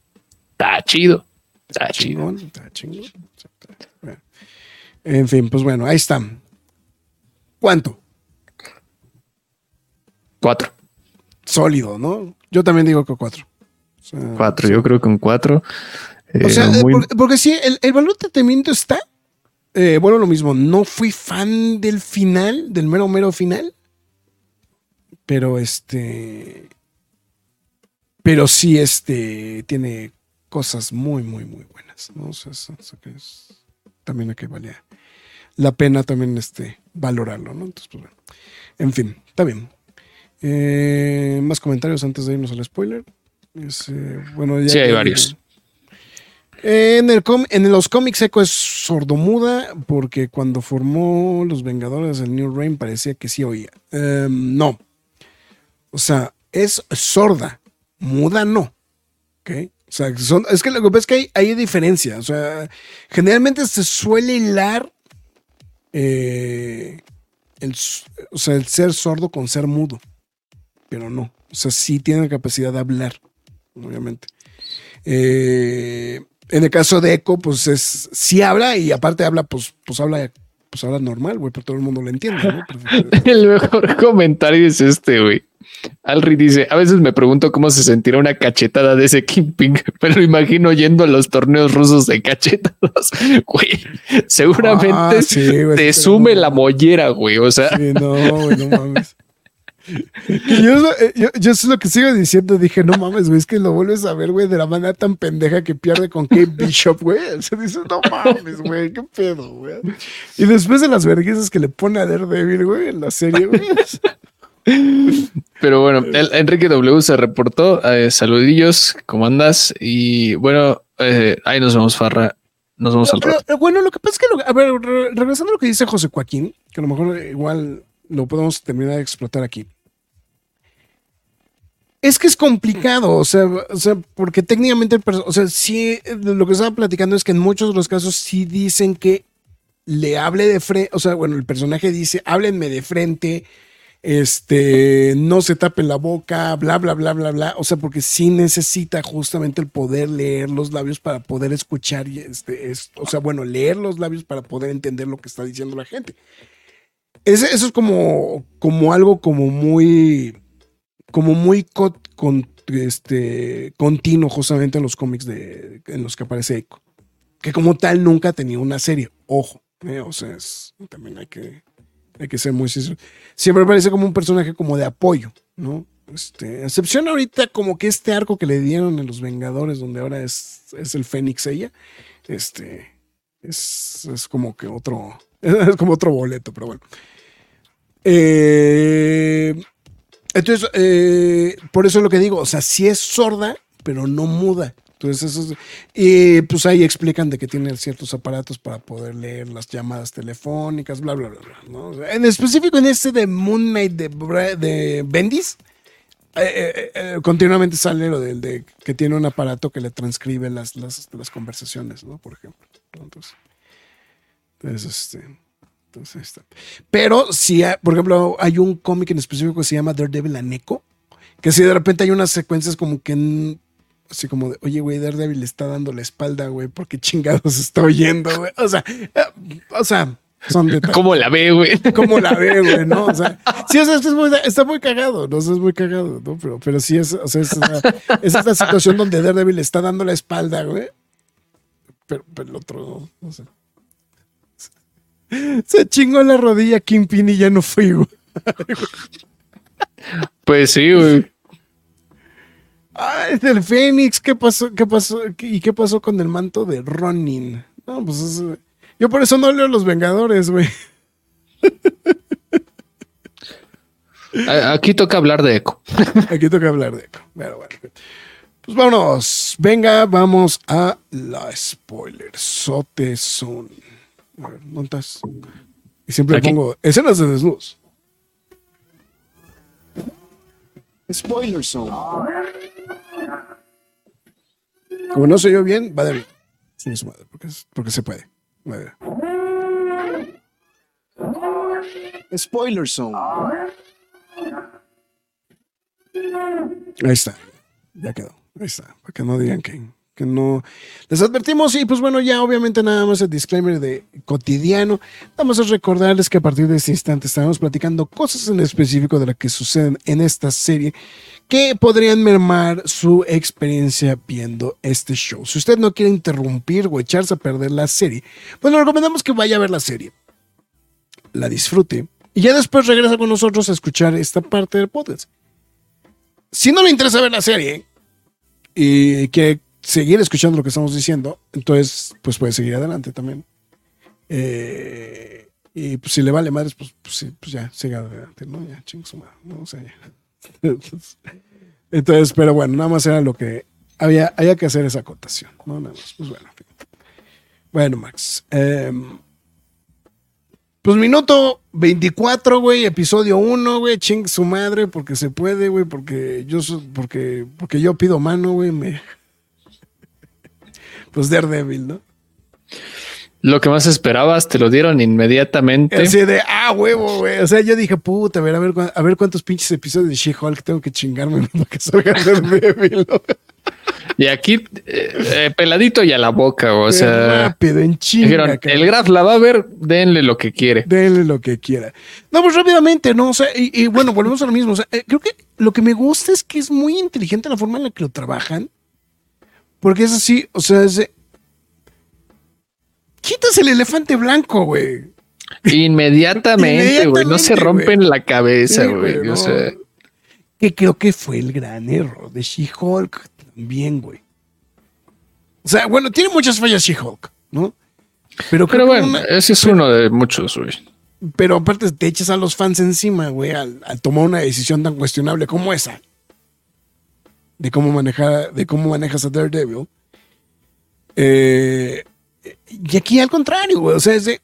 [SPEAKER 3] está chido, está chido.
[SPEAKER 2] chingón, está chingón. Bueno. En fin, pues bueno, ahí está. ¿Cuánto?
[SPEAKER 3] Cuatro,
[SPEAKER 2] Sólido, ¿no? Yo también digo que cuatro. O sea,
[SPEAKER 3] cuatro. Yo creo que un cuatro.
[SPEAKER 2] O
[SPEAKER 3] Eh,
[SPEAKER 2] sea,
[SPEAKER 3] muy-
[SPEAKER 2] porque, porque sí, el, el valor de tratamiento está. Eh, bueno, lo mismo, no fui fan del final, del mero mero final. Pero este. Pero sí, este. Tiene cosas muy, muy, muy buenas. ¿no? O sea, eso- eso que es también a que valía la pena también este, valorarlo, ¿no? Entonces, pues bueno. En fin, está bien. Eh, más comentarios antes de irnos al spoiler. Es, eh, bueno, ya
[SPEAKER 3] Sí, hay
[SPEAKER 2] que-
[SPEAKER 3] varios.
[SPEAKER 2] en, el com- en los cómics Echo es sordomuda porque cuando formó los Vengadores del New Reign parecía que sí oía. Em, no. O sea, es sorda, muda no. ¿Ok? O sea, son, es que lo que pasa es que hay, hay diferencia. O sea, generalmente se suele hilar eh, el, o sea, el ser sordo con ser mudo. Pero no. O sea, sí tienen la capacidad de hablar, obviamente. Eh, en el caso de Echo, pues es, sí habla y aparte habla, pues, pues habla, pues habla normal, güey, pero todo el mundo lo entiende, ¿no? Pero-
[SPEAKER 3] El mejor comentario es este, güey. Alri dice, a veces me pregunto cómo se sentirá una cachetada de ese Kingpin, pero imagino yendo a los torneos rusos de cachetadas. Güey, seguramente
[SPEAKER 2] Ah, sí, güey,
[SPEAKER 3] te sume
[SPEAKER 2] no.
[SPEAKER 3] la mollera, güey. O sea,
[SPEAKER 2] Sí, no, güey, no mames. Que yo, eh, yo, yo es lo que sigo diciendo. Dije, no mames, güey, es que lo vuelves a ver, güey, de la manera tan pendeja que pierde con Kate Bishop, güey. O sea, dices, no mames, güey, qué pedo, güey. Y después de las vergüenzas que le pone a Daredevil, güey, en la serie, güey.
[SPEAKER 3] pero bueno, el- Enrique W se reportó. eh, saludillos, ¿cómo andas? Y bueno, eh, ahí nos vemos, Farra. Nos vemos al rato.
[SPEAKER 2] pero, bueno, lo que pasa es que, lo- a ver, re- regresando a lo que dice José Joaquín, que a lo mejor igual lo podemos terminar de explotar aquí. Es que es complicado, o sea, o sea porque técnicamente, el o sea, sí, lo que estaba platicando es que en muchos de los casos sí dicen que le hable de frente, o sea, bueno, el personaje dice, háblenme de frente, este, no se tapen la boca, bla, bla, bla, bla, bla, o sea, porque sí necesita justamente el poder leer los labios para poder escuchar, y este, es, o sea, bueno, leer los labios para poder entender lo que está diciendo la gente. Eso es como, como algo como muy, como muy este, continuo justamente en los cómics de, en los que aparece Echo. Que como tal nunca ha tenido una serie. Ojo, eh, o sea, es- también hay que, hay que ser muy sincero. Siempre parece como un personaje como de apoyo, ¿no? Este, excepción ahorita como que este arco que le dieron en Los Vengadores, donde ahora es, es el Fénix ella, este, es, es como que otro, es como otro boleto, pero bueno. Eh, entonces, eh, por eso es lo que digo, o sea, sí es sorda, pero no muda. Entonces, eso es- y pues ahí explican de que tiene ciertos aparatos para poder leer las llamadas telefónicas, bla, bla, bla, bla. ¿no? En específico en este de Moon Knight de, de Bendis, eh, eh, eh, continuamente sale lo del de que tiene un aparato que le transcribe las, las, las conversaciones, ¿no? Por ejemplo. Entonces, entonces, este, entonces está. Pero si, hay- por ejemplo, hay un cómic en específico que se llama Daredevil and Echo, que si de repente hay unas secuencias como que, en- así como de, oye, güey, Daredevil le está dando la espalda, güey, porque chingados está oyendo, güey. O sea, eh, o sea, son detalles.
[SPEAKER 3] ¿Cómo la ve, güey?
[SPEAKER 2] ¿Cómo la ve, güey? ¿No? O sea, sí, o sea, esto es muy- está muy cagado, ¿no? O sea, es muy cagado, ¿no? Pero, pero sí es, o sea, es, esa- es esta situación donde Daredevil le está dando la espalda, güey. Pero, pero el otro, no, no sé. Se chingó la rodilla Kingpin y ya no fui, güey.
[SPEAKER 3] Pues sí, güey.
[SPEAKER 2] Ay, del Fénix, ¿qué pasó? ¿Qué pasó? ¿Qué- ¿Y qué pasó con el manto de Ronin? No, pues es- yo por eso no leo Los Vengadores, güey.
[SPEAKER 3] Aquí toca hablar de eco.
[SPEAKER 2] Aquí toca hablar de eco. Pero bueno. Pues vámonos. Venga, vamos a la spoiler. Sote son. ¿Dónde estás? Y siempre
[SPEAKER 3] Aquí.
[SPEAKER 2] pongo escenas de desnudos. Spoiler zone. Como no soy yo bien, va de bien. Sí, su madre, porque, se puede. Va de- Spoiler zone. Ahí está. Ya quedó. Ahí está. Para que no digan que, que no. Les advertimos y pues bueno, ya obviamente nada más el disclaimer de cotidiano. Vamos a recordarles que a partir de este instante estaremos platicando cosas en específico de las que suceden en esta serie que podrían mermar su experiencia viendo este show. Si usted no quiere interrumpir o echarse a perder la serie, pues le recomendamos que vaya a ver la serie. La disfrute y ya después regresa con nosotros a escuchar esta parte del podcast. Si no le interesa ver la serie y quiere seguir escuchando lo que estamos diciendo, entonces pues puede seguir adelante también. Eh, y pues si le vale madres, pues, pues, sí, pues ya, siga adelante, ¿no? Ya, ching su madre, ¿no? O. Entonces, pero bueno, nada más era lo que había, había que hacer esa acotación, ¿no? Nada más, pues bueno. Bueno, Max. em, Pues minuto 24, güey, episodio 1, güey, ching su madre, porque se puede, güey, porque yo, porque, porque yo pido mano, güey, me... Pues Daredevil, ¿no?
[SPEAKER 3] Lo que más esperabas te lo dieron inmediatamente.
[SPEAKER 2] Así de, ah, huevo, güey. O sea, yo dije, puta, a ver, a ver, a ver cuántos pinches episodios de She-Hulk tengo que chingarme para que salga Daredevil, ¿no?
[SPEAKER 3] Y aquí eh, eh, peladito y a la boca, o sea,
[SPEAKER 2] rápido, en chinga.
[SPEAKER 3] dijeron, el Graf la va a ver, denle lo que quiere.
[SPEAKER 2] Denle lo que quiera. No, pues rápidamente, ¿no? O sea, y, y bueno, volvemos a lo mismo. O sea, eh, creo que lo que me gusta es que es muy inteligente la forma en la que lo trabajan. Porque es así, o sea, es de, Quitas el elefante blanco, güey.
[SPEAKER 3] Inmediatamente, güey, no se rompen la cabeza,
[SPEAKER 2] Sí,
[SPEAKER 3] güey. o sea,
[SPEAKER 2] Que creo que fue el gran error de She-Hulk también, güey. O sea, bueno, tiene muchas fallas She-Hulk, ¿no? Pero,
[SPEAKER 3] bueno,
[SPEAKER 2] una-
[SPEAKER 3] ese es uno de muchos, güey.
[SPEAKER 2] pero aparte te echas a los fans encima, güey, al, al tomar una decisión tan cuestionable como esa. De cómo manejar, de cómo manejas a Daredevil. Eh, y aquí al contrario, güey. O sea, es de.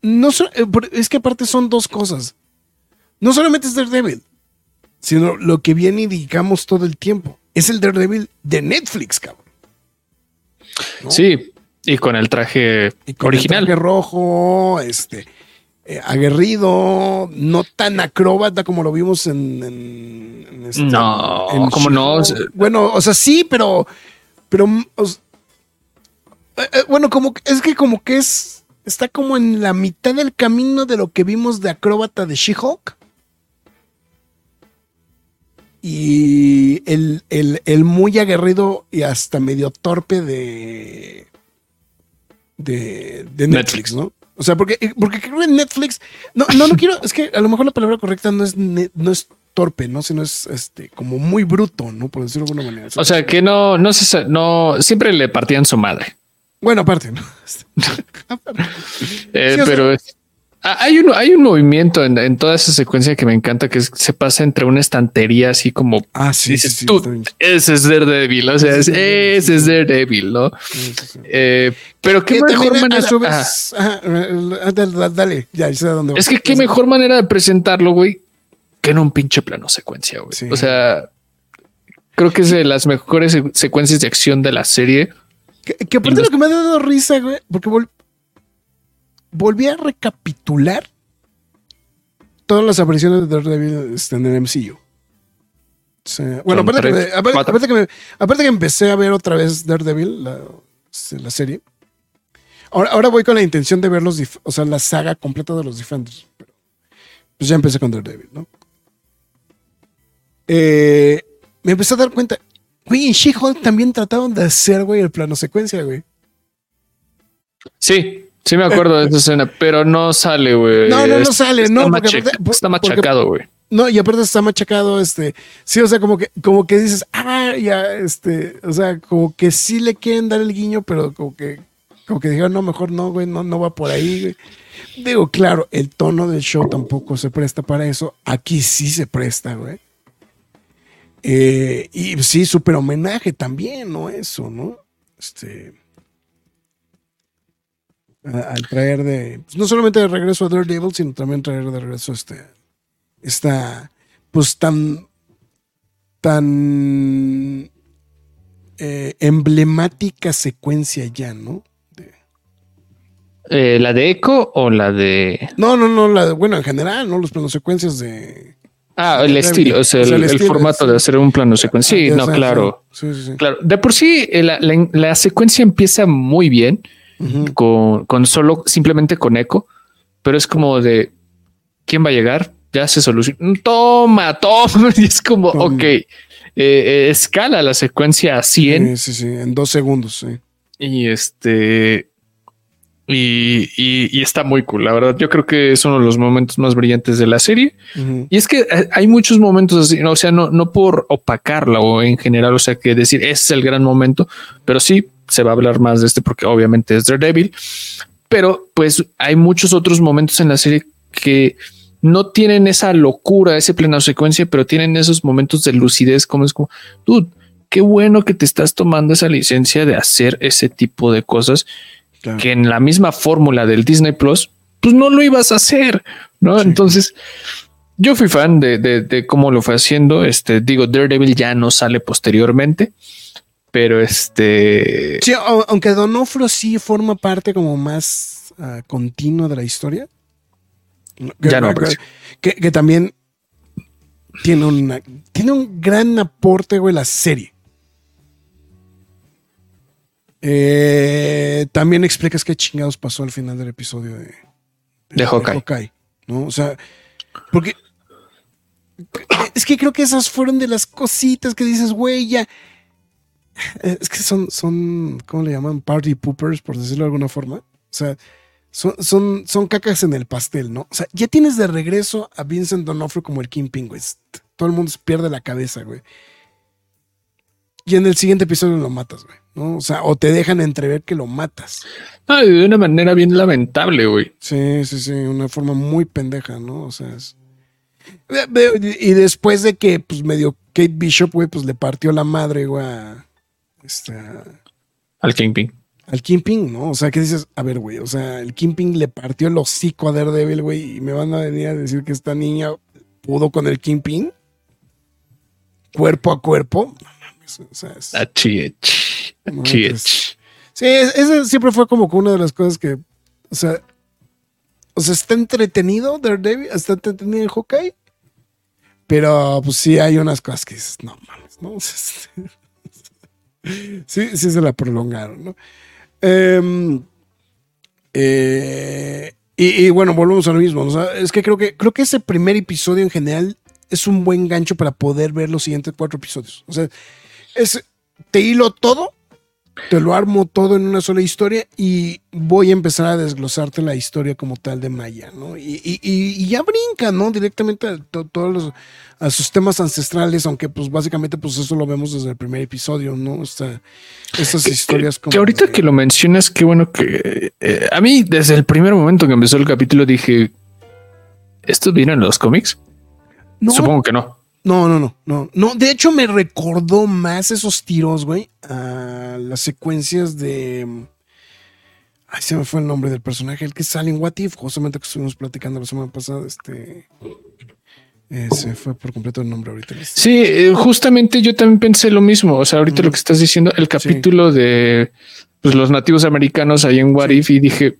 [SPEAKER 2] No, so- eh, es que aparte son dos cosas. No solamente es Daredevil, sino lo que viene y digamos todo el tiempo. Es el Daredevil de Netflix, cabrón. ¿no?
[SPEAKER 3] Sí, y con el traje
[SPEAKER 2] Y con el
[SPEAKER 3] original.
[SPEAKER 2] traje rojo, este, eh, aguerrido, no tan acróbata como lo vimos en. en- en este-
[SPEAKER 3] No,
[SPEAKER 2] en
[SPEAKER 3] ¿cómo no?
[SPEAKER 2] Bueno, o sea, sí, pero. Pero. o eh, eh, bueno, como es que como que es. Está como en la mitad del camino de lo que vimos de acróbata de She-Hulk. Y el, el- el muy aguerrido y hasta medio torpe de. de, de Netflix, ¿no? O sea, porque, porque creo que Netflix. No, no, no quiero. Es que a lo mejor la palabra correcta no es, ne- no es torpe, ¿no? Sino es este como muy bruto, ¿no? Por decirlo de alguna manera.
[SPEAKER 3] O sea, que no, no se, no, siempre le partían su madre.
[SPEAKER 2] Bueno, aparte, ¿no?
[SPEAKER 3] Eh,
[SPEAKER 2] Sí, sea-
[SPEAKER 3] pero es- ah, hay un, hay un movimiento en, en toda esa secuencia que me encanta que es- se pasa entre una estantería así como
[SPEAKER 2] Ah, sí, sí,
[SPEAKER 3] dices
[SPEAKER 2] sí,
[SPEAKER 3] tú, ese es Daredevil, o sea, es- ese es Daredevil, ¿no?
[SPEAKER 2] Sí, sí, sí.
[SPEAKER 3] Eh, pero qué mejor
[SPEAKER 2] también,
[SPEAKER 3] manera.
[SPEAKER 2] a
[SPEAKER 3] Ajá.
[SPEAKER 2] ajá, eh, dale, dale, ya, ya sé a dónde
[SPEAKER 3] Es
[SPEAKER 2] voy.
[SPEAKER 3] que qué mejor manera de presentarlo, güey, que en un pinche plano secuencia, güey.
[SPEAKER 2] Sí.
[SPEAKER 3] O sea, creo que es de las mejores se- secuencias de acción de la serie.
[SPEAKER 2] Que, que aparte lo que me ha dado risa, güey, porque volví a recapitular todas las apariciones de Daredevil este, en el MCU. O sea, bueno, aparte que,
[SPEAKER 3] tres,
[SPEAKER 2] aparte, que me- aparte que empecé a ver otra vez Daredevil, la, este, la serie. Ahora, ahora voy con la intención de ver los, o sea, la saga completa de los Defenders. Pero, pues ya empecé con Daredevil, ¿no? Eh, me empecé a dar cuenta, güey, en She-Hulk también trataron de hacer, güey, el plano secuencia, güey.
[SPEAKER 3] Sí, sí me acuerdo de esa escena, pero no sale, güey.
[SPEAKER 2] No, no, no sale,
[SPEAKER 3] está
[SPEAKER 2] no,
[SPEAKER 3] macha-
[SPEAKER 2] porque aparte-
[SPEAKER 3] está
[SPEAKER 2] porque-
[SPEAKER 3] machacado, güey.
[SPEAKER 2] No, y aparte está machacado, este, sí, o sea, como que, como que dices, ah, ya, este, o sea, como que sí le quieren dar el guiño, pero como que, como que dijeron, no, mejor no, güey, no, no va por ahí, güey. Digo, claro, el tono del show tampoco se presta para eso. Aquí sí se presta, güey. Eh, y sí, súper homenaje también, ¿no? Eso, ¿no? Este. Al traer de. pues, no solamente de regreso a Daredevil, sino también traer de regreso este. Esta. Pues tan. Tan. eh, emblemática secuencia ya, ¿no?
[SPEAKER 3] Eh, ¿La de Echo o la de.?
[SPEAKER 2] No, no, no, la, bueno, en general, ¿no? Los planos secuencias de.
[SPEAKER 3] Ah, el estilo, o sea,
[SPEAKER 2] O sea,
[SPEAKER 3] el,
[SPEAKER 2] el
[SPEAKER 3] el
[SPEAKER 2] estilo,
[SPEAKER 3] formato de hacer un plano secuencia. Sí,
[SPEAKER 2] Ah,
[SPEAKER 3] no, claro.
[SPEAKER 2] Sí, sí, sí.
[SPEAKER 3] Claro, de por sí eh, la, la- la secuencia empieza muy bien Con, con solo simplemente con eco, pero es como de quién va a llegar, ya se soluciona. Toma, toma. Y es como, ok, eh, eh, escala la secuencia a 100
[SPEAKER 2] Sí, sí, sí, en dos segundos, sí.
[SPEAKER 3] y este. Y, y- y está muy cool, la verdad. Yo creo que es uno de los momentos más brillantes de la serie. Y es que eh, hay muchos momentos así, ¿no? o sea, no, no por opacarla o en general, o sea, que decir ese es el gran momento, pero sí se va a hablar más de este porque obviamente es Daredevil, pero pues hay muchos otros momentos en la serie que no tienen esa locura, ese pleno secuencia, pero tienen esos momentos de lucidez, como es como, dude, qué bueno que te estás tomando esa licencia de hacer ese tipo de cosas
[SPEAKER 2] Claro.
[SPEAKER 3] que en la misma fórmula del Disney Plus pues no lo ibas a hacer, ¿no? Entonces, yo fui fan de, de, de, cómo lo fue haciendo. Este, digo, Daredevil ya no sale posteriormente, pero este.
[SPEAKER 2] Sí, aunque Donofrio sí forma parte como más uh, continua de la historia.
[SPEAKER 3] Ya no
[SPEAKER 2] que, que, que, también tiene, una, tiene un gran aporte, güey, la serie. Eh, también explicas qué chingados pasó al final del episodio de,
[SPEAKER 3] de, de Hawkeye.
[SPEAKER 2] Hawkeye ¿no? O sea, porque es que creo que esas fueron de las cositas que dices, güey, ya. Es que son, son, ¿cómo le llaman? Party poopers, por decirlo de alguna forma. O sea, son, son, son cacas en el pastel, ¿no? O sea, ya tienes de regreso a Vincent Donofrio como el Kingpin, güey. Todo el mundo se pierde la cabeza, güey. Y en el siguiente episodio lo matas, güey. ¿no? O sea, o te dejan entrever que lo matas.
[SPEAKER 3] Ah, de una manera bien lamentable, güey.
[SPEAKER 2] Sí, sí, sí, una forma muy pendeja, ¿no? O sea, es... Y después de que, pues, medio Kate Bishop, güey, pues le partió la madre, güey, a, este,
[SPEAKER 3] al Kingpin.
[SPEAKER 2] Al Kingpin, ¿no? O sea, ¿qué dices? A ver, güey, o sea, el Kingpin le partió el hocico a Daredevil, güey, y me van a venir a decir que esta niña pudo con el Kingpin. Cuerpo a cuerpo. No mames, o sea, es...
[SPEAKER 3] Achich.
[SPEAKER 2] No, pues, sí, ese siempre fue como que una de las cosas que, o sea, o sea, está entretenido Daredevil, está entretenido el Hawkeye, pero pues sí hay unas cosas que dices, no mames, ¿no? sí, sí se la prolongaron, ¿no? Eh, eh, y, bueno, volvemos a lo mismo. Es que creo que creo que ese primer episodio en general es un buen gancho para poder ver los siguientes cuatro episodios. O sea, es, te hilo todo te lo armo todo en una sola historia y voy a empezar a desglosarte la historia como tal de Maya, ¿no? Y, y, y ya brinca, ¿no? Directamente a to, todos los, a sus temas ancestrales, aunque pues básicamente pues eso lo vemos desde el primer episodio, ¿no? Esas
[SPEAKER 3] que,
[SPEAKER 2] historias como...
[SPEAKER 3] Que ahorita de... que lo mencionas, qué bueno que... Eh, a mí desde el primer momento que empezó el capítulo dije, ¿esto viene en los cómics?
[SPEAKER 2] No.
[SPEAKER 3] Supongo que no.
[SPEAKER 2] No, no, no, no, no. De hecho, me recordó más esos tiros, güey, a las secuencias de. Ay, se me fue el nombre del personaje, el que sale en What If, justamente que estuvimos platicando la semana pasada. Este. Eh, se fue por completo el nombre ahorita.
[SPEAKER 3] Sí, eh, justamente yo también pensé lo mismo. O sea, ahorita mm. lo que estás diciendo, el capítulo sí. de pues, los nativos americanos ahí en What sí. If, y dije,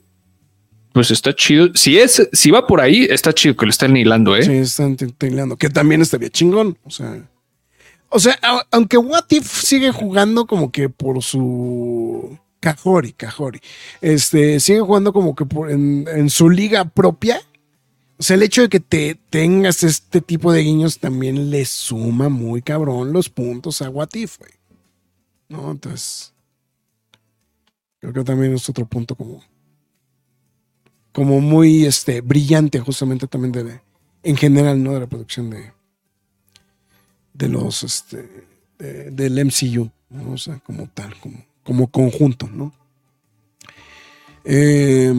[SPEAKER 3] pues está chido. Si es, si va por ahí, está chido que lo estén hilando, ¿eh?
[SPEAKER 2] Sí, están hilando, que también estaría chingón. O sea, o sea, aunque What If sigue jugando como que por su Cajori, Cajori, este, sigue jugando como que por, en, su liga propia. O sea, el hecho de que te tengas este tipo de guiños también le suma muy cabrón los puntos a What If, güey. ¿No? Entonces, creo que también es otro punto como como muy este, brillante justamente también de, en general, ¿no? De la producción de, de los, este, de, del MCU, ¿no? O sea, como tal, como, como conjunto, ¿no? Eh,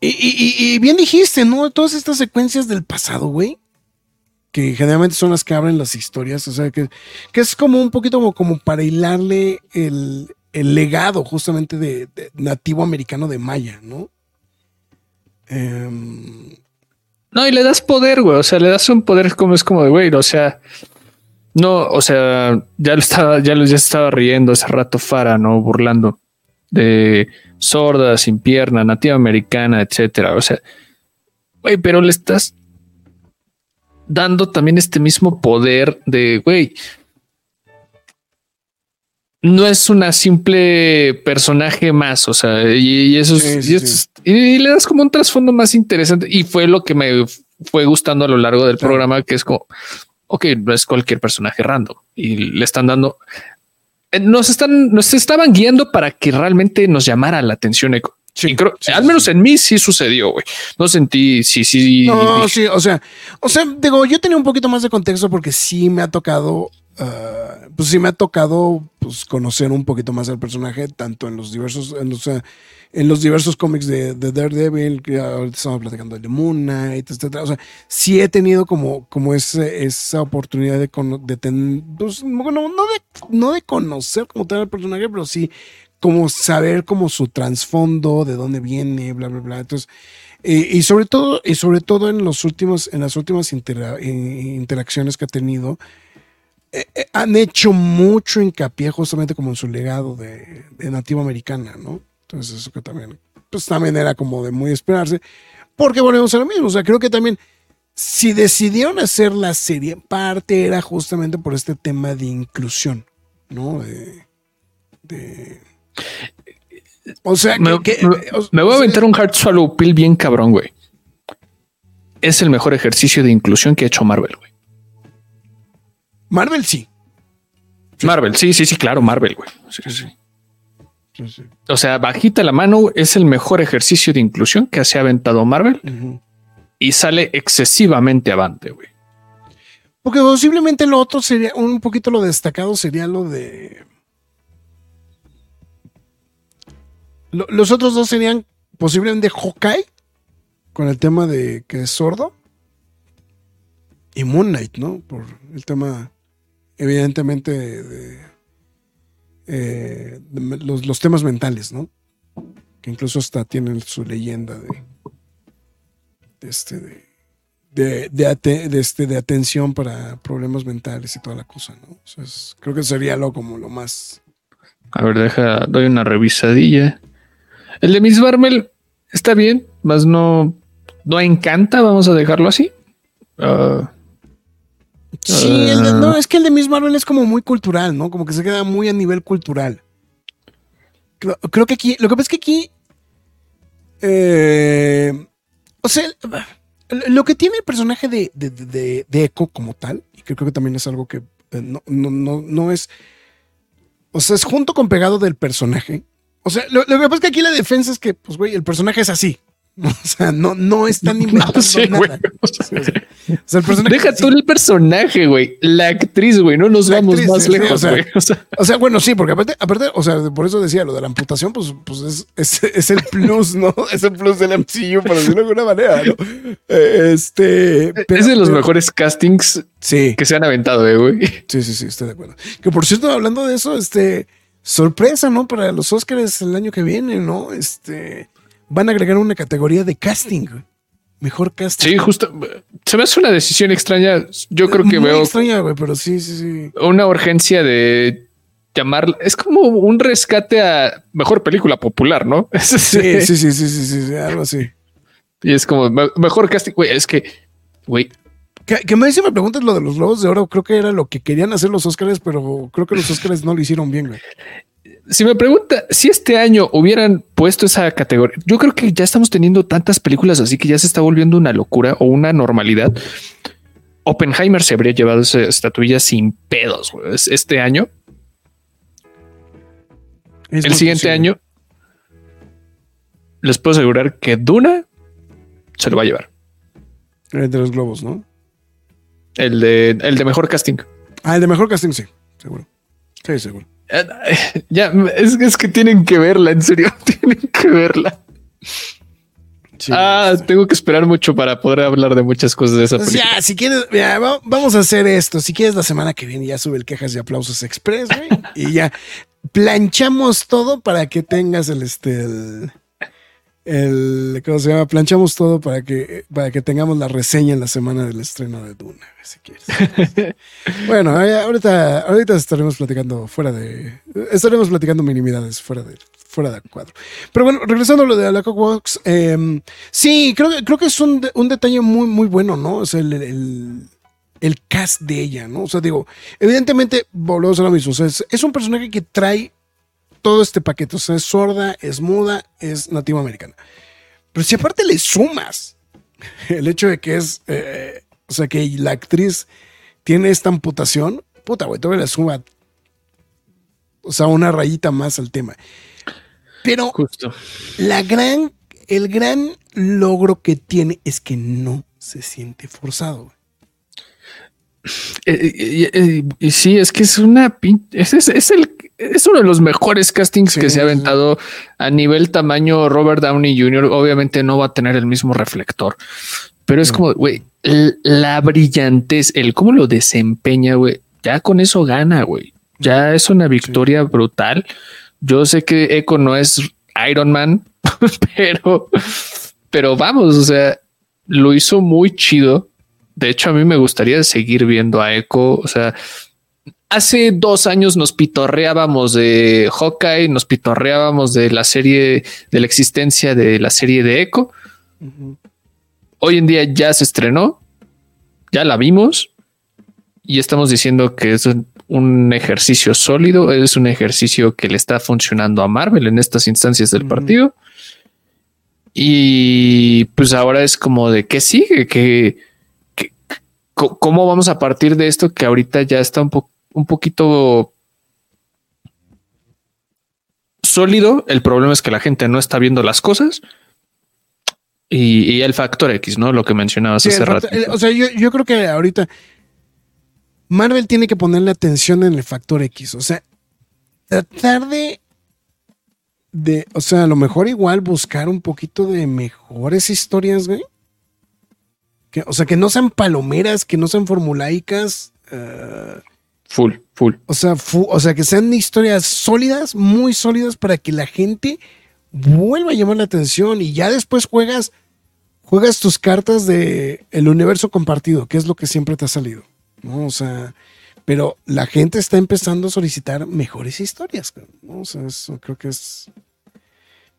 [SPEAKER 2] y, y, bien dijiste, ¿no? Todas estas secuencias del pasado, güey, que generalmente son las que abren las historias, o sea, que, que es como un poquito como, para hilarle el, el legado justamente de nativo americano de Maya, ¿no?
[SPEAKER 3] Um... No, y le das poder, güey. O sea, le das un poder como es como de güey. O sea, no, o sea, ya lo estaba, ya lo ya estaba riendo hace rato Fara, no burlando de sorda, sin pierna, nativa americana, etcétera. O sea, güey, pero le estás dando también este mismo poder de güey no es una simple personaje más, o sea, y, y eso sí, sí, y, sí. y, le das como un trasfondo más interesante y fue lo que me fue gustando a lo largo del programa, que es como, ok, no es cualquier personaje random y le están dando, eh, nos están, nos estaban guiando para que realmente nos llamara la atención. Eco. Sí, creo, sí, al menos en mí sí sucedió, güey. No sentí, sí, sí.
[SPEAKER 2] No, sí, o sea, o sea, digo, yo tenía un poquito más de contexto porque sí me ha tocado Uh, pues sí me ha tocado pues, conocer un poquito más al personaje, tanto en los diversos, en los, uh, en los diversos cómics de, de, Daredevil, que ahorita estamos platicando de Moon Knight, etc. O sea, sí he tenido como, como ese, esa oportunidad de, de tener, pues, no de, no de conocer como tal el personaje, pero sí como saber como su trasfondo, de dónde viene, bla, bla, bla. Entonces, eh, y sobre todo, y sobre todo en los últimos, en las últimas intera- eh, interacciones que ha tenido, eh, eh, han hecho mucho hincapié justamente como en su legado de, de nativo americana, ¿no? Entonces, eso que también, pues también era como de muy esperarse, porque volvemos a lo mismo. O sea, creo que también, si decidieron hacer la serie, parte era justamente por este tema de inclusión, ¿no? De. de- o sea,
[SPEAKER 3] Me,
[SPEAKER 2] que, que-
[SPEAKER 3] me-
[SPEAKER 2] o-
[SPEAKER 3] me voy a
[SPEAKER 2] o sea,
[SPEAKER 3] aventar un hard swallow pill bien cabrón, güey. Es el mejor ejercicio de inclusión que ha hecho Marvel, güey.
[SPEAKER 2] Marvel sí.
[SPEAKER 3] Marvel, sí, sí, sí, claro, Marvel, güey. Sí, sí.
[SPEAKER 2] Sí, sí.
[SPEAKER 3] O sea, bajita la mano es el mejor ejercicio de inclusión que se ha aventado Marvel y sale excesivamente avante, güey.
[SPEAKER 2] Porque posiblemente lo otro sería, un poquito lo destacado sería lo de. Lo- los otros dos serían posiblemente Hawkeye, con el tema de que es sordo, y Moon Knight, ¿no? Por el tema, evidentemente, de, eh, los, los temas mentales, ¿no? Que incluso hasta tienen su leyenda de, este, de, ate- este, de atención para problemas mentales y toda la cosa, ¿no? O creo que sería lo como lo más.
[SPEAKER 3] A ver, deja, doy una revisadilla. El de Miss Marvel está bien, más no, no encanta, vamos a dejarlo así. Ah,
[SPEAKER 2] Sí, el de- no, es que el de Miss Marvel es como muy cultural, ¿no? Como que se queda muy a nivel cultural. Creo, creo que aquí, lo que pasa es que aquí, eh, o sea, lo que tiene el personaje de, de, de- de Echo como tal, y que creo que también es algo que eh, no, no, no, no es, o sea, es junto con pegado del personaje. O sea, lo, lo que pasa es que aquí la defensa es que, pues, güey, el personaje es así. O sea, no, no están inventando
[SPEAKER 3] no sé, güey.
[SPEAKER 2] nada. O sea, o sea, el personaje
[SPEAKER 3] Deja
[SPEAKER 2] es
[SPEAKER 3] tú el personaje, güey. La actriz, güey. No nos
[SPEAKER 2] La
[SPEAKER 3] vamos
[SPEAKER 2] actriz,
[SPEAKER 3] más
[SPEAKER 2] sí,
[SPEAKER 3] lejos,
[SPEAKER 2] o sea,
[SPEAKER 3] güey. O sea,
[SPEAKER 2] bueno, sí, porque aparte, aparte, o sea, por eso decía lo de la amputación, pues, pues es, es, es el plus, ¿no? Es el plus del MCU, por decirlo de alguna manera, ¿no? Eh, Este. pero-
[SPEAKER 3] es de los
[SPEAKER 2] pero-
[SPEAKER 3] mejores castings
[SPEAKER 2] Sí,
[SPEAKER 3] que se han aventado, eh, güey.
[SPEAKER 2] sí, sí, sí, estoy de acuerdo. Que por cierto, hablando de eso, este. Sorpresa, ¿no? Para los Oscars el año que viene, ¿no? Este. Van a agregar una categoría de casting. Mejor casting.
[SPEAKER 3] Sí, justo. Se me hace una decisión extraña. Yo creo que
[SPEAKER 2] Muy
[SPEAKER 3] veo
[SPEAKER 2] extraña, güey, pero sí, sí, sí.
[SPEAKER 3] una urgencia de llamar. Es como un rescate a mejor película popular, ¿no?
[SPEAKER 2] Sí, sí, sí, sí, sí, sí, sí, algo así.
[SPEAKER 3] Y es como me- mejor casting. Güey, es que, güey,
[SPEAKER 2] Que, que me dice, me preguntas lo de los Globos de Oro, creo que era lo que querían hacer los Oscars, pero creo que los Oscars no lo hicieron bien, güey.
[SPEAKER 3] Si me pregunta si este año hubieran puesto esa categoría, yo creo que ya estamos teniendo tantas películas así que ya se está volviendo una locura o una normalidad. Oppenheimer se habría llevado esa estatuilla sin pedos. Es- este año.
[SPEAKER 2] Es
[SPEAKER 3] el siguiente
[SPEAKER 2] posible.
[SPEAKER 3] año les puedo asegurar que Duna se lo va a llevar.
[SPEAKER 2] El de los Globos, ¿no?
[SPEAKER 3] El de, el de mejor casting.
[SPEAKER 2] Ah, el de mejor casting, sí, seguro. Sí, seguro.
[SPEAKER 3] Ya es, es que tienen que verla, en serio, tienen que verla.
[SPEAKER 2] Sí,
[SPEAKER 3] ah, tengo que esperar mucho para poder hablar de muchas cosas de esa
[SPEAKER 2] Pues
[SPEAKER 3] película.
[SPEAKER 2] ya, si quieres, mira, vamos a hacer esto. Si quieres, la semana que viene ya sube el quejas y aplausos express, güey. y ya planchamos todo para que tengas el este el, el- ¿cómo se llama? Planchamos todo para que para que tengamos la reseña en la semana del estreno de Duna, si quieres. bueno, eh, ahorita, ahorita estaremos platicando fuera de. Estaremos platicando minimidades fuera de fuera de cuadro. Pero bueno, regresando a lo de la Cockbox, eh, sí, creo, que- creo que es un, un detalle muy, muy bueno, ¿no? O sea, el, el- el cast de ella, ¿no? O sea, digo, evidentemente, volvemos a lo mismo. O sea, es, es un personaje que trae todo este paquete. O sea, es sorda, es muda, es nativa americana. Pero si aparte le sumas el hecho de que es, eh, o sea, que la actriz tiene esta amputación, puta, güey, todavía le suma, o sea, una rayita más al tema. Pero
[SPEAKER 3] Justo.
[SPEAKER 2] la gran, el gran logro que tiene es que no se siente forzado.
[SPEAKER 3] Eh, eh, eh, y sí, es que es una pin- es, es, es el es uno de los mejores castings
[SPEAKER 2] Sí,
[SPEAKER 3] que se ha aventado a nivel tamaño. Robert Downey Jr. obviamente no va a tener el mismo reflector, pero es como güey, la brillantez, el cómo lo desempeña, güey. Ya con eso gana, güey. Ya es una victoria brutal Yo sé que Echo no es Iron Man, pero, pero vamos, o sea, lo hizo muy chido. De hecho, a mí me gustaría seguir viendo a Echo. O sea, hace dos años nos pitorreábamos de Hawkeye, nos pitorreábamos de la serie, de la existencia de la serie de Echo. Hoy en día ya se estrenó, ya la vimos y estamos diciendo que es un ejercicio sólido, es un ejercicio que le está funcionando a Marvel en estas instancias del partido. Y pues ahora es como de qué sigue, que, cómo vamos a partir de esto que ahorita ya está un, un poquito sólido. El problema es que la gente no está viendo las cosas. Y, el factor X, ¿no? Lo que mencionabas hace rato.
[SPEAKER 2] o sea, yo, yo creo que ahorita Marvel tiene que ponerle atención en el factor X. O sea, tratar de de, o sea, a lo mejor igual buscar un poquito de mejores historias, güey. Que, o sea, que no sean palomeras, que no sean formulaicas. Eh,
[SPEAKER 3] full, full.
[SPEAKER 2] O sea, o sea, que sean historias sólidas, muy sólidas para que la gente vuelva a llamar la atención y ya después juegas, juegas tus cartas de el universo compartido, que es lo que siempre te ha salido. ¿no? O sea, pero la gente está empezando a solicitar mejores historias. ¿no? O sea, eso creo que es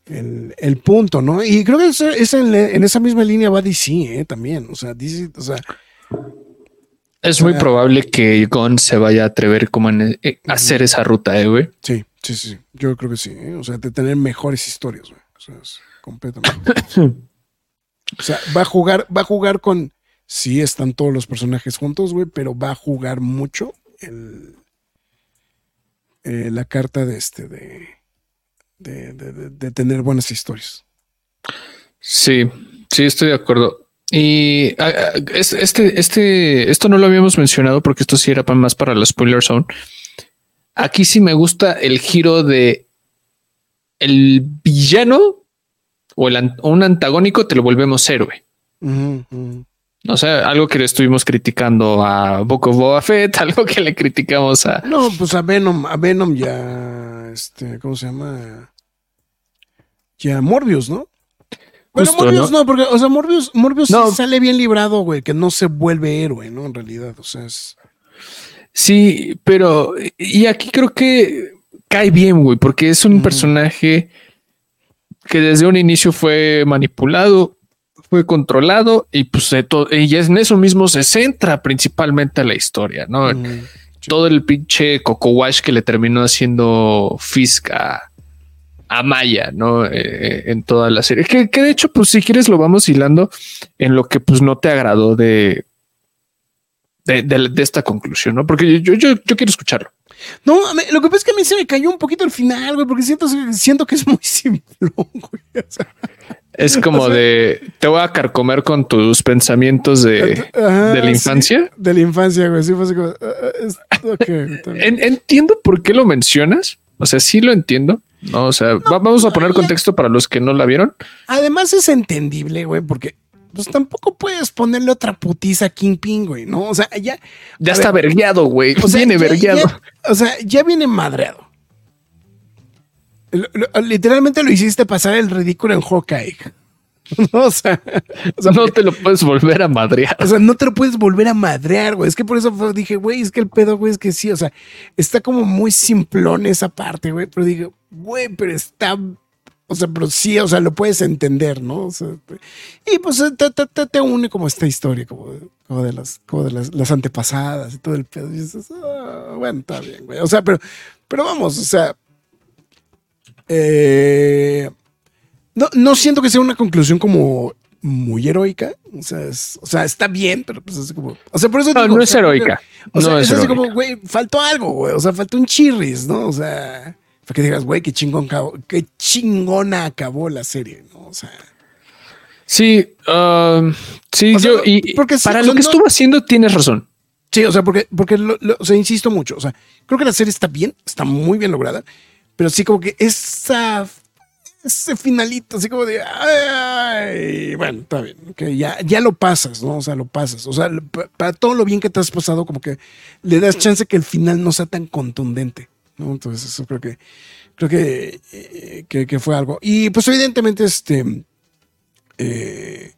[SPEAKER 2] el, punto, ¿no? Y creo que es, en, esa misma línea va DC, ¿eh? También. O sea, DC, o sea.
[SPEAKER 3] Es muy probable que Gon se vaya a atrever como a eh, hacer esa ruta, ¿eh, güey?
[SPEAKER 2] Sí, sí, sí. Yo creo que sí. ¿eh? O sea, de tener mejores historias, güey. O sea, es completamente. o sea, va a jugar, va a jugar con. Sí, están todos los personajes juntos, güey, pero va a jugar mucho el, eh, la carta de este, de, de, tener buenas historias.
[SPEAKER 3] Sí, sí, estoy de acuerdo. Y ah, ah, este, este, esto no lo habíamos mencionado porque esto sí era más para la spoiler zone. Aquí sí me gusta el giro de el villano o un antagónico te lo volvemos héroe. O sea, algo que le estuvimos criticando a Book of Boba Fett, algo que le criticamos a.
[SPEAKER 2] No, pues a Venom, a Venom ya. Este, ¿cómo se llama? Ya Morbius, ¿no? Bueno, Morbius ¿no? porque, o sea, Morbius, Morbius sale bien librado, güey, que no se vuelve héroe, ¿no? En realidad, o sea, es.
[SPEAKER 3] Sí, pero. Y aquí creo que cae bien, güey, porque es un personaje que desde un inicio fue manipulado, fue controlado y pues y en eso mismo se centra principalmente la historia, ¿no? Todo el pinche Coco Wash que le terminó haciendo Fisk a, Maya, ¿no? Eh, eh, en toda la serie. Que, de hecho, pues si quieres lo vamos hilando en lo que pues no te agradó de, de, esta conclusión, ¿no? Porque yo, yo, yo quiero escucharlo.
[SPEAKER 2] No, lo que pasa es que a mí se me cayó un poquito al final, güey, porque siento, siento que es muy simple, güey.
[SPEAKER 3] Es como de te voy a carcomer con tus pensamientos de, la infancia.
[SPEAKER 2] de la infancia, güey. Sí, fue así como,
[SPEAKER 3] ah, ah, entiendo por qué lo mencionas. O sea, sí lo entiendo. No, o sea, vamos a poner contexto para los que no la vieron.
[SPEAKER 2] Además, es entendible, güey, porque pues tampoco puedes ponerle otra putiza a Kingpin, güey, ¿no? O sea, ya.
[SPEAKER 3] Ya está vergueado, güey. viene vergueado.
[SPEAKER 2] o sea, ya viene madreado literalmente lo hiciste pasar el ridículo en Hawkeye.
[SPEAKER 3] o, sea, no te lo puedes volver a madrear.
[SPEAKER 2] O sea, no te lo puedes volver a madrear, güey. Es que por eso dije, güey, es que el pedo, güey, es que sí, o sea, está como muy simplón esa parte, güey. Pero dije, güey, pero está, o sea, pero sí, o sea, lo puedes entender, ¿no? y pues te, une como esta historia, como, de, las, como de las, antepasadas y todo el pedo. Y dices, ah, bueno, está bien, güey. O sea, pero, pero vamos, o sea, eh, no, no siento que sea una conclusión como muy heroica. O sea, o sea, está bien, pero pues es como. O sea, por eso.
[SPEAKER 3] No, no es heroica.
[SPEAKER 2] O sea, es, así como, güey, faltó algo, güey. O sea, faltó un chirris, ¿no? O sea, para que digas, güey, qué chingón qué chingona acabó la serie, ¿no? O sea.
[SPEAKER 3] Sí, um, sí, yo, y porque para lo que estuvo haciendo tienes razón.
[SPEAKER 2] Sí, o sea, porque, porque o sea, insisto mucho. O sea, creo que la serie está bien, está muy bien lograda. Pero sí como que esa ese finalito, así como de, ay, bueno, está bien, que ya, ya lo pasas, ¿no? O sea, lo pasas. O sea, para todo lo bien que te has pasado, como que le das chance que el final no sea tan contundente, ¿no? Entonces, eso creo que, creo que, eh, que fue algo. Y pues evidentemente, este, eh,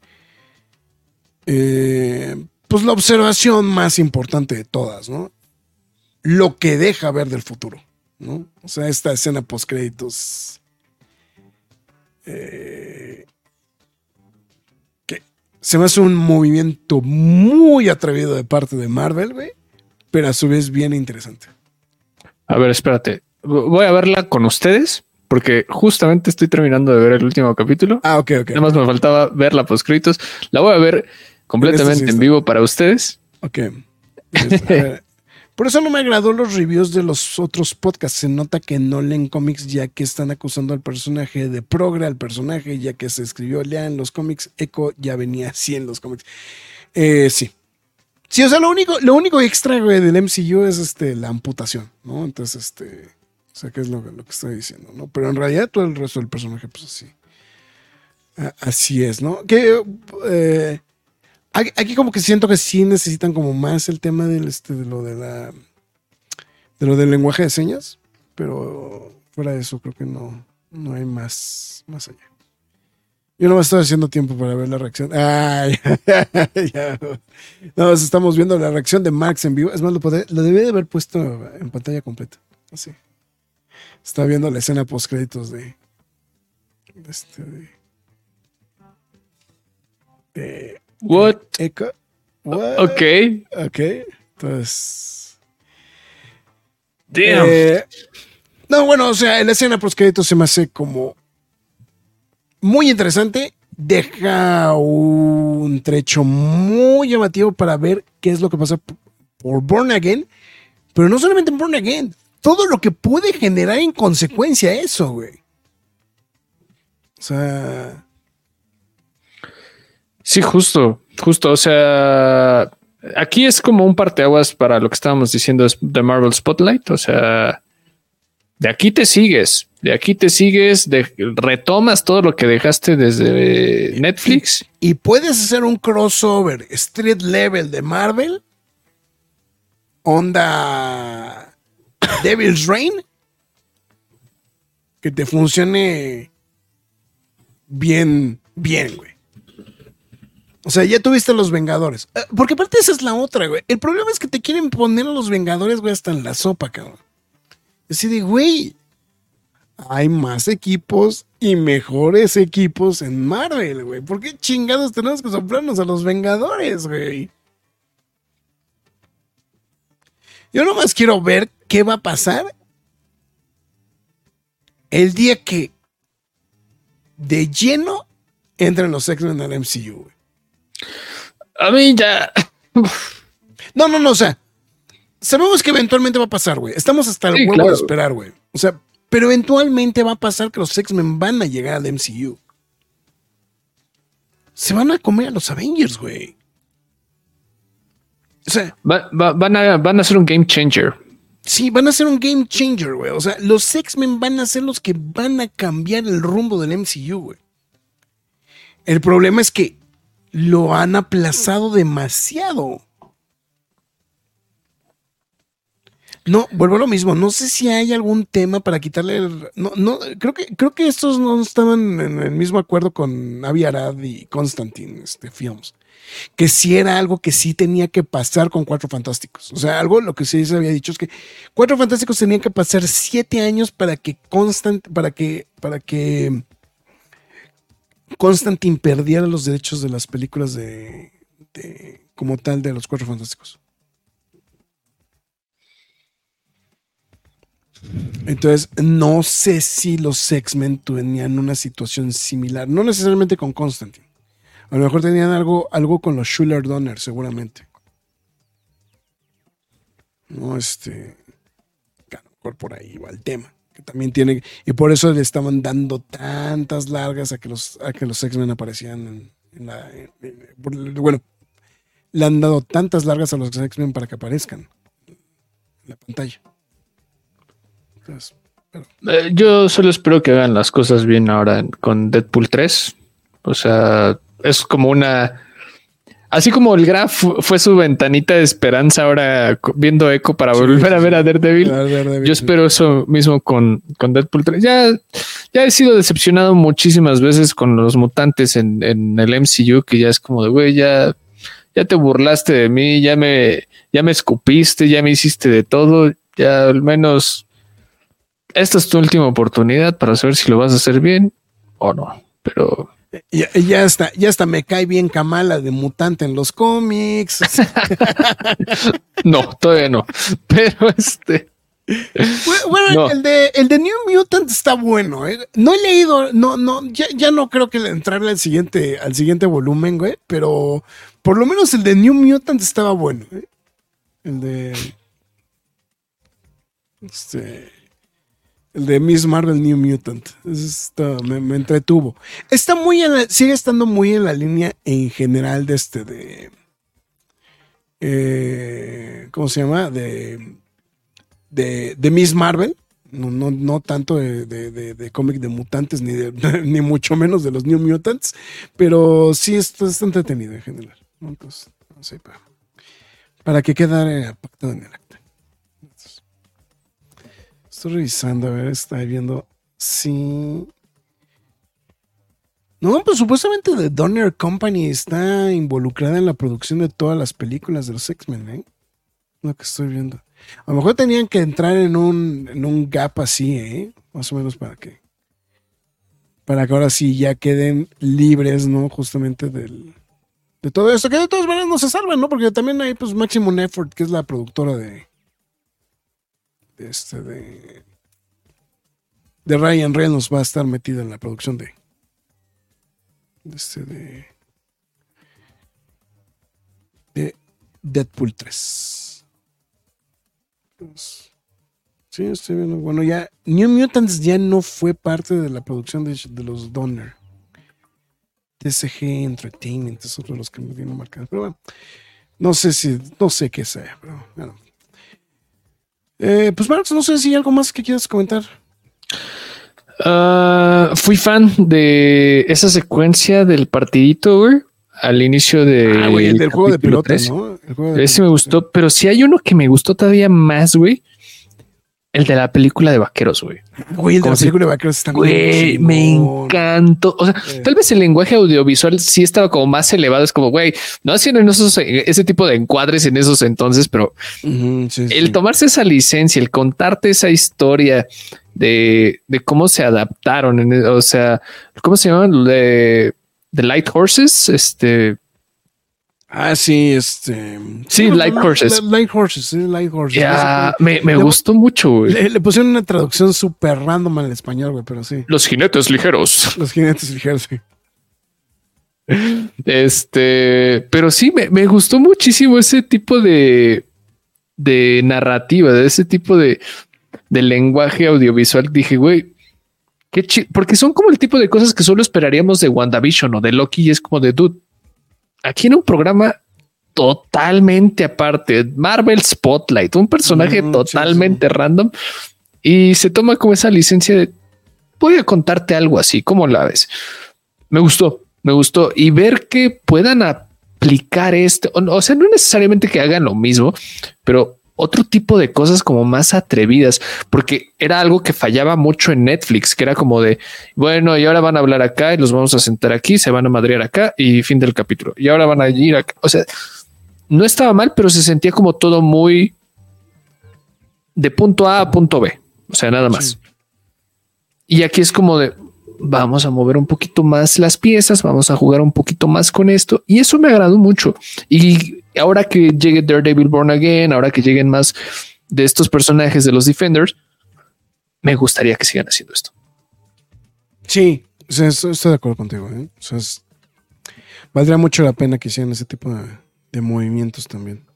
[SPEAKER 2] eh, pues la observación más importante de todas, ¿no? Lo que deja ver del futuro, ¿no? O sea, esta escena post créditos. Que se me hace un movimiento muy atrevido de parte de Marvel, güey, pero a su vez bien interesante.
[SPEAKER 3] A ver, espérate. Voy a verla con ustedes porque justamente estoy terminando de ver el último capítulo.
[SPEAKER 2] Ah, ok, ok.
[SPEAKER 3] Nada más me faltaba ver la poscritos. La voy a ver completamente
[SPEAKER 2] sí
[SPEAKER 3] en vivo para ustedes.
[SPEAKER 2] Ok. Este, Por eso no me agradó los reviews de los otros podcasts. Se nota que no leen cómics ya que están acusando al personaje de progre, al personaje ya que se escribió ya en los cómics. Echo ya venía así en los cómics. Eh, sí. Sí, o sea, lo único, lo único extra güey, del MCU es este, la amputación, ¿no? Entonces, este, o sea, que es lo, lo que estoy diciendo, ¿no? Pero en realidad todo el resto del personaje, pues así. Así es, ¿no? Que eh, aquí como que siento que sí necesitan como más el tema este de lo de la de lo del lenguaje de señas, pero fuera de eso creo que no no hay más más allá. Yo no me estoy haciendo tiempo para ver la reacción. Ay, ya. Estamos viendo la reacción de Max en vivo. Es más, lo, podré- lo debí de haber puesto en pantalla completa. Así. Está viendo la escena post créditos de, de este de, de
[SPEAKER 3] What?
[SPEAKER 2] Echo. What?
[SPEAKER 3] Ok.
[SPEAKER 2] Ok. Entonces.
[SPEAKER 3] Damn.
[SPEAKER 2] eh, no, bueno, o sea, la escena post créditos se me hace como muy interesante. Deja un trecho muy llamativo para ver qué es lo que pasa por Born Again. Pero no solamente en Born Again, todo lo que puede generar en consecuencia eso, güey. O sea.
[SPEAKER 3] Sí, justo, justo. O sea, aquí es como un parteaguas para lo que estábamos diciendo de Marvel Spotlight. O sea, de aquí te sigues, de aquí te sigues, retomas todo lo que dejaste desde Netflix.
[SPEAKER 2] y puedes hacer un crossover street level de Marvel, onda Devil's Reign, que te funcione bien, bien, güey. O sea, ya tuviste los Vengadores. Eh, Porque aparte esa es la otra, güey. El problema es que te quieren poner a los Vengadores, güey, hasta en la sopa, cabrón. Así de, güey, hay más equipos y mejores equipos en Marvel, güey. ¿Por qué chingados tenemos que soplarnos a los Vengadores, güey? Yo nomás quiero ver qué va a pasar el día que de lleno entren los X-Men al MCU, güey.
[SPEAKER 3] A mí ya.
[SPEAKER 2] No, no, no, o sea, sabemos que eventualmente va a pasar, güey. Estamos hasta el
[SPEAKER 3] Sí,
[SPEAKER 2] huevo
[SPEAKER 3] claro.
[SPEAKER 2] de esperar, güey. O sea, pero eventualmente va a pasar que los X-Men van a llegar al MCU. Se van a comer a los Avengers, güey. O sea,
[SPEAKER 3] Va- va- van, a, van a ser un game changer.
[SPEAKER 2] sí, van a ser un game changer, güey. O sea, los X-Men van a ser los que van a cambiar el rumbo del MCU, güey. El problema es que lo han aplazado demasiado. No, vuelvo a lo mismo. No sé si hay algún tema para quitarle el. No, no, creo que, creo que estos no estaban en el mismo acuerdo con Avi Arad y Constantine este, Films. Que sí era algo que sí tenía que pasar con Cuatro Fantásticos. O sea, algo lo que sí se había dicho es que Cuatro Fantásticos tenían que pasar siete años para que Constant, para que, para que Constantine perdiera los derechos de las películas de, como tal de los Cuatro Fantásticos. Entonces, no sé si los X-Men tenían una situación similar, no necesariamente con Constantine. A lo mejor tenían algo, algo con los Schuller Donner, seguramente. No, este. A lo mejor por ahí va el tema. Que también tiene. Y por eso le estaban dando tantas largas a que los, a que los X-Men aparecían en, bueno, le han dado tantas largas a los X-Men para que aparezcan en la pantalla. Entonces,
[SPEAKER 3] Eh, yo solo espero que hagan las cosas bien ahora con Deadpool 3. O sea, es como una. Así como el Graf fue su ventanita de esperanza ahora viendo Echo para volver a ver a Daredevil. Yo espero eso mismo con, con Deadpool 3. Ya, ya he sido decepcionado muchísimas veces con los mutantes en, en el MCU, que ya es como de güey, ya, ya te burlaste de mí, ya me, ya me escupiste, ya me hiciste de todo. Ya al menos esta es tu última oportunidad para saber si lo vas a hacer bien o no. Pero
[SPEAKER 2] ya, ya está, ya hasta me cae bien Kamala de mutante en los cómics.
[SPEAKER 3] no, todavía no. Pero este.
[SPEAKER 2] Bueno, el, de, el de New Mutant está bueno. ¿eh? No he leído, no, no, ya, ya no creo que entrarle al siguiente, al siguiente volumen, güey. Pero por lo menos el de New Mutant estaba bueno. ¿eh? El de. Este. El de Miss Marvel New Mutant. me, entretuvo. Está muy sigue estando muy en la línea en general de este de. Eh, ¿Cómo se llama? De. De, Miss Marvel. No, no, tanto de, de, cómic de mutantes, ni, ni mucho menos de los New Mutants. Pero sí está, está entretenido en general. Entonces, no sé, para, para que quede pactado en el Estoy revisando, a ver, está viendo. Sí. No, pues supuestamente The Donner Company está involucrada en la producción de todas las películas de los X-Men, ¿eh? Lo que estoy viendo. A lo mejor tenían que entrar en un, en un gap así, ¿eh? Más o menos para que. Para que ahora sí ya queden libres, ¿no? Justamente del, de todo esto, que de todas maneras no se salvan, ¿no? Porque también hay, pues, Maximum Effort, que es la productora de, este de, de Ryan Reynolds va a estar metido en la producción de, este de, de Deadpool 3. Pues, sí, estoy viendo. Bueno, ya New Mutants ya no fue parte de la producción de, de los Donner. TSG Entertainment es otro de los que me vienen marcados. Pero bueno, no sé si, no sé qué sea, pero bueno, eh, pues Marcos, no sé si hay algo más que quieras comentar.
[SPEAKER 3] Ah, fui fan de esa secuencia del partidito, güey. Al inicio de.
[SPEAKER 2] Ah, güey, el del juego de pelota, ¿no?
[SPEAKER 3] Ese me gustó, pero si hay uno que me gustó todavía más, güey. El de la película de vaqueros, güey.
[SPEAKER 2] Güey, el de la película de vaqueros está
[SPEAKER 3] Güey, me encantó. O sea, tal vez el lenguaje audiovisual sí estaba como más elevado. Es como, güey, no haciendo esos, ese tipo de encuadres en esos entonces, pero el tomarse esa licencia, el contarte esa historia de, de cómo se adaptaron, o sea, ¿cómo se llaman? De, de Light Horses, este
[SPEAKER 2] Ah, sí, este.
[SPEAKER 3] Sí, Light Horses.
[SPEAKER 2] Light Horses, sí, Light Horses.
[SPEAKER 3] Ya, me, me gustó mucho, güey.
[SPEAKER 2] Le, pusieron una traducción súper random al español, güey, pero sí.
[SPEAKER 3] Los jinetes ligeros.
[SPEAKER 2] Los jinetes ligeros, sí.
[SPEAKER 3] Este, pero sí, me, me gustó muchísimo ese tipo de, de narrativa, de ese tipo de, de lenguaje audiovisual. Dije, güey, qué chido, porque son como el tipo de cosas que solo esperaríamos de WandaVision o de Loki y es como de dude aquí en un programa totalmente aparte, Marvel Spotlight, un personaje totalmente random y se toma como esa licencia de voy a contarte algo así, como la ves? Me gustó, me gustó y ver que puedan aplicar esto, o sea, no necesariamente que hagan lo mismo, pero otro tipo de cosas como más atrevidas, porque era algo que fallaba mucho en Netflix, que era como de, bueno, y ahora van a hablar acá y los vamos a sentar aquí, se van a madrear acá y fin del capítulo. Y ahora van a ir acá. O sea, no estaba mal, pero se sentía como todo muy de punto A a punto B. O sea, nada más. Y aquí es como de, vamos a mover un poquito más las piezas, vamos a jugar un poquito más con esto. Y eso me agradó mucho. Y ahora que llegue Daredevil Born Again, ahora que lleguen más de estos personajes de los Defenders, me gustaría que sigan haciendo esto.
[SPEAKER 2] Sí, estoy, de acuerdo contigo. ¿eh? valdría mucho la pena que hicieran ese tipo de, movimientos también.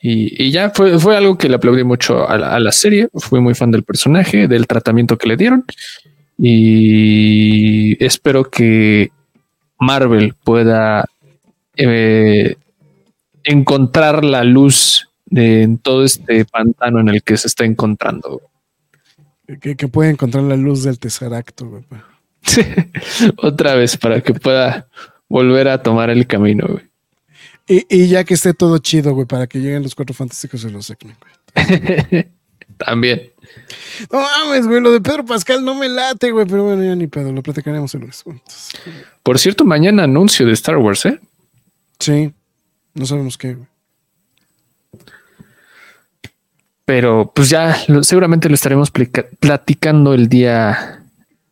[SPEAKER 3] Y, ya fue, fue, algo que le aplaudí mucho a la, serie. Fui muy fan del personaje, del tratamiento que le dieron. Y espero que Marvel pueda eh, encontrar la luz de, en todo este pantano en el que se está encontrando.
[SPEAKER 2] Que, que puede encontrar la luz del tercer acto.
[SPEAKER 3] Otra vez para que pueda volver a tomar el camino, güey.
[SPEAKER 2] Y, y ya que esté todo chido, güey, para que lleguen los cuatro fantásticos de los X-Men, güey.
[SPEAKER 3] También.
[SPEAKER 2] No mames, güey, lo de Pedro Pascal no me late, güey, pero bueno, ya ni pedo, lo platicaremos en los juntos.
[SPEAKER 3] Por cierto, mañana anuncio de Star Wars, ¿eh?
[SPEAKER 2] Sí, no sabemos qué, güey.
[SPEAKER 3] Pero pues ya lo- seguramente lo estaremos plica- platicando el día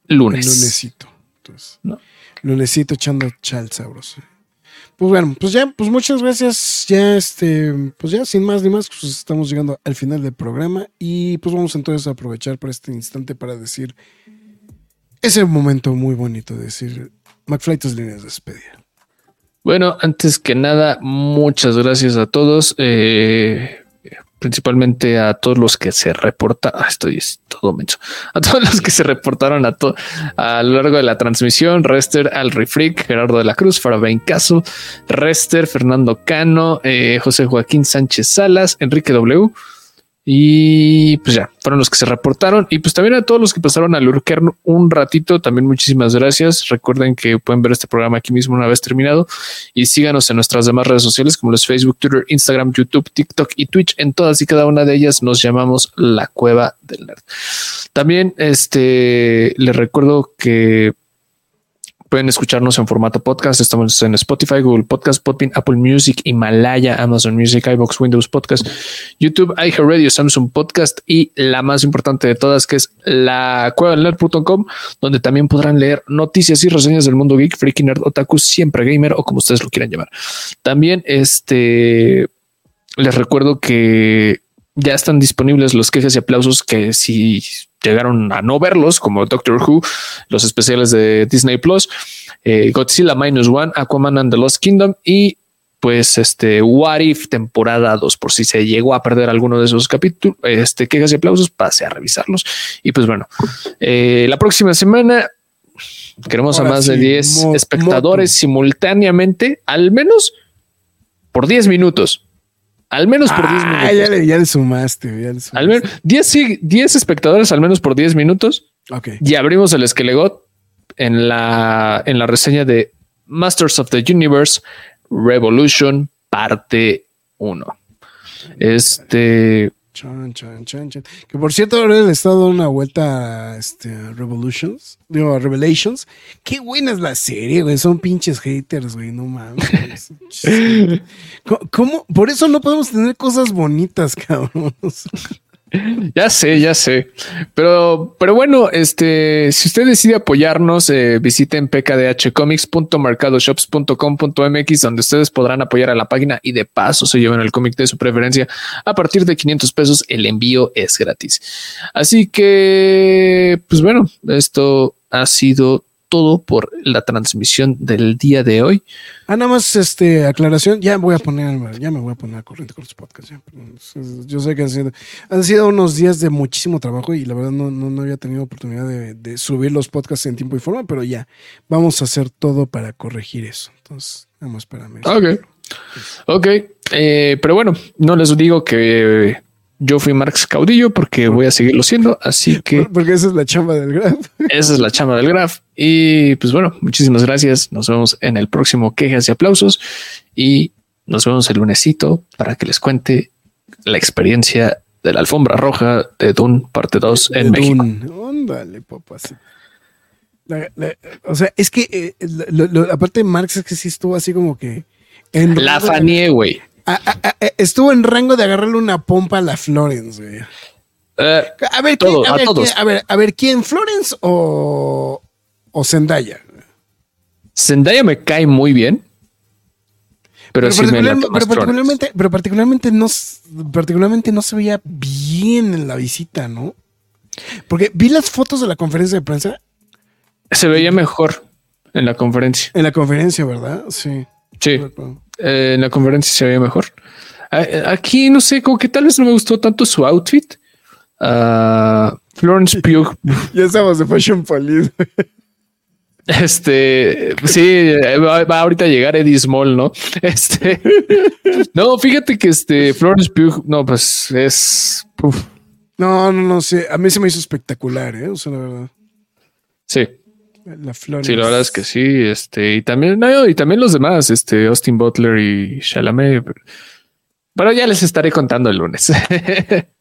[SPEAKER 3] lunes.
[SPEAKER 2] El lunesito. Entonces,
[SPEAKER 3] No.
[SPEAKER 2] lunesito echando chal sabroso. Pues bueno, pues ya, pues muchas gracias. Ya este, pues ya sin más ni más, pues estamos llegando al final del programa y pues vamos entonces a aprovechar por este instante para decir ese momento muy bonito de decir McFly tus líneas de despedida.
[SPEAKER 3] Bueno, antes que nada, muchas gracias a todos, eh, principalmente a todos los que se reportaron. estoy es todo menso. A todos los que se reportaron a, to- a lo largo de la transmisión: Rester, Alri Freak, Gerardo de la Cruz, Farabain Caso, Rester, Fernando Cano, eh, José Joaquín Sánchez Salas, Enrique W. Y pues ya fueron los que se reportaron. Y pues también a todos los que pasaron a lurker un ratito, también muchísimas gracias. Recuerden que pueden ver este programa aquí mismo una vez terminado y síganos en nuestras demás redes sociales como los Facebook, Twitter, Instagram, YouTube, TikTok y Twitch. En todas y cada una de ellas nos llamamos la Cueva del Nerd. También este les recuerdo que Pueden escucharnos en formato podcast. Estamos en Spotify, Google Podcast, Podbean, Apple Music, Himalaya, Amazon Music, iBox, Windows Podcast, YouTube, iHeartRadio, Samsung Podcast y la más importante de todas, que es la cueva donde también podrán leer noticias y reseñas del mundo geek, freaky nerd, otaku, siempre gamer o como ustedes lo quieran llamar. También este les recuerdo que ya están disponibles los quejas y aplausos que si llegaron a no verlos, como Doctor Who, los especiales de Disney Plus, eh, Godzilla Minus One, Aquaman and the Lost Kingdom y pues este What If temporada 2 por si se llegó a perder alguno de esos capítulos, este quejas y aplausos, pase a revisarlos. Y pues bueno, eh, la próxima semana queremos
[SPEAKER 2] Ahora
[SPEAKER 3] a más de
[SPEAKER 2] sí,
[SPEAKER 3] 10
[SPEAKER 2] mo-
[SPEAKER 3] espectadores simultáneamente, al menos por 10 minutos. Al menos por 10 minutos.
[SPEAKER 2] Ah, ya le, ya le sumaste, ya le sumaste.
[SPEAKER 3] Al menos 10, sí, 10 espectadores, al menos por 10 minutos.
[SPEAKER 2] Ok.
[SPEAKER 3] Y abrimos el esquelegot en la, en la reseña de Masters of the Universe Revolution, parte 1. Este
[SPEAKER 2] Chan, chan, chan, chan. Que por cierto, ahora le he estado dando una vuelta a este, a Revolutions. Digo, a Revelations. Qué buena es la serie, güey. Son pinches haters, güey. No mames. ¿Cómo, cómo? Por eso no podemos tener cosas bonitas, cabrón.
[SPEAKER 3] Ya sé, ya sé. Pero, pero bueno, este, si usted decide apoyarnos, eh, visiten pkdhcomics.mercadoshops.com.mx, donde ustedes podrán apoyar a la página y de paso se llevan el cómic de su preferencia. A partir de 500 pesos, el envío es gratis. Así que, pues bueno, esto ha sido todo por la transmisión del día de hoy.
[SPEAKER 2] Ah, nada más este aclaración. Ya voy a poner, ya me voy a poner a corriente con los podcasts. ya. Yo sé que han sido, han sido unos días de muchísimo trabajo y la verdad no, no, no había tenido oportunidad de, de subir los podcasts en tiempo y forma, pero ya vamos a hacer todo para corregir eso. Entonces, vamos, espérame.
[SPEAKER 3] Ok. Ok. Eh, pero bueno, no les digo que yo fui Marx Caudillo porque voy a seguirlo siendo. Así que
[SPEAKER 2] Por- Porque esa es la chamba del graf.
[SPEAKER 3] esa es la chama del Graf. Y pues bueno, muchísimas gracias. Nos vemos en el próximo Quejas y Aplausos y nos vemos el lunesito para que les cuente la experiencia de la alfombra roja de Dune parte 2 en
[SPEAKER 2] De
[SPEAKER 3] México.
[SPEAKER 2] La- la- o sea, es que eh, lo- lo- aparte de Marx es que sí estuvo así como que en
[SPEAKER 3] La fanié, güey.
[SPEAKER 2] A- a- a- estuvo en rango de agarrarle una pompa a la Florence, güey.
[SPEAKER 3] Eh,
[SPEAKER 2] A ver,
[SPEAKER 3] Todo,
[SPEAKER 2] ¿quién, a, ver
[SPEAKER 3] todos.
[SPEAKER 2] ¿quién- a ver, a ver, ¿quién? ¿Florence o, o Zendaya?
[SPEAKER 3] Zendaya me cae muy bien. Pero, sí
[SPEAKER 2] particular- pero particularmente, pero particularmente no, particularmente no se veía bien en la visita, ¿no? Porque vi las fotos de la conferencia de prensa
[SPEAKER 3] Se veía mejor en la conferencia.
[SPEAKER 2] en la conferencia, ¿verdad? Sí.
[SPEAKER 3] Sí. Eh, en la conferencia se veía mejor. Aquí no sé, como que tal vez no me gustó tanto su outfit. Ah, Florence Pugh,
[SPEAKER 2] Ya estamos de Fashion Police.
[SPEAKER 3] este sí, va, va ahorita a llegar Eddie Small, no? Este no, fíjate que este Florence Pugh, no, pues es uf,
[SPEAKER 2] No, no, no sé. A mí se me hizo espectacular, ¿eh? O sea, la verdad.
[SPEAKER 3] sí.
[SPEAKER 2] La Florence.
[SPEAKER 3] Sí, la verdad es que sí. Este, y también, no, y también los demás, este, Austin Butler y Chalamet. Pero ya les estaré contando el lunes.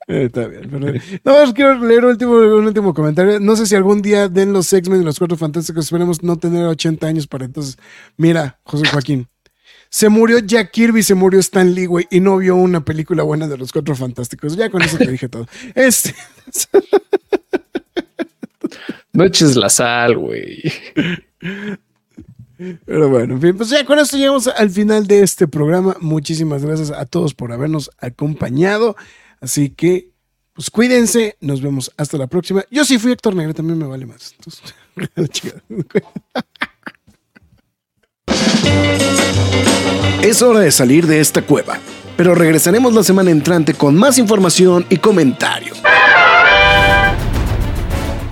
[SPEAKER 2] Eh, está bien. pero- No, quiero leer un último, un último comentario. No sé si algún día den los X-Men y los Cuatro Fantásticos. Esperemos no tener 80 años para entonces. Mira, José Joaquín. Se murió Jack Kirby, se murió Stan Lee, güey, y no vio una película buena de los Cuatro Fantásticos. Ya con eso te dije todo. Este,
[SPEAKER 3] no eches la sal, güey.
[SPEAKER 2] pero bueno, en fin, pues ya con esto llegamos al final de este programa. Muchísimas gracias a todos por habernos acompañado. Así que, pues cuídense. Nos vemos hasta la próxima. Yo sí fui Héctor Negro, también me vale más. Entonces.
[SPEAKER 4] Es hora de salir de esta cueva, pero regresaremos la semana entrante con más información y comentarios.